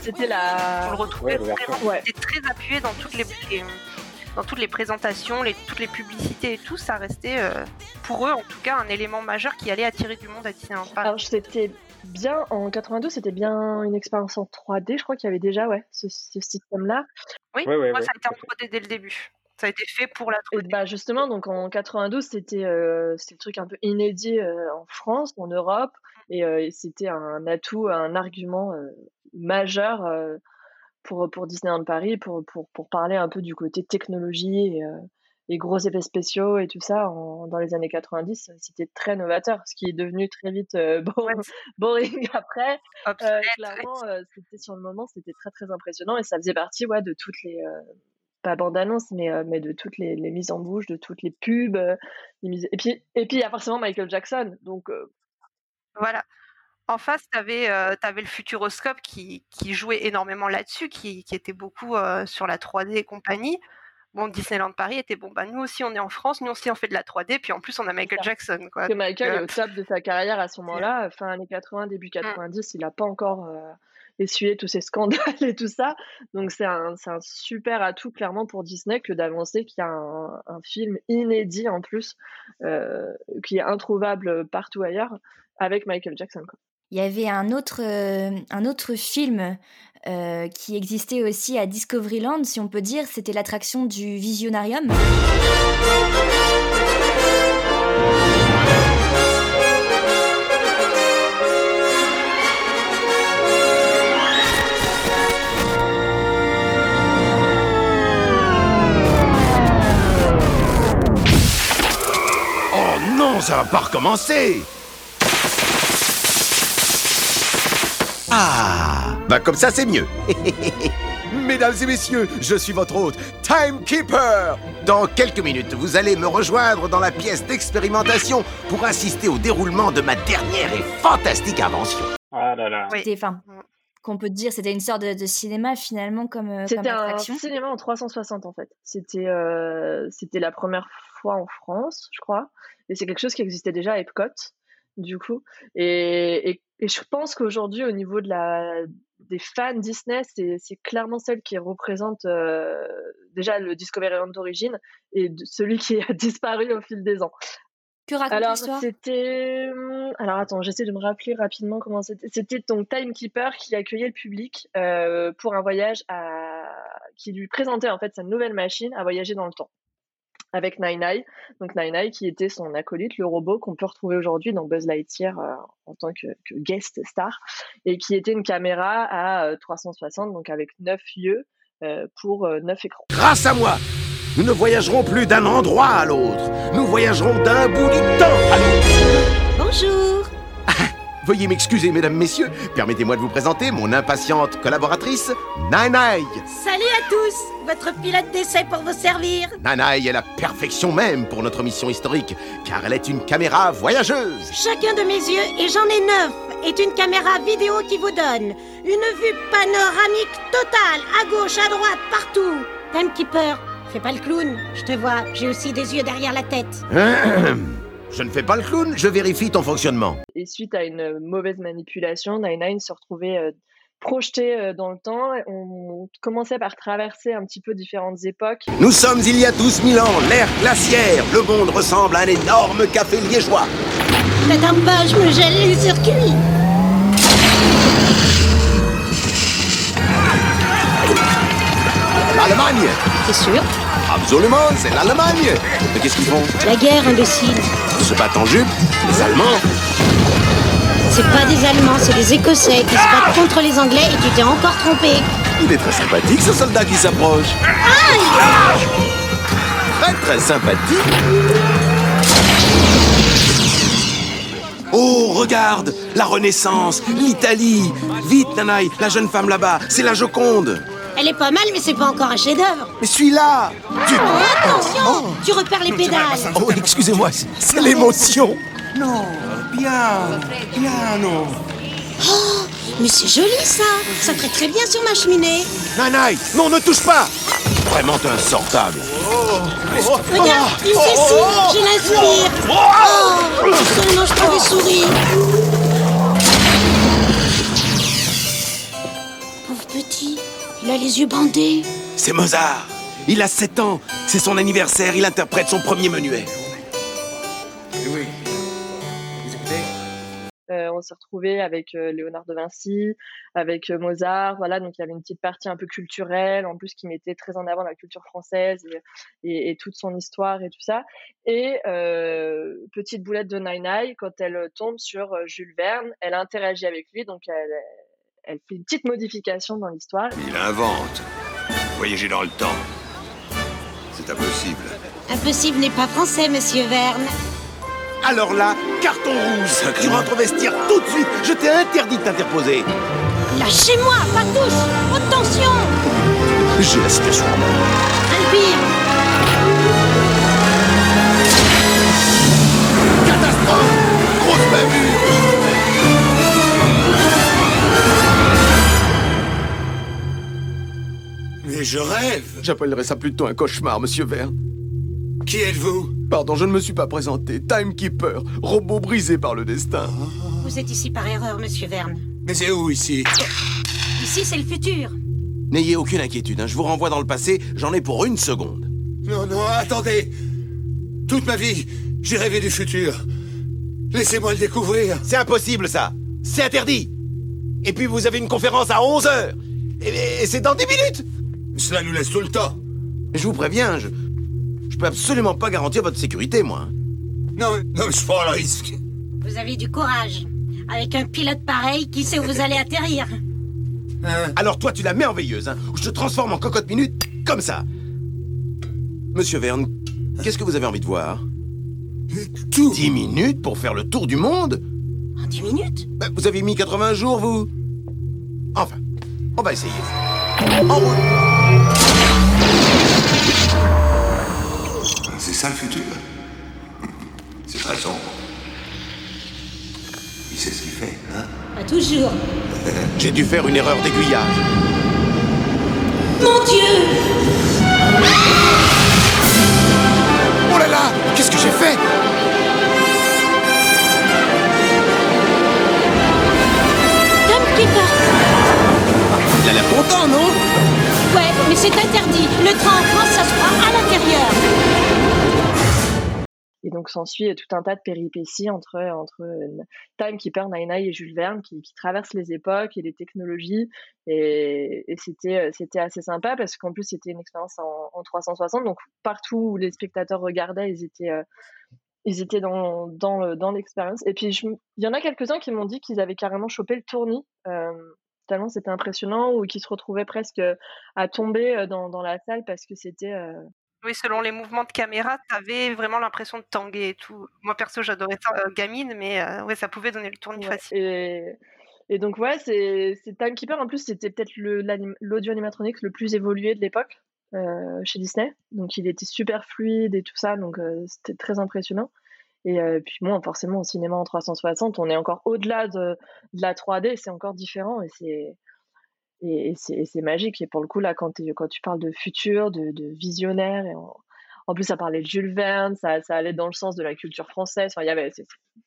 c'était la. On le retrouvait Ouais, vraiment. C'était très appuyé dans toutes les, les- dans toutes les présentations, les, toutes les publicités et tout. Ça restait euh, pour eux en tout cas un élément majeur qui allait attirer du monde à Disneyland Paris. Alors c'était bien en 82, c'était bien une expérience en 3D. Je crois qu'il y avait déjà ouais ce, ce système-là. Oui, Ouais, ouais, moi ouais, ça a été en 3D dès le début. Ça a été fait pour la 3D. Et bah justement, donc en 92, c'était euh, c'était le truc un peu inédit euh, en France, en Europe, et, euh, et c'était un atout, un argument euh, majeur euh, pour pour Disneyland Paris, pour, pour pour parler un peu du côté technologie et, euh, et gros effets spéciaux et tout ça en- dans les années 90, c'était très novateur, ce qui est devenu très vite euh, bo- boring après. Euh, clairement, euh, c'était sur le moment, c'était très très impressionnant et ça faisait partie ouais de toutes les euh, pas bande-annonce, mais, euh, mais de toutes les, les mises en bouche, de toutes les pubs. les mises- Et puis et puis il y a forcément Michael Jackson, donc Voilà. En face, tu avais, le Futuroscope qui, qui jouait énormément là-dessus, qui, qui était beaucoup euh, sur la 3D et compagnie. Bon, Disneyland Paris était bon, bah nous aussi on est en France, nous aussi on fait de la 3D, puis en plus on a Michael Jackson. Quoi. que Michael est au top de sa carrière à ce moment-là, fin années 80, début 90, il a pas encore, essuyer tous ces scandales et tout ça. Donc c'est un, un, super atout clairement pour Disney que d'avancer qu'il y a un, un, film inédit en plus, qui est introuvable partout ailleurs, avec Michael Jackson. Quoi. Il y avait un autre, euh, un autre film euh, qui existait aussi à Discoveryland, si on peut dire, c'était l'attraction du Visionarium. Oh non, ça va pas recommencer Ah Bah comme ça c'est mieux Mesdames et messieurs, je suis votre hôte, Timekeeper Dans quelques minutes, vous allez me rejoindre dans la pièce d'expérimentation pour assister au déroulement de ma dernière et fantastique invention. Ah là là. C'était, enfin, qu'on peut dire, c'était une sorte de, de cinéma finalement comme, euh, C'était un attraction. cinéma en 360 en fait. C'était euh, c'était la première fois en France, je crois. Et c'est quelque chose qui existait déjà à Epcot, du coup. Et, et, et je pense qu'aujourd'hui, au niveau de la, des fans Disney, c'est c'est clairement celle qui représente euh, déjà le Discoveryland d'origine et de- celui qui a disparu au fil des ans. Que raconte Alors, l'histoire? c'était. hum, Alors, attends, j'essaie de me rappeler rapidement comment c'était. C'était donc Timekeeper qui accueillait le public euh, pour un voyage à. qui lui présentait en fait sa nouvelle machine à voyager dans le temps. Avec Nine donc Nine qui était son acolyte, le robot qu'on peut retrouver aujourd'hui dans Buzz Lightyear euh, en tant que, que guest star, et qui était une caméra à euh, 360, donc avec 9 yeux euh, pour 9 écrans. Grâce à moi, nous ne voyagerons plus d'un endroit à l'autre. Nous voyagerons d'un bout du temps à l'autre. Bonjour Veuillez m'excuser, mesdames, messieurs. Permettez-moi de vous présenter mon impatiente collaboratrice, Nanai. Salut à tous Votre pilote d'essai pour vous servir Nanai est la perfection même pour notre mission historique, car elle est une caméra voyageuse. Chacun de mes yeux, et j'en ai neuf, est une caméra vidéo qui vous donne une vue panoramique totale, à gauche, à droite, partout Timekeeper, fais pas le clown, je te vois, j'ai aussi des yeux derrière la tête. Je ne fais pas le clown, je vérifie ton fonctionnement. Et suite à une mauvaise manipulation, Nine se retrouvait euh, projeté euh, dans le temps. Et On commençait par traverser un petit peu différentes époques. Nous sommes il y a 12 000 ans, l'ère glaciaire. Le monde ressemble à un énorme café liégeois. Un pas, je me gèle les circuits L'Allemagne C'est sûr Absolument, c'est l'Allemagne. Mais qu'est-ce qu'ils font? La guerre, imbécile se battent en jupe Les Allemands C'est pas des Allemands, c'est des Écossais qui se battent contre les Anglais et tu t'es encore trompé Il est très sympathique ce soldat qui s'approche. Très très sympathique. Oh, regarde La Renaissance, l'Italie Vite, Nanaï, la jeune femme là-bas, c'est la Joconde Elle est pas mal, mais c'est pas encore un chef-d'œuvre. Mais Tu- Oh, attention Tu repères les pédales. Oh, excusez-moi, c'est- l'émotion. Non, bien, bien, non. Oh, mais c'est joli ça. Ça ferait très bien sur ma cheminée. Nanaï, non, ne touche pas. Vraiment insortable. Regarde, une Cécile, je l'inspire. Oh, seulement je pouvais sourire il a les yeux bandés C'est Mozart Il a 7 ans, c'est son anniversaire, il interprète son premier menuet. Oui. Vous écoutez Euh, on s'est retrouvé avec euh, Léonard de Vinci, avec euh, Mozart. Voilà, donc il y avait une petite partie un peu culturelle, en plus qui mettait très en avant la culture française et, et- et toute son histoire et tout ça. Et euh, petite boulette de Nine quand elle tombe sur euh, Jules Verne, elle interagit avec lui, donc elle, elle fait une petite modification dans l'histoire. Il invente. Voyager dans le temps. C'est impossible. Impossible n'est pas français, monsieur Verne. Alors là, carton rouge Tu rentres au vestiaire tout de suite Je t'ai interdit de t'interposer Lâchez-moi, pas tous Haute tension J'ai la situation en main. Alpire Grosse bavure Mais je rêve. J'appellerais ça plutôt un cauchemar, monsieur Verne. Qui êtes-vous? Pardon, je ne me suis pas présenté. Timekeeper, robot brisé par le destin. Vous êtes ici par erreur, monsieur Verne. Mais c'est où ici? Ici, c'est le futur. N'ayez aucune inquiétude, hein, je vous renvoie dans le passé, j'en ai pour une seconde. Non, non, attendez. Toute ma vie, j'ai rêvé du futur. Laissez-moi le découvrir. C'est impossible ça C'est interdit Et puis vous avez une conférence à 11h Et, et c'est dans 10 minutes Cela nous laisse tout le temps. Je vous préviens, je, je peux absolument pas garantir votre sécurité, moi. Non, mais- non, je prends le risque. Vous avez du courage. Avec un pilote pareil, qui sait où vous allez atterrir Alors toi, tu la merveilleuse, hein Je te transforme en cocotte minute, comme ça Monsieur Verne, qu'est-ce que vous avez envie de voir Tout 10 minutes pour faire le tour du monde En 10 minutes Ben, Vous avez mis 80 jours, vous Enfin, on va essayer. En route C'est ça le futur. C'est très sombre. Il sait ce qu'il fait, hein? Pas toujours. J'ai dû faire une erreur d'aiguillage. Mon Dieu! Oh là là! Qu'est-ce que j'ai fait? Timekeeper Il a l'air content, non? Ouais, mais c'est interdit. Le train en France, ça se fera à l'intérieur. Et donc s'ensuit tout un tas de péripéties entre, entre euh, Timekeeper, Nine et Jules Verne qui, qui traversent les époques et les technologies. Et, c'était, euh, c'était assez sympa parce qu'en plus c'était une expérience en, en 360. Donc partout où les spectateurs regardaient, ils étaient, euh, ils étaient dans, dans, le- dans l'expérience. Et puis il y en a quelques-uns qui m'ont dit qu'ils avaient carrément chopé le tournis. euh, c'était impressionnant ou qui se retrouvaient presque à tomber euh, dans, dans la salle parce que c'était euh, Oui, selon les mouvements de caméra, t'avais vraiment l'impression de tanguer et tout. Moi, perso, j'adorais ça euh, gamine, mais euh, ouais, ça pouvait donner le tournis Ouais, facile. Et, et donc, ouais, c'est Timekeeper. En plus, c'était peut-être l'audio animatronics le plus évolué de l'époque euh, chez Disney. Donc, il était super fluide et tout ça. Donc, euh, c'était très impressionnant. Et euh, puis, bon, forcément, au cinéma en 360, on est encore au-delà de, la 3D. C'est encore différent et c'est. Et, et c'est magique. Et pour le coup, là, quand, quand tu parles de futur, de, de visionnaire, et en, plus, ça parlait de Jules Verne, ça, ça allait dans le sens de la culture française. Enfin, il y avait,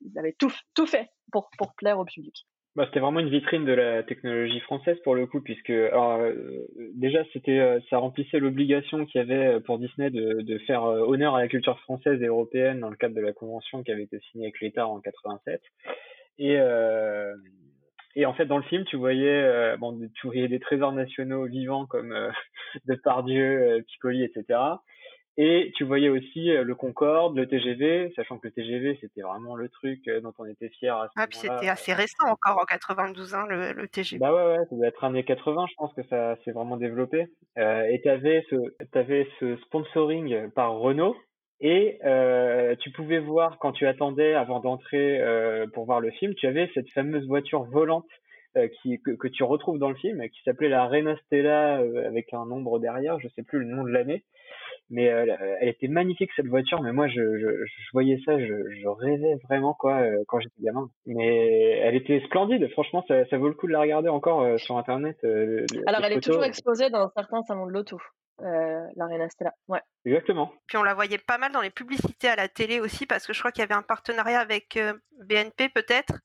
ils avaient tout, tout fait pour, pour plaire au public. Bah, c'était vraiment une vitrine de la technologie française pour le coup, puisque euh, déjà c'était euh, ça remplissait l'obligation qu'il y avait pour Disney de, de faire euh, honneur à la culture française et européenne dans le cadre de la convention qui avait été signée avec l'État en 87. Et euh, et en fait dans le film tu voyais euh, bon tu voyais des trésors nationaux vivants comme euh, Depardieu, euh, Piccoli, etc. Et tu voyais aussi euh, le Concorde, le TGV, sachant que le TGV c'était vraiment le truc euh, dont on était fier à ce Ah, puis moment-là. c'était assez récent encore en 92, hein, le, le TGV. Bah ouais, ouais, ça doit être années 80, je pense que ça s'est vraiment développé. Euh, et t'avais ce, t'avais ce sponsoring par Renault. Et euh, tu pouvais voir quand tu attendais avant d'entrer euh, pour voir le film, tu avais cette fameuse voiture volante euh, qui, que, que tu retrouves dans le film, qui s'appelait la Renault Stella euh, avec un nombre derrière, je sais plus le nom de l'année. Mais euh, elle était magnifique cette voiture, mais moi je, je, je voyais ça, je, je rêvais vraiment quoi euh, quand j'étais gamin. Mais elle était splendide, franchement ça, ça vaut le coup de la regarder encore euh, sur internet. euh, le- Alors, elle est toujours exposée dans certains salons de l'auto, euh, la Reina Stella. Ouais. Exactement. Puis on la voyait pas mal dans les publicités à la télé aussi, parce que je crois qu'il y avait un partenariat avec euh, BNP peut-être.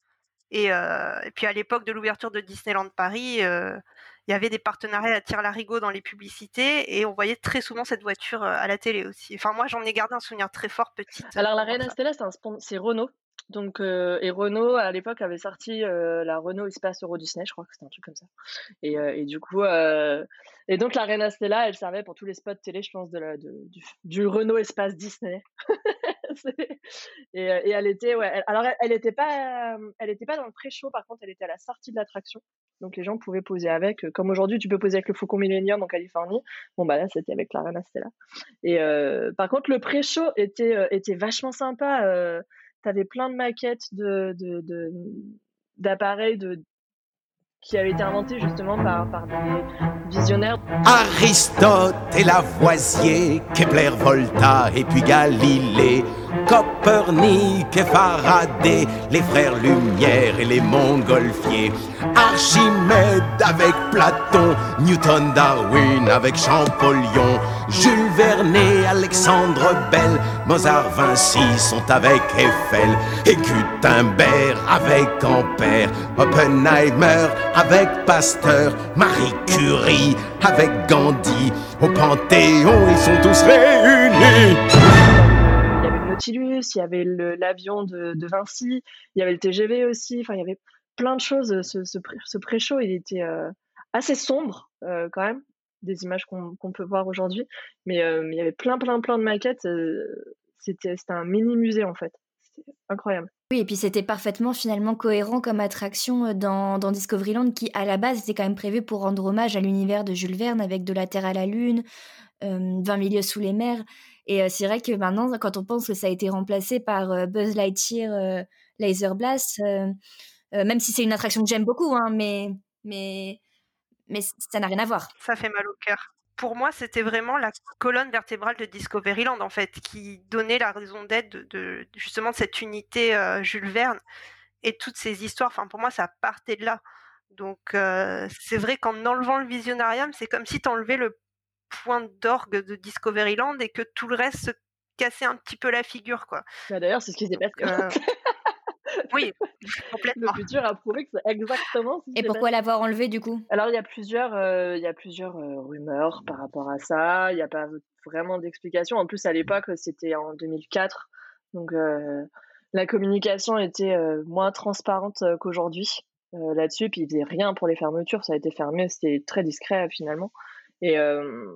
Et, euh, et puis à l'époque de l'ouverture de Disneyland Paris, euh, il y avait des partenariats à tire-larigot dans les publicités, et on voyait très souvent cette voiture euh, à la télé aussi. Enfin moi j'en ai gardé un souvenir très fort petite. Alors, la Reina. Stella, c'est Renault. Donc, euh, et Renault, à l'époque, avait sorti euh, la Renault Espace Euro Disney, je crois que c'était un truc comme ça. Et, euh, et du coup, et donc la Reina Stella, elle servait pour tous les spots télé, je pense, de la, de- du, du Renault Espace Disney. Et, et elle était, ouais, elle- alors elle, elle était pas, elle était pas dans le pré-show, par contre, elle était à la sortie de l'attraction. Donc les gens pouvaient poser avec, euh, comme aujourd'hui, tu peux poser avec le Faucon Millennium en Californie. Bon, bah là, c'était avec la Reina Stella. Et euh, par contre, le pré-show était, euh, était vachement sympa. T'avais plein de maquettes de, de, de- d'appareils de, qui avaient été inventés justement par, par des visionnaires. Aristote et Lavoisier, Kepler, Volta et puis Galilée, Faraday, les frères Lumière et les Montgolfiers, Archimède avec Platon, Newton, Darwin avec Champollion, Jules Verne, Alexandre Bell, Mozart, Vinci sont avec Eiffel, et Gutenberg avec Ampère, Oppenheimer avec Pasteur, Marie Curie avec Gandhi, au Panthéon ils sont tous réunis. Il y avait l'avion de, Vinci, il y avait le TGV aussi, enfin il y avait plein de choses. Ce, ce, pré- ce pré-show, il était euh, assez sombre euh, quand même, des images qu'on peut voir aujourd'hui, mais euh, mais il y avait plein plein plein de maquettes. C'était un mini musée en fait, incroyable. Oui, et puis c'était parfaitement finalement cohérent comme attraction dans, dans Discoveryland qui, à la base, était quand même prévu pour rendre hommage à l'univers de Jules Verne avec de la Terre à la Lune, euh, 20 milieux sous les mers. Et euh, c'est vrai que maintenant, quand on pense que ça a été remplacé par euh, Buzz Lightyear euh, Laser Blast, même si c'est une attraction que j'aime beaucoup, hein, mais, mais, mais ça n'a rien à voir. Ça fait mal au cœur. Pour moi, c'était vraiment la colonne vertébrale de Discoveryland, en fait, qui donnait la raison d'être de, justement de cette unité Jules Verne et toutes ces histoires. Enfin, pour moi, ça partait de là. Donc, c'est vrai qu'en enlevant le visionarium, c'est comme si tu enlevais le point d'orgue de Discoveryland et que tout le reste se cassait un petit peu la figure, quoi. Bah, D'ailleurs, c'est ce qui s'est passé. Euh, oui, Le complètement. futur a prouvé que c'est exactement ce qui Et pourquoi l'avoir enlevé du coup? Alors, il y a plusieurs, euh, il y a plusieurs euh, rumeurs par rapport à ça. Il n'y a pas vraiment d'explication. En plus, à l'époque, c'était en 2004. Donc, euh, la communication était euh, moins transparente euh, qu'aujourd'hui euh, là-dessus. Puis, il faisait rien pour les fermetures. Ça a été fermé. C'était très discret, euh, finalement. Et, euh,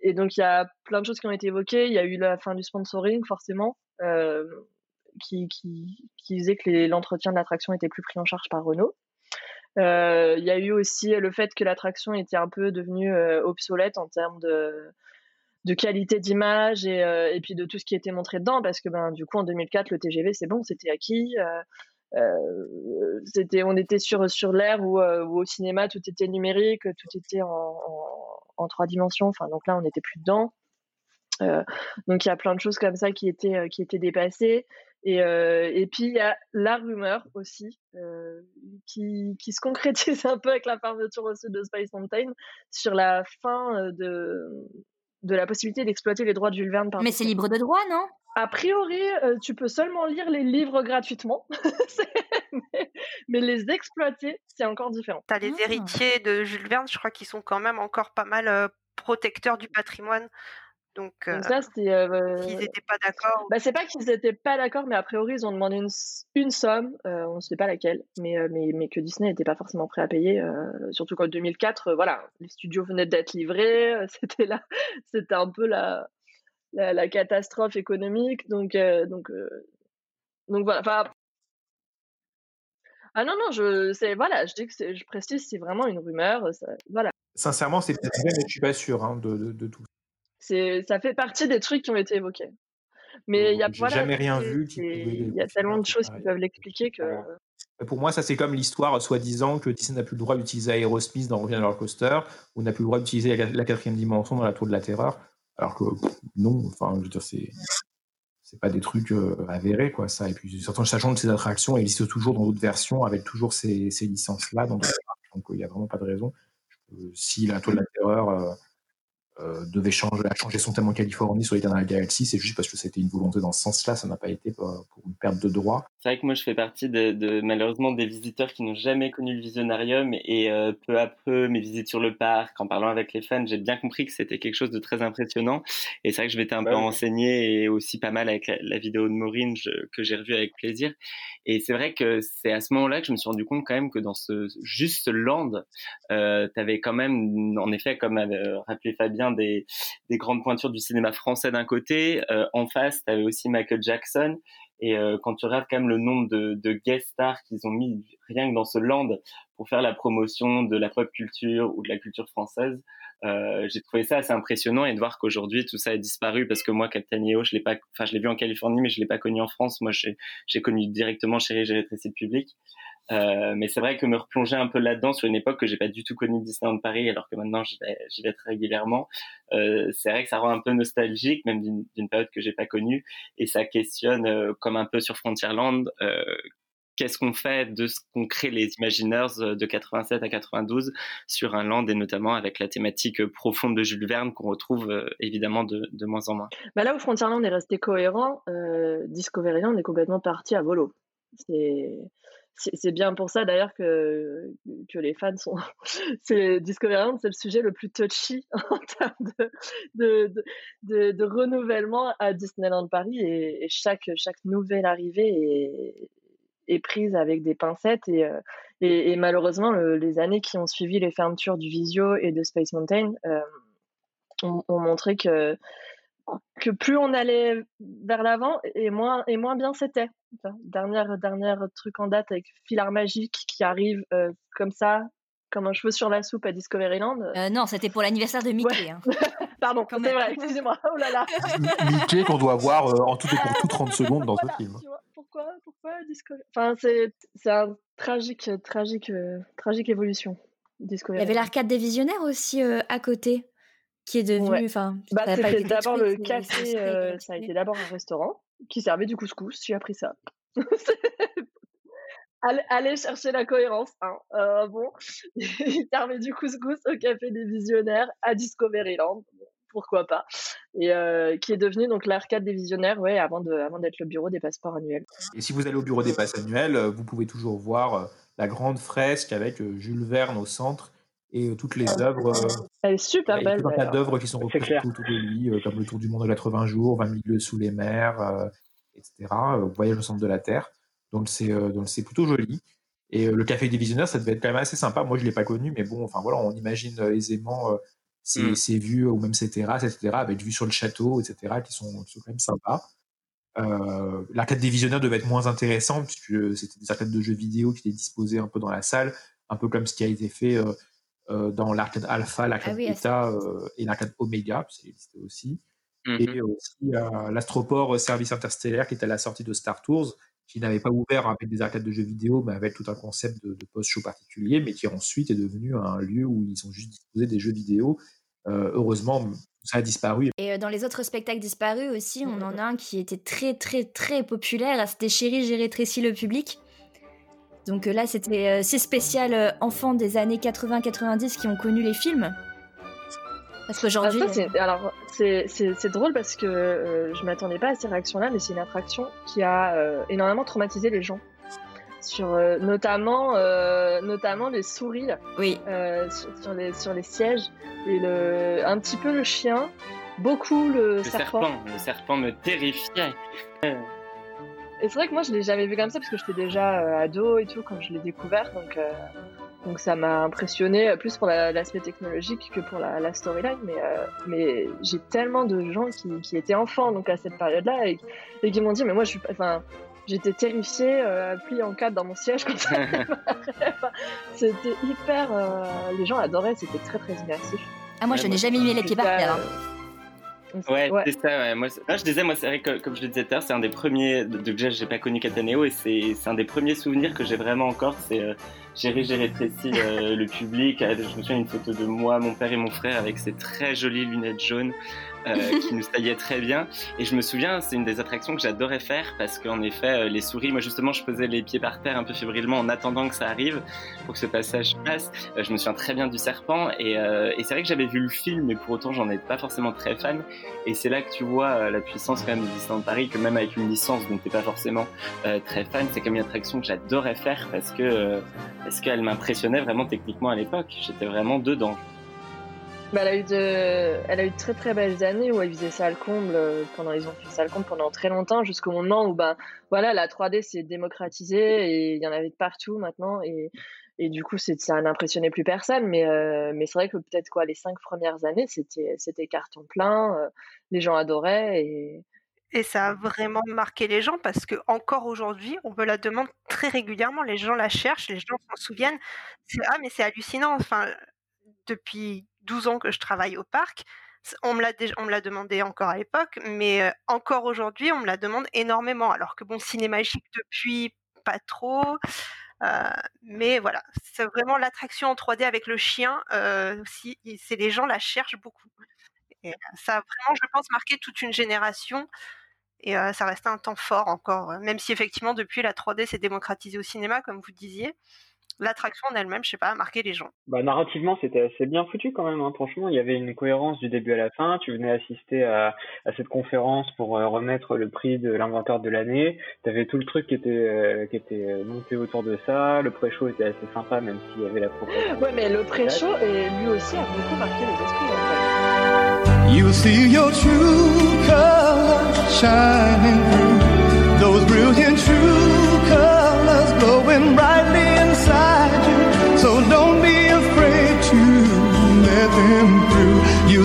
et donc, il y a plein de choses qui ont été évoquées. Il y a eu la fin du sponsoring, forcément. Euh, qui, qui, qui disait que l'entretien de l'attraction était plus pris en charge par Renault. Euh, Il y a eu aussi le fait que l'attraction était un peu devenue obsolète en termes de, qualité d'image et, et puis de tout ce qui était montré dedans, parce que ben, du coup en 2004 le TGV c'est bon, c'était acquis. Euh, c'était, on était sur, sur l'ère où, euh, au cinéma tout était numérique, tout était en, en, en trois dimensions. Enfin, donc là, on n'était plus dedans. Euh, donc il y a plein de choses comme ça qui étaient, euh, qui étaient dépassées. Et, euh, et puis il y a la rumeur aussi euh, qui, qui se concrétise un peu avec la fermeture aussi de Space Mountain sur la fin euh, de, de la possibilité d'exploiter les droits de Jules Verne par Mais c'est libre de droit, non? A priori, euh, tu peux seulement lire les livres gratuitement, mais, mais les exploiter, c'est encore différent. T'as les Ah. héritiers de Jules Verne, je crois qu'ils sont quand même encore pas mal euh, protecteurs du patrimoine. Donc, euh, Donc ça, c'était... euh, s'ils n'étaient pas d'accord, Bah, c'est pas qu'ils n'étaient pas d'accord, mais a priori, ils ont demandé une, somme, euh, on ne sait pas laquelle, mais, euh, mais, mais que Disney n'était pas forcément prêt à payer. euh, surtout qu'en 2004, euh, voilà, les studios venaient d'être livrés, euh, c'était là, c'était un peu la, la, la catastrophe économique. Donc, euh, donc, euh, donc voilà. Enfin, ah non, non, je, c'est, voilà, je dis que c'est, je précise, c'est vraiment une rumeur. ça- voilà. Sincèrement, c'est peut-être vrai, mais je suis pas sûr hein, de, de, de tout. C'est, ça fait partie des trucs qui ont été évoqués. Mais il y a, voilà, jamais rien vu il y a tellement de choses qui peuvent l'expliquer que. Pour moi, ça c'est comme l'histoire soi-disant que Disney n'a plus le droit d'utiliser Aerosmith dans Roller Coaster ou n'a plus le droit d'utiliser la, quatrième dimension dans la Tour de la Terreur, alors que pff, non, enfin, je veux dire, c'est c'est pas des trucs euh, avérés quoi ça. Et puis surtout sachant que ces attractions existent toujours dans d'autres versions avec toujours ces, ces licences là, donc il n'y a vraiment pas de raison. Euh, si la Tour de la Terreur euh, devait changer, a changé son thème en Californie sur Eternal Galaxy, c'est juste parce que c'était une volonté dans ce sens-là, ça n'a pas été pour, pour une perte de droit. C'est vrai que moi, je fais partie de, de- malheureusement des visiteurs qui n'ont jamais connu le visionarium et euh, peu à peu, mes visites sur le parc, en parlant avec les fans, j'ai bien compris que c'était quelque chose de très impressionnant. Et c'est vrai que je m'étais un peu renseigné et aussi pas mal avec la, la vidéo de Maureen je- que j'ai revue avec plaisir. Et c'est vrai que c'est à ce moment-là que je me suis rendu compte quand même que dans ce juste land, euh, tu avais quand même, en effet, comme avait euh, rappelé Fabien, des, des grandes pointures du cinéma français d'un côté. Euh, en face, tu avais aussi Michael Jackson. Et euh, quand tu regardes quand même le nombre de, de guest stars qu'ils ont mis rien que dans ce land pour faire la promotion de la pop culture ou de la culture française, euh, j'ai trouvé ça assez impressionnant et de voir qu'aujourd'hui tout ça est disparu parce que moi Captain EO je l'ai pas enfin je l'ai vu en Californie mais je l'ai pas connu en France moi j'ai connu directement Chérie j'ai rétréci le public Euh, mais c'est vrai que me replonger un peu là-dedans sur une époque que j'ai pas du tout connue Disneyland Paris, alors que maintenant j'y vais, j'y vais très régulièrement, euh, c'est vrai que ça rend un peu nostalgique, même d'une, d'une période que j'ai pas connue, et ça questionne, euh, comme un peu sur Frontierland, euh, qu'est-ce qu'on fait de ce qu'on crée les Imagineers euh, de 87 à 92 sur un land et notamment avec la thématique profonde de Jules Verne qu'on retrouve évidemment de, de, moins en moins. Bah là où Frontierland est resté cohérent, Discoveryland est complètement parti à volo. C'est c'est bien pour ça d'ailleurs que, que les fans sont. c'est Discoveryland, c'est le sujet le plus touchy en termes de, de, de, renouvellement à Disneyland Paris et, chaque, chaque nouvelle arrivée est, prise avec des pincettes et, euh, et, malheureusement le, les années qui ont suivi les fermetures du Visio et de Space Mountain euh, ont, montré que que plus on allait vers l'avant et moins et moins bien c'était. Dernière dernière truc en date avec Filar Magique qui arrive euh, comme ça comme un cheveu sur la soupe à Discoveryland. Euh, non, c'était pour l'anniversaire de Mickey. Ouais. Hein. Pardon, c'est vrai, excusez-moi. Oh là là. Mickey qu'on doit voir euh, en tout et pour tout 30 secondes dans voilà, ce film. Pourquoi, pourquoi Discovery Enfin, c'est c'est un tragique tragique euh, tragique évolution. Discovery. Il y avait l'arcade des visionnaires aussi euh, à côté qui est devenu enfin ouais. bah, c'était d'abord le café euh, ça a été d'abord un restaurant qui servait du couscous j'ai appris ça allez, chercher la cohérence hein. euh, bon il servait du couscous au café des visionnaires à Discoveryland pourquoi pas et euh, qui est devenu donc l'arcade des visionnaires ouais avant de avant d'être le bureau des passeports annuels et si vous allez au bureau des passes annuels vous pouvez toujours voir la grande fresque avec Jules Verne au centre et euh, toutes les œuvres. Euh, Elle est super belle. Il y a d'œuvres qui sont reprises autour de lui, euh, comme Le Tour du monde en 80 jours, 20 milieux sous les mers, etc. Voyage au centre de la Terre. Donc c'est donc c'est plutôt joli. Et le Café des Visionnaires, ça devait être quand même assez sympa. Moi, je l'ai pas connu, mais bon, enfin voilà, on imagine aisément ces, mm. ces vues ou même ces terrasses, etc. Avec vues sur le château, etc. qui sont, qui sont quand même sympas. Euh, l'arcade des visionnaires devait être moins intéressant puisque c'était des arcades de jeux vidéo qui étaient disposées un peu dans la salle, un peu comme ce qui a été fait euh, euh, dans l'arcade alpha, l'arcade ah oui, beta euh, et l'arcade oméga, c'est existé aussi. Mm -hmm. Et aussi euh, l'Astroport Service Interstellaire qui était à la sortie de Star Tours, qui n'avait pas ouvert avec des arcades de jeux vidéo, mais avec tout un concept de, de post-show particulier, mais qui ensuite est devenu un lieu où ils ont juste disposé des jeux vidéo. Euh, heureusement, ça a disparu. Et dans les autres spectacles disparus aussi, on en a un qui était très très très populaire, c'était Chérie, j'ai rétréci le public. Donc là, c'était euh, ces spéciales euh, enfants des années 80-90 qui ont connu les films. Parce qu'aujourd'hui. Ah, c'est, alors, c'est, drôle parce que euh, je m'attendais pas à ces réactions-là, mais c'est une attraction qui a euh, énormément traumatisé les gens. Sur, euh, notamment, notamment les souris. Oui. Sur, sur, les, sur les sièges. Et le, un petit peu le chien. Beaucoup le, le serpent. serpent. Le serpent me terrifiait. Et c'est vrai que moi, je l'ai jamais vu comme ça parce que j'étais déjà euh, ado et tout quand je l'ai découvert. Donc, euh, donc ça m'a impressionné plus pour l'aspect technologique que pour la, la storyline. Mais, euh, mais j'ai tellement de gens qui, qui, étaient enfants donc à cette période-là et, et, qui m'ont dit, mais moi, je suis, enfin, j'étais terrifiée, euh, pliée en quatre dans mon siège comme ça. c'était hyper, euh, les gens adoraient, c'était très très immersif. Ah moi, je n'ai jamais mis les pieds par terre. Ouais, ouais. c'est ça. Ouais. Moi, non, je disais, moi, c'est vrai que, comme je le disais tout à l'heure, c'est un des premiers. Déjà, j'ai pas connu Cataneo et c'est, c'est un des premiers souvenirs que j'ai vraiment encore. C'est euh, j'ai j'ai rétréci euh, le public. Je me souviens d'une photo de moi, mon père et mon frère avec ces très jolies lunettes jaunes euh, qui nous taillaient très bien. Et je me souviens, c'est une des attractions que j'adorais faire parce qu'en effet, euh, les souris, moi justement, je posais les pieds par terre un peu fébrilement en attendant que ça arrive pour que ce passage passe. Euh, je me souviens très bien du serpent et, euh, et c'est vrai que j'avais vu le film, mais pour autant, j'en étais pas forcément très fan. Et c'est là que tu vois la puissance quand même de Disneyland Paris, que même avec une licence dont t'es pas forcément très fan, c'est comme une attraction que j'adorais faire parce que parce qu'elle m'impressionnait vraiment techniquement à l'époque. J'étais vraiment dedans. Bah, elle a eu de, elle a eu de très très belles années où elle faisait ça le comble pendant, ils ont fait ça le comble pendant très longtemps jusqu'au moment où ben voilà la 3D s'est démocratisée et il y en avait de partout maintenant et et du coup c'est ça n'impressionnait plus personne mais euh, mais c'est vrai que peut-être quoi les cinq premières années c'était c'était carton plein euh, les gens adoraient et et ça a vraiment marqué les gens parce que encore aujourd'hui, on me la demande très régulièrement. Les gens la cherchent, les gens s'en souviennent. Ah, mais c'est hallucinant. Enfin, depuis 12 ans que je travaille au parc. On me l'a, on me l'a demandé encore à l'époque, mais euh, encore aujourd'hui, on me la demande énormément. Alors que bon, Cinémagique depuis, pas trop. mais voilà, c'est vraiment l'attraction en 3D avec le chien. aussi, c'est les gens la cherchent beaucoup. Et ça a vraiment, je pense, marqué toute une génération. Et ça reste un temps fort encore, même si effectivement depuis la 3D s'est démocratisée au cinéma, comme vous disiez l'attraction en elle-même, je sais pas, a marqué les gens. Bah, narrativement, c'était assez bien foutu quand même. Hein. Franchement, il y avait une cohérence du début à la fin. Tu venais assister à, à cette conférence pour euh, remettre le prix de l'inventeur de l'année. Tu avais tout le truc qui était, euh, qui était euh, monté autour de ça. Le pré-show était assez sympa, même s'il y avait la proposition. Ouais, mais le pré-show, lui aussi, a beaucoup marqué les esprits. En fait. You see your true colors shining through those brilliant true colors glowing brightly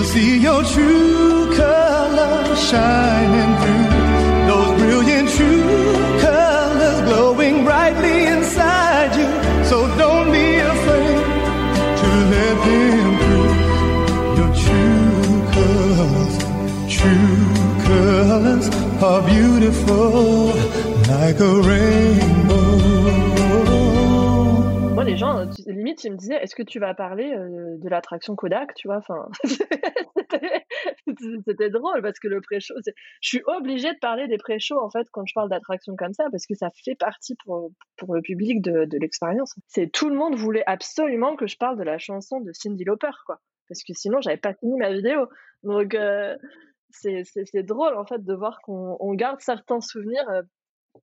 see your true colors shining through those brilliant true colors glowing brightly inside you. So don't be afraid to let them through. Your true colors, true colors are beautiful like a rainbow. Les gens, limite, ils me disaient Est-ce que tu vas parler euh, de l'attraction Kodak Tu vois, enfin. c'était- drôle parce que le pré-show, je suis obligée de parler des pré-shows en fait quand je parle d'attractions comme ça parce que ça fait partie pour, pour le public de, l'expérience. C'est tout le monde voulait absolument que je parle de la chanson de Cindy Lauper quoi parce que sinon j'avais pas fini ma vidéo. Donc euh, c'est drôle en fait de voir qu'on on garde certains souvenirs euh,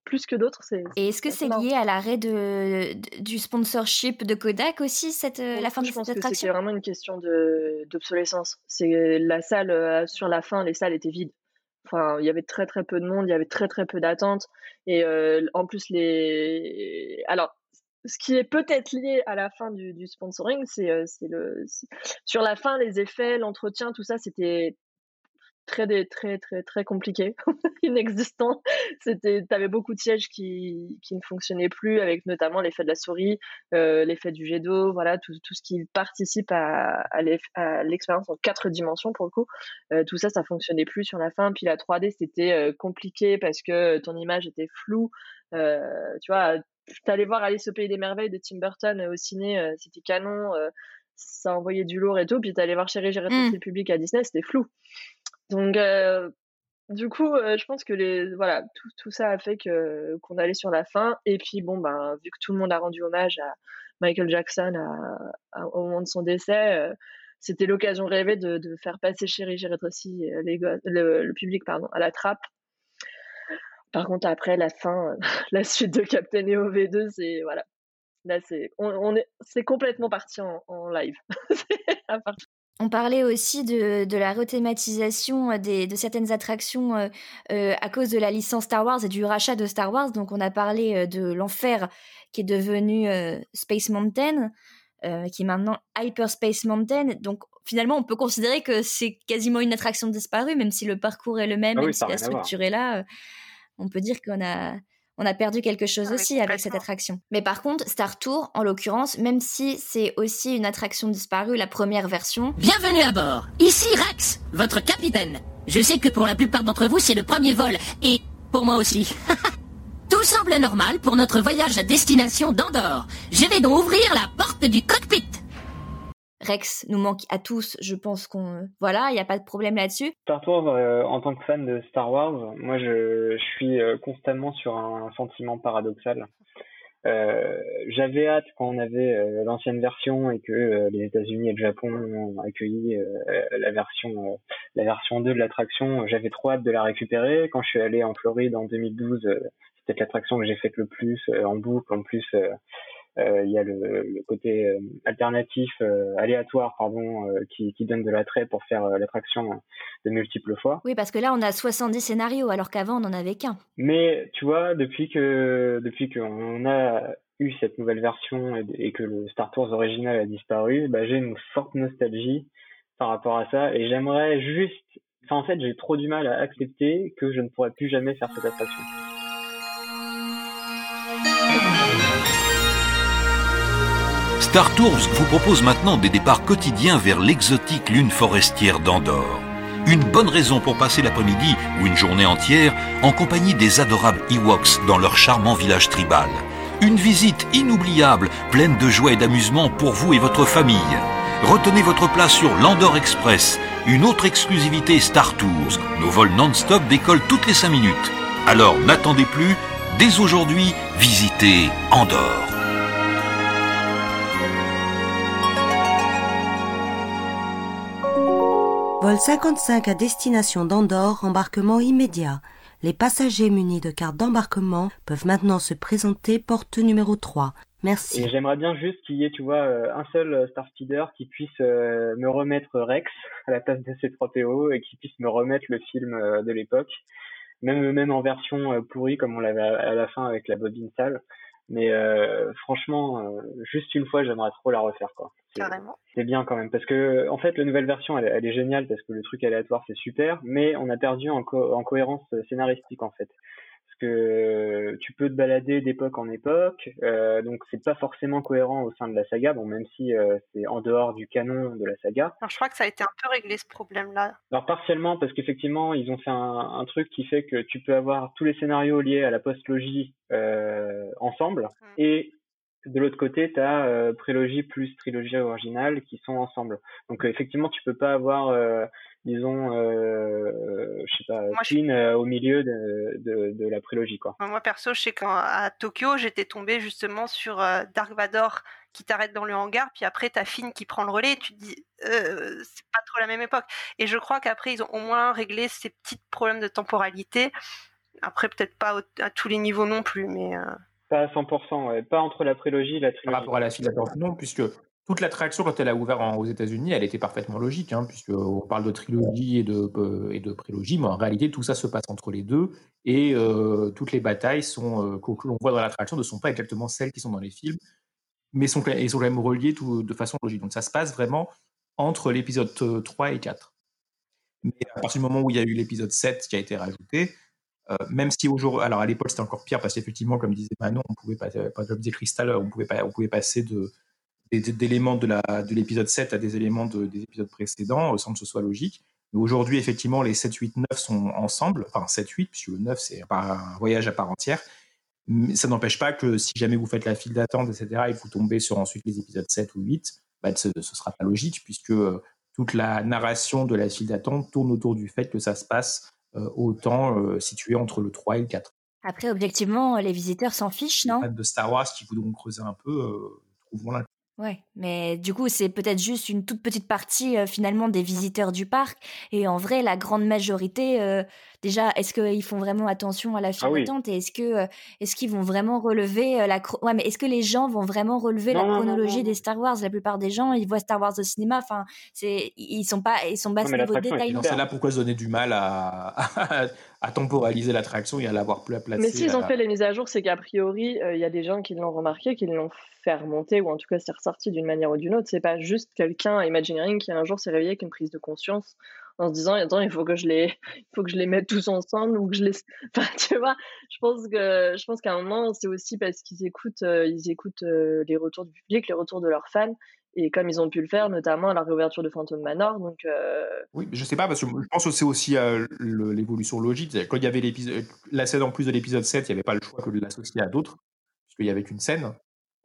plus que d'autres. C'est Et est-ce que c'est marrant. lié à l'arrêt de, de- du sponsorship de Kodak aussi, cette, euh, la fin de je pense cette attraction? vraiment une question de d'obsolescence. C'est la salle euh, sur la fin, les salles étaient vides. Enfin, il y avait très très peu de monde, il y avait très très peu d'attentes et euh, en plus les alors ce qui est peut-être lié à la fin du, du sponsoring, c'est c'est le c'est- sur la fin les effets, l'entretien, tout ça, c'était très très très très compliqué, inexistant. C'était, t'avais beaucoup de sièges qui qui ne fonctionnaient plus, avec notamment l'effet de la souris, euh, l'effet du jet d'eau, voilà tout tout ce qui participe à l'expérience en quatre dimensions pour le coup. Euh, tout ça, ça fonctionnait plus sur la fin. Puis la 3D, c'était euh, compliqué parce que ton image était floue. Tu vois, t'allais voir Alice au pays des merveilles de Tim Burton au ciné, c'était canon. ça envoyait du lourd et tout, puis t'allais voir Chérie, j'ai rétréci Mm. le public à Disney, c'était flou. Donc, du coup, je pense que les, voilà, tout, tout ça a fait que qu'on allait sur la fin. Et puis, bon, ben, vu que tout le monde a rendu hommage à Michael Jackson au moment de son décès, c'était l'occasion rêvée de, de faire passer Chérie, j'ai rétréci le, le public pardon, à la trappe. Par contre, après, la fin, la suite de Captain EO V2, c'est, voilà. Là, c'est, on, est, c'est complètement parti en, live. À part- On parlait aussi de, de la rethématisation euh, des, de certaines attractions euh, euh, à cause de la licence Star Wars et du rachat de Star Wars. Donc, on a parlé de l'enfer qui est devenu euh, Space Mountain, qui est maintenant Hyperspace Mountain. Donc, finalement, on peut considérer que c'est quasiment une attraction disparue, même si le parcours est le même, Ah oui, même si la structure est là. on peut dire qu'on a, on a perdu quelque chose Ah, aussi avec cette attraction. Mais par contre, Star Tour, en l'occurrence, même si c'est aussi une attraction disparue, la première version, Bienvenue à bord. Ici Rex, votre capitaine. Je sais que pour la plupart d'entre vous, c'est le premier vol. Et pour moi aussi. Tout semble normal pour notre voyage à destination d'Andorre. Je vais donc ouvrir la porte du cockpit. Rex nous manque à tous, je pense qu'on... Voilà, il n'y a pas de problème là-dessus. Star Wars, euh, en tant que fan de Star Wars, moi je, suis euh, constamment sur un sentiment paradoxal. Euh, J'avais hâte quand on avait l'ancienne version et que les États-Unis et le Japon ont accueilli la version la version 2 de l'attraction. J'avais trop hâte de la récupérer. Quand je suis allé en Floride en 2012, euh, c'est peut-être l'attraction que j'ai faite le plus en boucle. En plus, il y a le, le côté euh, alternatif, euh, aléatoire, pardon, euh, qui, qui donne de l'attrait pour faire euh, l'attraction euh, de multiples fois. Oui, parce que là, on a 70 scénarios, alors qu'avant, on n'en avait qu'un. Mais tu vois, depuis que depuis qu'on a eu cette nouvelle version et, et que le Star Tours original a disparu, bah, j'ai une forte nostalgie par rapport à ça et j'aimerais juste, enfin en fait j'ai trop du mal à accepter que je ne pourrai plus jamais faire cette attraction. Star Tours vous propose maintenant des départs quotidiens vers l'exotique lune forestière d'Andorre. Une bonne raison pour passer l'après-midi ou une journée entière en compagnie des adorables Ewoks dans leur charmant village tribal. Une visite inoubliable, pleine de joie et d'amusement pour vous et votre famille. Retenez votre place sur l'Andorre Express, une autre exclusivité Star Tours. Nos vols non-stop décollent toutes les 5 minutes. Alors n'attendez plus, dès aujourd'hui, visitez Andorre. Vol 55 à destination d'Andorre, embarquement immédiat. Les passagers munis de carte d'embarquement peuvent maintenant se présenter porte numéro 3. Merci. J'aimerais bien juste qu'il y ait, tu vois, euh, un seul euh, Star Speeder qui puisse euh, me remettre Rex à la place de C3PO et qui puisse me remettre le film de l'époque, même même en version pourrie comme on l'avait à la fin avec la bobine sale. Mais euh, franchement, euh, juste une fois, j'aimerais trop la refaire, quoi. C'est- bien quand même parce que en fait, la nouvelle version, elle, elle est géniale parce que le truc aléatoire, c'est super, mais on a perdu en, co- en cohérence scénaristique en fait. Que tu peux te balader d'époque en époque, euh, donc c'est pas forcément cohérent au sein de la saga, bon même si euh, c'est en dehors du canon de la saga. Alors, je crois que ça a été un peu réglé ce problème-là. Alors partiellement parce qu'effectivement ils ont fait un, un truc qui fait que tu peux avoir tous les scénarios liés à la postlogie euh, ensemble et de l'autre côté tu as euh, prélogie plus trilogie originale qui sont ensemble. Donc euh, effectivement tu peux pas avoir euh, disons euh, je sais pas Queen euh, au milieu de, de, de la prélogie quoi. Moi, perso, je sais qu'à Tokyo, j'étais tombée justement sur euh, Dark Vador qui t'arrête dans le hangar, puis après, t'as Finn qui prend le relais, et tu te dis, euh, c'est pas trop la même époque. Et je crois qu'après, ils ont au moins réglé ces petits problèmes de temporalité. Après, peut-être pas au- à tous les niveaux non plus, mais... euh, Pas à 100%, ouais. pas entre la prélogie et la Par trilogie. rapport à la file d'attente, non, puisque toute l'attraction, quand elle a ouvert aux États-Unis, elle était parfaitement logique, hein, puisqu'on parle de trilogie et de, euh, et de prélogie, mais en réalité, tout ça se passe entre les deux, et euh, toutes les batailles sont, euh, que l'on voit dans l'attraction ne sont pas exactement celles qui sont dans les films, mais sont, ils sont quand même reliés tout, de façon logique. Donc ça se passe vraiment entre l'épisode euh, 3 et 4. Mais à partir du moment où il y a eu l'épisode 7 qui a été rajouté, euh, même si aujourd'hui, alors à l'époque c'était encore pire parce qu'effectivement, comme disait Manon, on pouvait pas, comme disait Crystal, on pouvait pas, on pouvait passer de d'éléments de l'épisode 7 à des éléments de- des épisodes précédents euh, sans que ce soit logique. Aujourd'hui, effectivement, les 7, 8, 9 sont ensemble, enfin 7, 8, puisque le 9 c'est un voyage à part entière. Mais ça n'empêche pas que si jamais vous faites la file d'attente, etc., et que vous tombez sur ensuite les épisodes 7 ou 8, bah, ce ne sera pas logique, puisque euh, toute la narration de la file d'attente tourne autour du fait que ça se passe euh, au temps euh, situé entre le 3 et le 4. Après, objectivement, les visiteurs s'en fichent, non? Fans de Star Wars qui voudront creuser un peu, euh, trouveront Ouais, mais du coup, c'est peut-être juste une toute petite partie euh, finalement des visiteurs du parc. Et en vrai, la grande majorité, euh, déjà, est-ce qu'ils font vraiment attention à la file Ah oui. d'attente et est-ce que, euh, est-ce qu'ils vont vraiment relever euh, la ouais, mais est-ce que les gens vont vraiment relever Non, la non, non, chronologie non, des Star Wars? La plupart des gens, ils voient Star Wars au cinéma. Enfin, c'est, ils sont pas, ils sont bas mais niveau est détail. C'est là pourquoi se donner du mal à, à, à temporaliser l'attraction et à l'avoir plus à placer. Mais s'ils ont à- fait les mises à jour, c'est qu'a priori, euh, il y a des gens qui l'ont remarqué, qui l'ont fait remonter, ou en tout cas c'est ressorti d'une manière ou d'une autre. C'est pas juste quelqu'un, Imagineering, qui un jour s'est réveillé avec une prise de conscience en se disant attends, il faut que je les, il faut que je les mette tous ensemble ou que je les. Enfin, tu vois, je pense que, je pense qu'à un moment, c'est aussi parce qu'ils écoutent, euh, ils écoutent euh, les retours du public, les retours de leurs fans. Et comme ils ont pu le faire, notamment à la réouverture de Phantom Manor, donc euh, Oui, je sais pas, parce que je pense que c'est aussi euh, l'évolution logique. Quand il y avait la scène en plus de l'épisode 7, il n'y avait pas le choix que de l'associer à d'autres, puisqu'il y avait qu'une scène.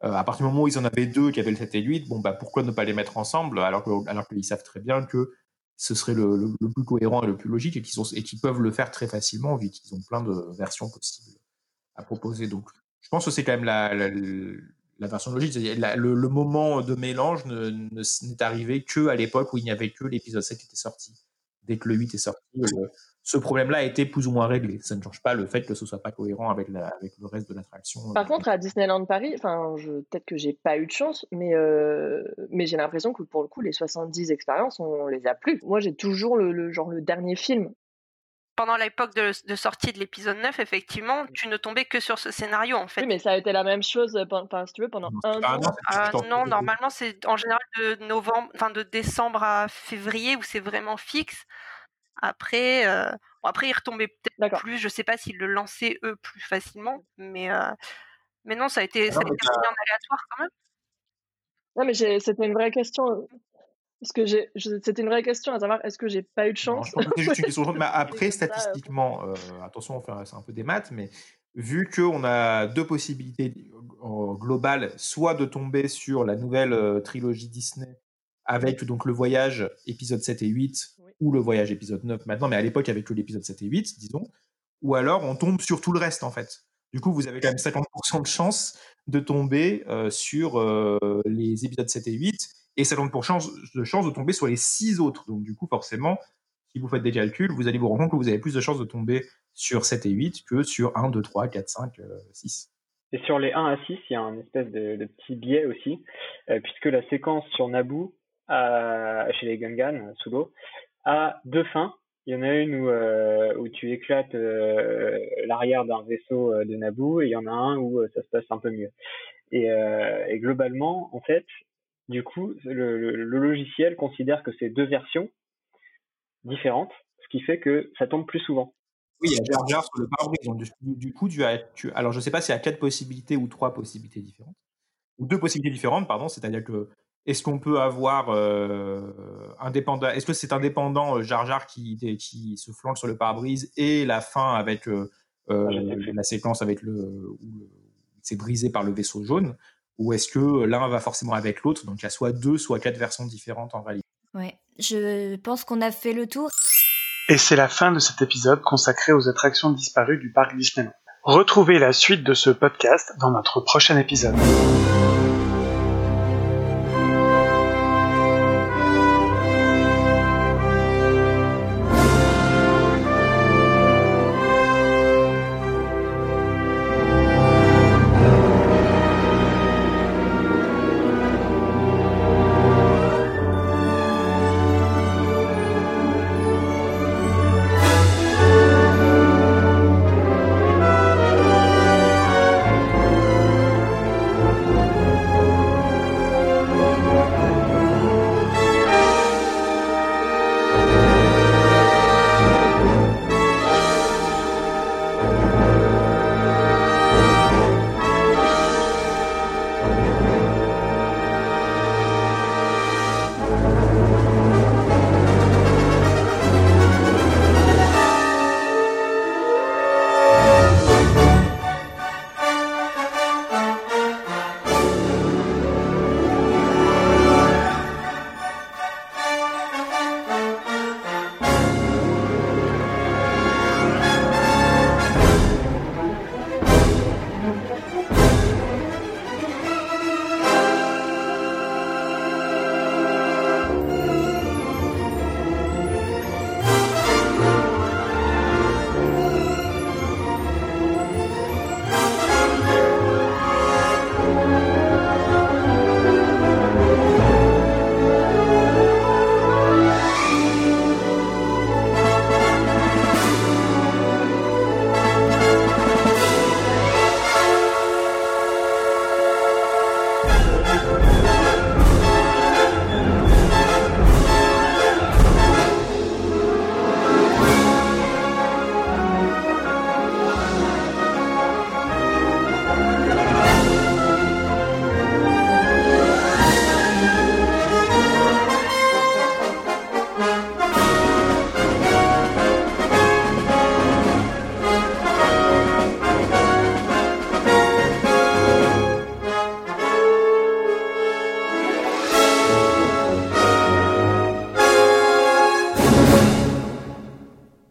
Euh, à partir du moment où ils en avaient deux, qui avaient le 7 et le 8, bon, bah, pourquoi ne pas les mettre ensemble, alors que- alors qu'ils savent très bien que ce serait le, plus cohérent et le plus logique, et qu'ils qu'ils peuvent le faire très facilement, vu qu'ils ont plein de versions possibles à proposer. Donc, je pense que c'est quand même la, la, la version logique. C'est-à-dire la- le, le moment de mélange ne, ne s- n'est arrivé que à l'époque où il n'y avait que l'épisode 7 qui était sorti. Dès que le 8 est sorti, le- ce problème-là a été plus ou moins réglé. Ça ne change pas le fait que ce soit pas cohérent avec, la, avec le reste de l'attraction. Par contre, à Disneyland Paris, enfin, peut-être que j'ai pas eu de chance, mais, euh, mais j'ai l'impression que pour le coup, les 70 expériences, on les a plus. Moi, j'ai toujours le, le- genre le dernier film. Pendant l'époque de, de sortie de l'épisode 9, effectivement, tu ne tombais que sur ce scénario, en fait. Oui, mais ça a été la même chose, euh, pen- enfin, si tu veux, pendant un Ah an. non, Ah, non, normalement, c'est en général de novembre, enfin de décembre à février où c'est vraiment fixe. Après, euh, bon, après, ils retombaient peut-être plus. Je sais pas s'ils le lançaient eux plus facilement, mais euh, mais non, ça a été, ça a non, été remis en aléatoire quand même. Non, mais c'était une vraie question. Parce que j'ai, c'était une vraie question à savoir, est-ce que j'ai pas eu de Non, chance? je pense que c'est juste une question. Mais après, statistiquement, euh, attention, on fait- c'est un peu des maths, mais vu qu'on a deux possibilités globales, soit de tomber sur la nouvelle euh, trilogie Disney avec donc le voyage épisode 7 et 8 ou le voyage épisode 9 maintenant, mais à l'époque avec l'épisode 7 et 8, disons, ou alors on tombe sur tout le reste en fait. Du coup, vous avez quand même 50% de chance de tomber euh, sur les épisodes 7 et 8 et 50% de chance de tomber sur les 6 autres. Donc du coup, forcément, si vous faites des calculs, vous allez vous rendre compte que vous avez plus de chances de tomber sur 7 et 8 que sur 1, 2, 3, 4, 5, 6. Et sur les 1 à 6, il y a un espèce de, petit biais aussi, euh, puisque la séquence sur Naboo, chez les Gungan, sous l'eau, a deux fins. Il y en a une où, euh, où tu éclates euh, l'arrière d'un vaisseau de Naboo, et il y en a un où ça se passe un peu mieux. Et, et globalement, en fait, du coup, le, le, le logiciel considère que c'est deux versions, différentes, ce qui fait que ça tombe plus souvent. Oui, il y a Jar Jar sur le pare-brise. du, coup, tu as, tu, alors je ne sais pas s'il y a quatre possibilités ou trois possibilités différentes, ou deux possibilités différentes, pardon. C'est-à-dire que est-ce qu'on peut avoir euh, indépendant, est-ce que c'est indépendant euh, Jar Jar qui, qui se flanque sur le pare-brise et la fin avec euh, euh ah, la séquence avec le où c'est brisé par le vaisseau jaune, ou est-ce que l'un va forcément avec l'autre? Donc il y a soit deux, soit quatre versions différentes en réalité. Ouais, je pense qu'on a fait le tour. Et c'est la fin de cet épisode consacré aux attractions disparues du parc Disneyland. Retrouvez la suite de ce podcast dans notre prochain épisode.